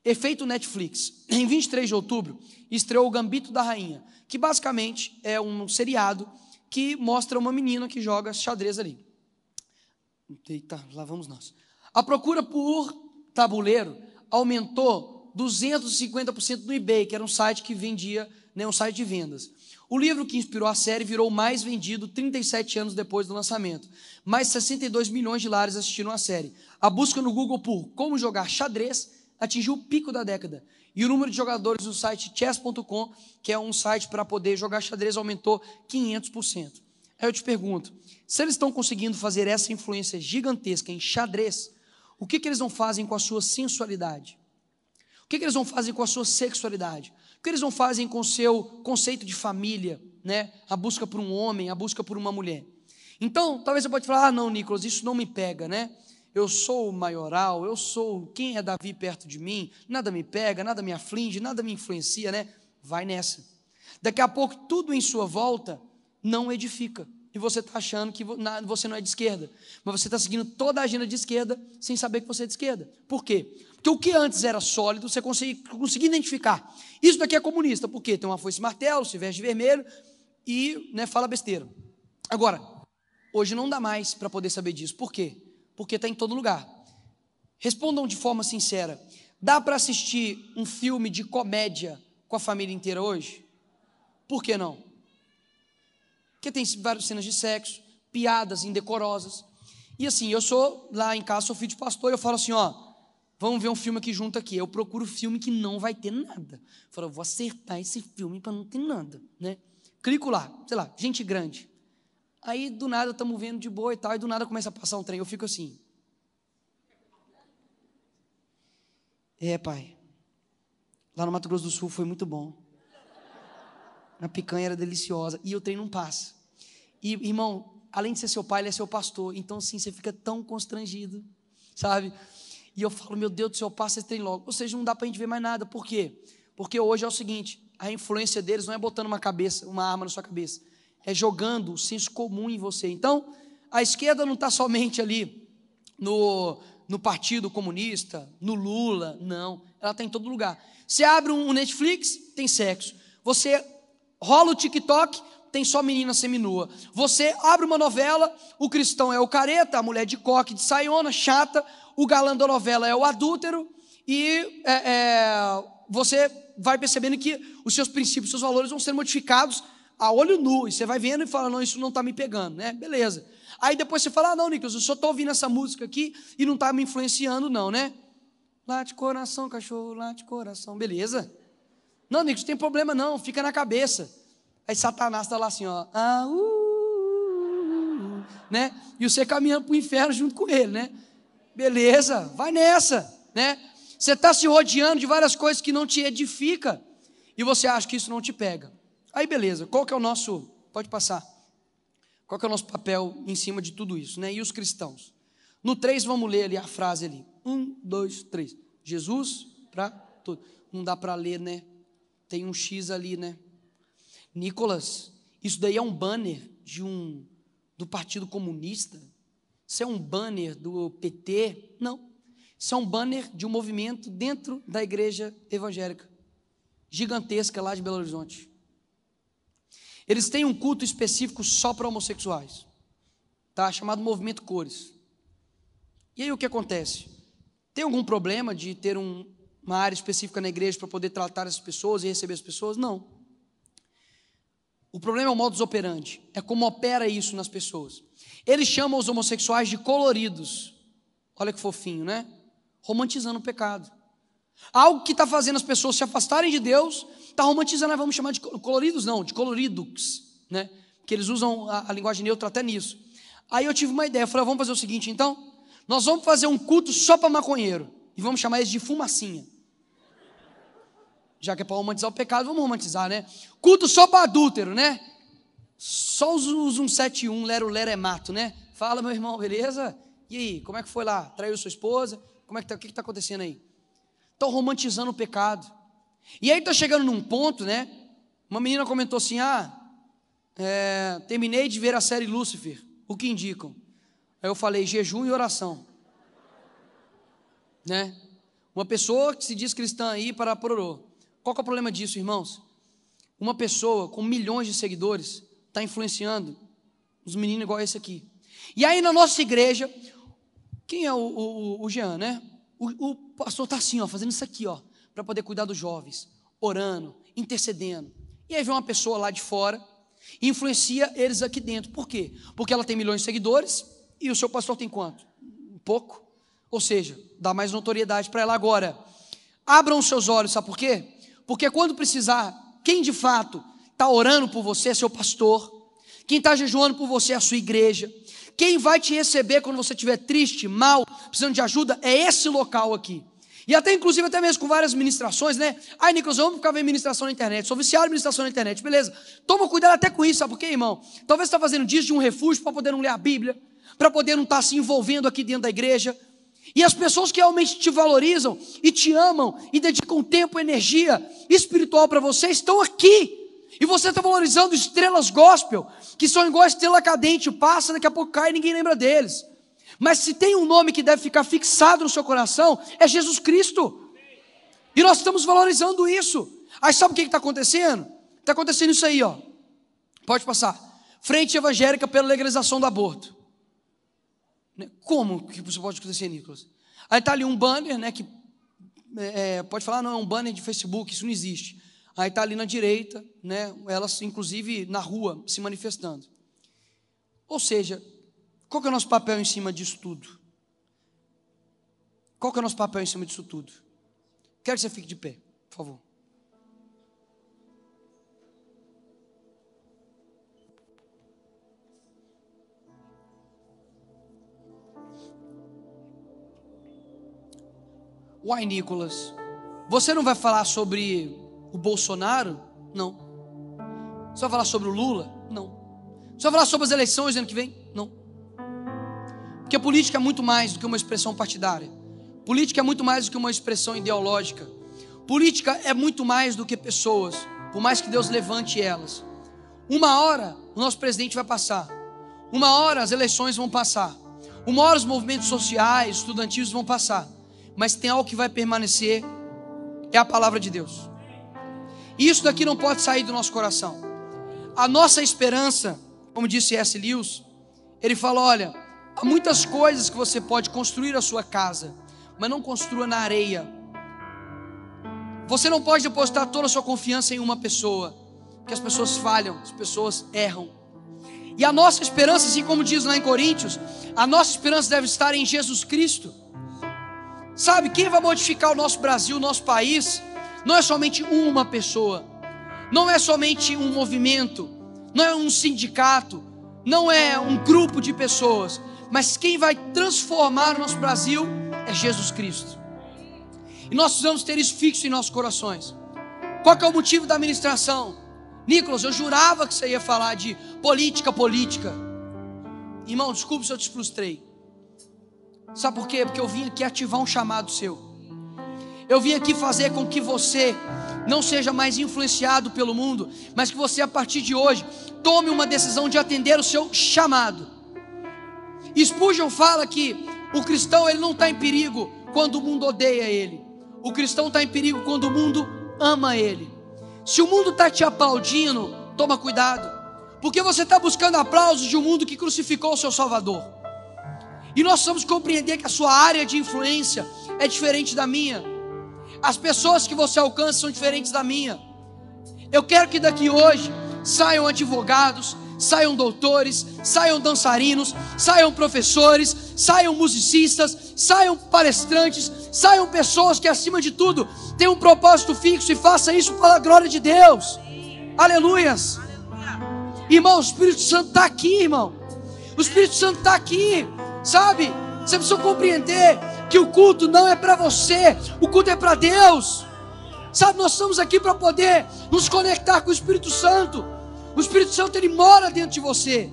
Efeito Netflix. Em 23 de outubro, estreou o Gambito da Rainha, que basicamente é um seriado que mostra uma menina que joga xadrez ali. Eita, lá vamos nós. A procura por tabuleiro aumentou 250% no eBay, que era um site que vendia, né, um site de vendas. O livro que inspirou a série virou o mais vendido 37 anos depois do lançamento. Mais 62 milhões de lares assistiram a série. A busca no Google por como jogar xadrez atingiu o pico da década. E o número de jogadores do site chess.com, que é um site para poder jogar xadrez, aumentou 500%. Aí eu te pergunto, se eles estão conseguindo fazer essa influência gigantesca em xadrez, o que, que eles não fazem com a sua sensualidade? O que, que eles não fazem com a sua sexualidade? O que eles não fazem com o seu conceito de família, né? A busca por um homem, a busca por uma mulher. Então, talvez você pode falar, ah, não, Nicolas, isso não me pega, né? Eu sou o maioral, eu sou quem é Davi perto de mim, nada me pega, nada me aflige, nada me influencia, né? Vai nessa. Daqui a pouco tudo em sua volta não edifica. E você está achando que você não é de esquerda. Mas você está seguindo toda a agenda de esquerda sem saber que você é de esquerda. Por quê? Porque o que antes era sólido, você conseguia, conseguia identificar. Isso daqui é comunista, porque tem uma foice martelo, se veste de vermelho e né, fala besteira. Agora, hoje não dá mais para poder saber disso. Por quê? Porque está em todo lugar. Respondam de forma sincera: dá para assistir um filme de comédia com a família inteira hoje? Por que não? Porque tem várias cenas de sexo, piadas indecorosas. E assim, eu sou lá em casa, sou filho de pastor, e eu falo assim, ó, vamos ver um filme aqui junto aqui. Eu procuro filme que não vai ter nada. Eu falo, eu vou acertar esse filme para não ter nada, né? Clico lá, sei lá, gente grande. Aí do nada estamos vendo de boa e tal, e do nada começa a passar um trem. Eu fico assim. É, pai. Lá no Mato Grosso do Sul foi muito bom. A picanha era deliciosa. E o trem não passa. E, irmão, além de ser seu pai, ele é seu pastor. Então, assim, você fica tão constrangido, sabe? E eu falo, meu Deus do céu, passa esse trem logo. Ou seja, não dá para a gente ver mais nada. Por quê? Porque hoje é o seguinte: a influência deles não é botando uma cabeça, uma arma na sua cabeça, é jogando o senso comum em você. Então, a esquerda não está somente ali no, no Partido Comunista, no Lula, não. Ela está em todo lugar. Você abre um Netflix, tem sexo. Você rola o TikTok, tem só menina seminua. Você abre uma novela, o cristão é o careta, a mulher de coque, de saiona, chata, o galã da novela é o adúltero, e é, é, você vai percebendo que os seus princípios, os seus valores vão ser modificados a olho nu, e você vai vendo e fala, não, isso não está me pegando, né? Beleza. Aí depois você fala, ah, não, Nicolas, eu só estou ouvindo essa música aqui e não está me influenciando, não, né? Late coração, cachorro, late coração, beleza. Não, Nicolas, não tem problema não, fica na cabeça. Aí Satanás está lá assim, ó. Ah, uh, uh, uh, né? E você caminhando para o inferno junto com ele, né? Beleza, vai nessa, né? Você está se rodeando de várias coisas que não te edifica e você acha que isso não te pega. Aí beleza, qual que é o nosso, pode passar, qual que é o nosso papel em cima de tudo isso, né? E os cristãos? No 3, vamos ler ali a frase ali. Um, dois, três. Jesus para tudo. Não dá para ler, né? Tem um X ali, né? Nicolas, isso daí é um banner de um do Partido Comunista? Isso é um banner do PT? Não. Isso é um banner de um movimento dentro da igreja evangélica, gigantesca lá de Belo Horizonte. Eles têm um culto específico só para homossexuais, tá? Chamado Movimento Cores. E aí o que acontece? Tem algum problema de ter um, uma área específica na igreja para poder tratar as pessoas e receber as pessoas? Não. O problema é o modus operandi, é como opera isso nas pessoas. Eles chamam os homossexuais de coloridos. Olha que fofinho, né? Romantizando o pecado. Algo que está fazendo as pessoas se afastarem de Deus, está romantizando, vamos chamar de coloridos, não, de coloridos, né? Que eles usam a, a linguagem neutra até nisso. Aí eu tive uma ideia, eu falei, vamos fazer o seguinte então, nós vamos fazer um culto só para maconheiro, e vamos chamar eles de fumacinha já que é para romantizar o pecado, vamos romantizar, né? Culto só para adúltero, né? Só os, os 171, lero, lero é mato, né? Fala, meu irmão, beleza? E aí, como é que foi lá? Traiu sua esposa? Como é que tá, o que está acontecendo aí? Estão romantizando o pecado. E aí está chegando num ponto, né? Uma menina comentou assim: ah, é, terminei de ver a série Lúcifer. O que indicam? Aí eu falei: jejum e oração. Né? Uma pessoa que se diz cristã aí para pororô. Qual é o problema disso, irmãos? Uma pessoa com milhões de seguidores está influenciando os meninos igual esse aqui. E aí na nossa igreja, quem é o, o, o Jean, né? O, o pastor está assim, ó, fazendo isso aqui, ó, para poder cuidar dos jovens, orando, intercedendo. E aí vem uma pessoa lá de fora e influencia eles aqui dentro. Por quê? Porque ela tem milhões de seguidores e o seu pastor tem quanto? Um pouco. Ou seja, dá mais notoriedade para ela agora. Abram os seus olhos, sabe por quê? Porque quando precisar, quem de fato está orando por você é seu pastor, quem está jejuando por você é a sua igreja, quem vai te receber quando você estiver triste, mal, precisando de ajuda, é esse local aqui. E até, inclusive, até mesmo com várias ministrações, né? Ai, Nicolas, vamos ficar vendo ministração na internet. Sou viciado em ministração na internet, beleza. Toma cuidado até com isso, sabe por quê, irmão? Talvez você está fazendo disso de um refúgio para poder não ler a Bíblia. para poder não estar se envolvendo aqui dentro da igreja. E as pessoas que realmente te valorizam e te amam e dedicam tempo energia espiritual para você estão aqui. E você está valorizando estrelas gospel, que são igual a estrela cadente, passa, daqui a pouco cai e ninguém lembra deles. Mas se tem um nome que deve ficar fixado no seu coração, é Jesus Cristo. E nós estamos valorizando isso. Aí sabe o que está acontecendo? Está acontecendo isso aí, ó. Pode passar. Frente evangélica pela legalização do aborto. Né? Como que isso pode acontecer, Nicolas? Aí está ali um banner, né? Que é, pode falar, não, é um banner de Facebook, isso não existe. Aí está ali na direita, né? Elas, inclusive, na rua, se manifestando. Ou seja, qual que é o nosso papel em cima disso tudo? Qual que é o nosso papel em cima disso tudo? Quero que você fique de pé, por favor. Uai, Nicolas, você não vai falar sobre o Bolsonaro? Não. Você vai falar sobre o Lula? Não. Você vai falar sobre as eleições ano que vem? Porque política é muito mais do que uma expressão partidária. Política é muito mais do que uma expressão ideológica. Política é muito mais do que pessoas, por mais que Deus levante elas. Uma hora o nosso presidente vai passar. Uma hora as eleições vão passar. Uma hora os movimentos sociais, estudantis vão passar mas tem algo que vai permanecer, é a palavra de Deus. E isso daqui não pode sair do nosso coração. A nossa esperança, como disse S. Lewis, ele fala: olha, há muitas coisas que você pode construir a sua casa, mas não construa na areia. Você não pode depositar toda a sua confiança em uma pessoa, porque as pessoas falham, as pessoas erram. E a nossa esperança, assim como diz lá em Coríntios, a nossa esperança deve estar em Jesus Cristo. Sabe, quem vai modificar o nosso Brasil, o nosso país, não é somente uma pessoa, não é somente um movimento, não é um sindicato, não é um grupo de pessoas, mas quem vai transformar o nosso Brasil é Jesus Cristo. E nós precisamos ter isso fixo em nossos corações. Qual é o motivo da administração? Nicolas, eu jurava que você ia falar de política, política. Irmão, desculpe se eu te frustrei. Sabe por quê? Porque eu vim aqui ativar um chamado seu. Eu vim aqui fazer com que você não seja mais influenciado pelo mundo, mas que você a partir de hoje tome uma decisão de atender o seu chamado. Spurgeon fala que o cristão ele não está em perigo quando o mundo odeia ele. O cristão está em perigo quando o mundo ama ele. Se o mundo está te aplaudindo, toma cuidado, porque você está buscando aplausos de um mundo que crucificou o seu Salvador. E nós precisamos compreender que a sua área de influência é diferente da minha. As pessoas que você alcança são diferentes da minha. Eu quero que daqui hoje saiam advogados, saiam doutores, saiam dançarinos, saiam professores, saiam musicistas, saiam palestrantes, saiam pessoas que acima de tudo têm um propósito fixo e faça isso para a glória de Deus. Aleluias. Irmão, o Espírito Santo está aqui, irmão. O Espírito Santo está aqui. Sabe? Você precisa compreender que o culto não é para você, o culto é para Deus. Sabe, nós estamos aqui para poder nos conectar com o Espírito Santo. O Espírito Santo ele mora dentro de você.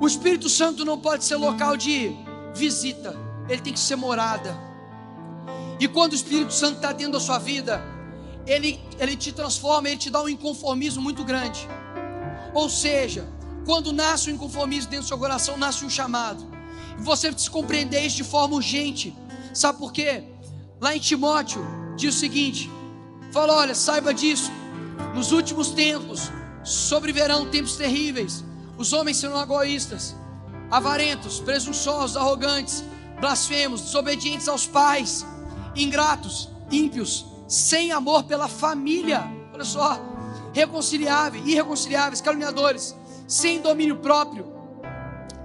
O Espírito Santo não pode ser local de visita, ele tem que ser morada. E quando o Espírito Santo está dentro da sua vida, ele, ele te transforma, ele te dá um inconformismo muito grande. Ou seja, quando nasce o inconformismo dentro do seu coração, nasce um chamado. E você precisa compreender isso de forma urgente. Sabe por quê? Lá em Timóteo diz o seguinte: fala, olha, saiba disso. Nos últimos tempos sobreverão tempos terríveis. Os homens serão egoístas, avarentos, presunçosos, arrogantes, blasfemos, desobedientes aos pais, ingratos, ímpios, sem amor pela família. Olha só, reconciliáveis, irreconciliáveis, caluniadores sem domínio próprio,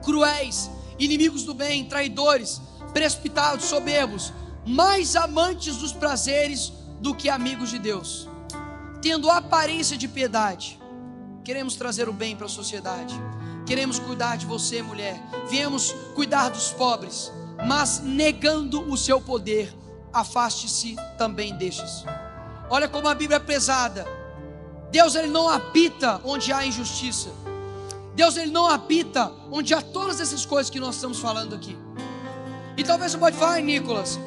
cruéis, inimigos do bem, traidores, precipitados, soberbos, mais amantes dos prazeres do que amigos de Deus, tendo aparência de piedade. Queremos trazer o bem para a sociedade. Queremos cuidar de você, mulher. Viemos cuidar dos pobres, mas negando o seu poder, afaste-se também destes. Olha como a Bíblia é pesada. Deus ele não habita onde há injustiça. Deus ele não habita onde há todas essas coisas que nós estamos falando aqui. E talvez você pode falar, "Ai, Nicolas,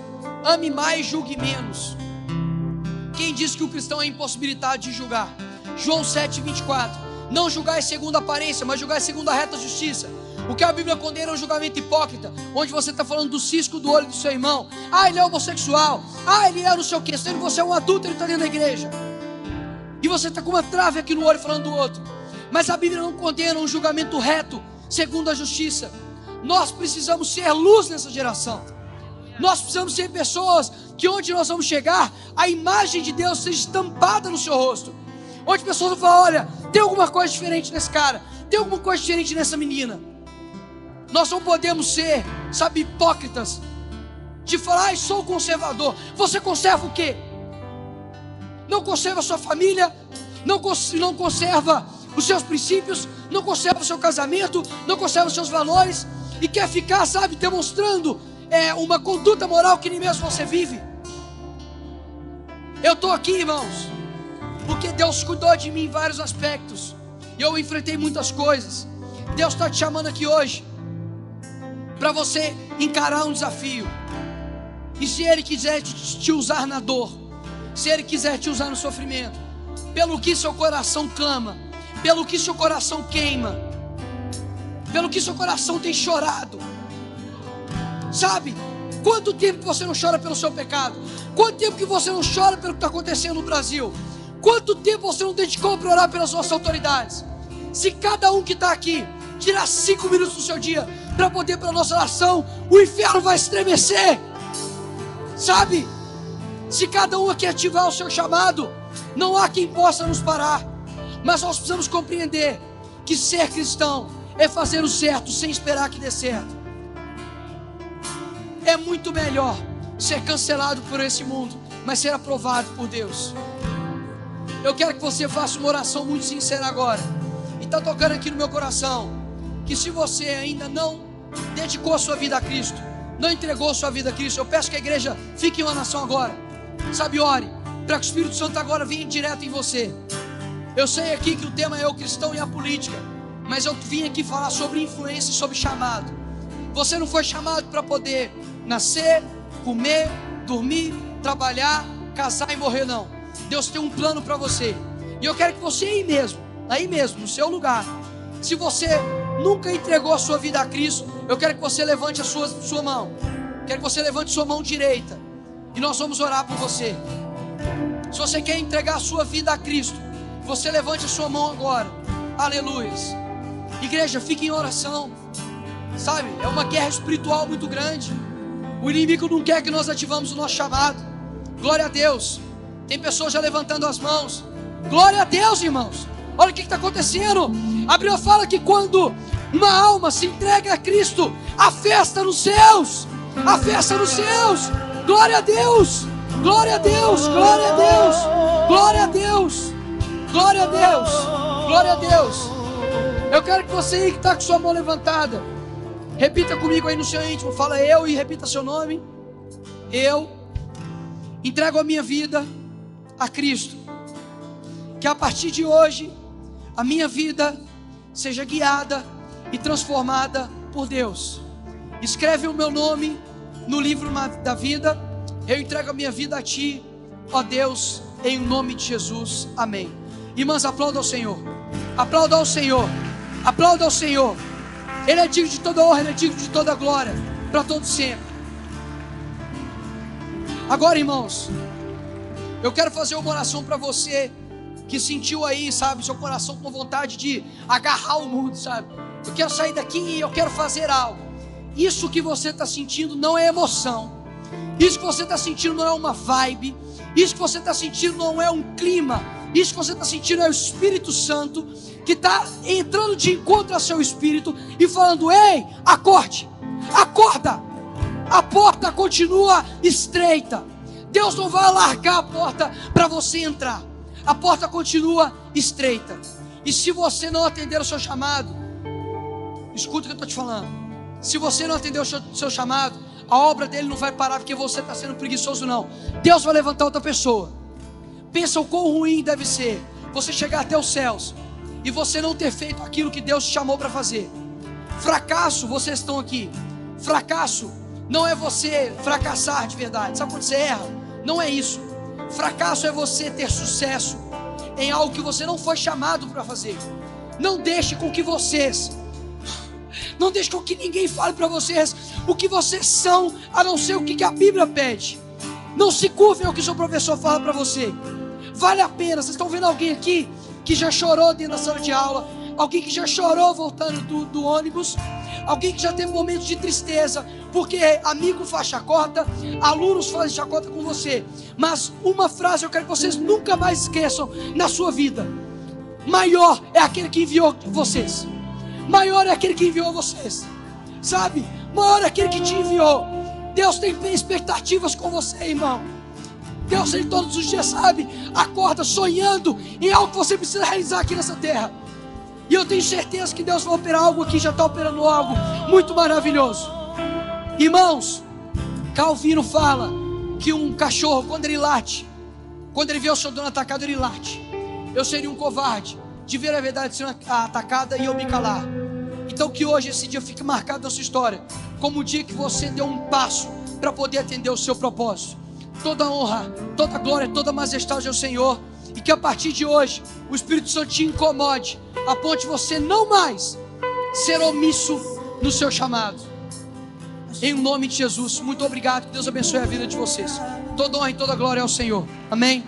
ame mais, julgue menos. Quem diz que o cristão é impossibilitado de julgar? João 7, 24. Não julgai segundo a aparência, mas julgai segundo a reta justiça. O que a Bíblia condena é um julgamento hipócrita, onde você está falando do cisco do olho do seu irmão. Ah, ele é homossexual. Ah, ele é não sei o que. Sendo você é um adulto, ele está dentro da igreja. E você está com uma trave aqui no olho falando do outro. Mas a Bíblia não condena um julgamento reto, segundo a justiça. Nós precisamos ser luz nessa geração. Nós precisamos ser pessoas que onde nós vamos chegar, a imagem de Deus seja estampada no seu rosto. Onde pessoas vão falar: olha, tem alguma coisa diferente nesse cara, tem alguma coisa diferente nessa menina. Nós não podemos ser, sabe, hipócritas, de falar, ai, sou conservador. Você conserva o quê? Não conserva a sua família, não, cons- não conserva os seus princípios, não conserva o seu casamento, não conserva os seus valores e quer ficar, sabe, demonstrando é, uma conduta moral que nem mesmo você vive. Eu estou aqui, irmãos, porque Deus cuidou de mim em vários aspectos e eu enfrentei muitas coisas. Deus está te chamando aqui hoje para você encarar um desafio. E se Ele quiser te, te usar na dor, se Ele quiser te usar no sofrimento, pelo que seu coração clama, pelo que seu coração queima, pelo que seu coração tem chorado, sabe? Quanto tempo você não chora pelo seu pecado? Quanto tempo que você não chora pelo que está acontecendo no Brasil? Quanto tempo você não dedicou para orar pelas suas autoridades? Se cada um que está aqui tirar cinco minutos do seu dia para poder para nossa nação, o inferno vai estremecer. Sabe? Se cada um aqui ativar o seu chamado, não há quem possa nos parar. Mas nós precisamos compreender que ser cristão é fazer o certo sem esperar que dê certo. É muito melhor ser cancelado por esse mundo, mas ser aprovado por Deus. Eu quero que você faça uma oração muito sincera agora. E está tocando aqui no meu coração que se você ainda não dedicou a sua vida a Cristo, não entregou a sua vida a Cristo, eu peço que a igreja fique em oração agora. Sabe, ore, para que o Espírito Santo agora venha direto em você. Eu sei aqui que o tema é o cristão e a política, mas eu vim aqui falar sobre influência e sobre chamado. Você não foi chamado para poder nascer, comer, dormir, trabalhar, casar e morrer, não. Deus tem um plano para você. E eu quero que você aí mesmo, aí mesmo, no seu lugar, se você nunca entregou a sua vida a Cristo, eu quero que você levante a sua, sua mão. Quero que você levante sua mão direita. E nós vamos orar por você. Se você quer entregar a sua vida a Cristo, você levante a sua mão agora. Aleluias. Igreja, fique em oração. Sabe? É uma guerra espiritual muito grande. O inimigo não quer que nós ativamos o nosso chamado. Glória a Deus. Tem pessoas já levantando as mãos. Glória a Deus, irmãos. Olha o que está acontecendo. A Bíblia fala que quando uma alma se entrega a Cristo, a festa nos céus. A festa nos céus. Glória a Deus. Glória a Deus. Glória a Deus. Glória a Deus. Glória a Deus. Glória a Deus. Eu quero que você aí que está com sua mão levantada, repita comigo aí no seu íntimo. Fala eu e repita seu nome. Eu entrego a minha vida a Cristo. Que a partir de hoje, a minha vida seja guiada e transformada por Deus. Escreve o meu nome no livro da vida. Eu entrego a minha vida a Ti, ó Deus, em nome de Jesus. Amém. Irmãs, aplauda ao Senhor. Aplauda ao Senhor. Aplauda ao Senhor. Ele é digno de toda honra, Ele é digno de toda glória, para todos sempre. Agora, irmãos, eu quero fazer uma oração para você que sentiu aí, sabe, seu coração com vontade de agarrar o mundo, sabe? Eu quero sair daqui e eu quero fazer algo. Isso que você está sentindo não é emoção. Isso que você está sentindo não é uma vibe. Isso que você está sentindo não é um clima. Isso que você está sentindo é o Espírito Santo que está entrando de encontro ao seu espírito e falando: Ei, acorde, acorda. A porta continua estreita. Deus não vai alargar a porta para você entrar. A porta continua estreita. E se você não atender o seu chamado, escuta o que eu estou te falando. Se você não atender o seu, seu chamado, a obra dele não vai parar porque você está sendo preguiçoso, não. Deus vai levantar outra pessoa. Pensa o quão ruim deve ser você chegar até os céus e você não ter feito aquilo que Deus te chamou para fazer. Fracasso, vocês estão aqui. Fracasso não é você fracassar de verdade. Sabe quando você erra? Não é isso. Fracasso é você ter sucesso em algo que você não foi chamado para fazer. Não deixe com que vocês não deixe com que ninguém fale para vocês o que vocês são, a não ser o que a Bíblia pede. Não se curvem ao que seu professor fala para você. Vale a pena. Vocês estão vendo alguém aqui que já chorou dentro da sala de aula, alguém que já chorou voltando do, do ônibus, alguém que já teve momentos de tristeza, porque amigo faz chacota, alunos fazem chacota com você. Mas uma frase eu quero que vocês nunca mais esqueçam na sua vida: maior é aquele que enviou vocês, maior é aquele que enviou vocês, sabe? Maior é aquele que te enviou. Deus tem expectativas com você, irmão. Deus, Ele todos os dias sabe, acorda sonhando em algo que você precisa realizar aqui nessa terra. E eu tenho certeza que Deus vai operar algo aqui, já está operando algo muito maravilhoso. Irmãos, Calvino fala que um cachorro, quando ele late, quando ele vê o seu dono atacado, ele late. Eu seria um covarde de ver a verdade sendo atacada e eu me calar. Então que hoje esse dia fique marcado na sua história, como o dia que você deu um passo para poder atender o seu propósito. Toda honra, toda glória, toda majestade ao Senhor. E que a partir de hoje o Espírito Santo te incomode, a ponto de você não mais ser omisso no seu chamado. Em nome de Jesus, muito obrigado. Que Deus abençoe a vida de vocês. Toda honra e toda glória ao Senhor. Amém.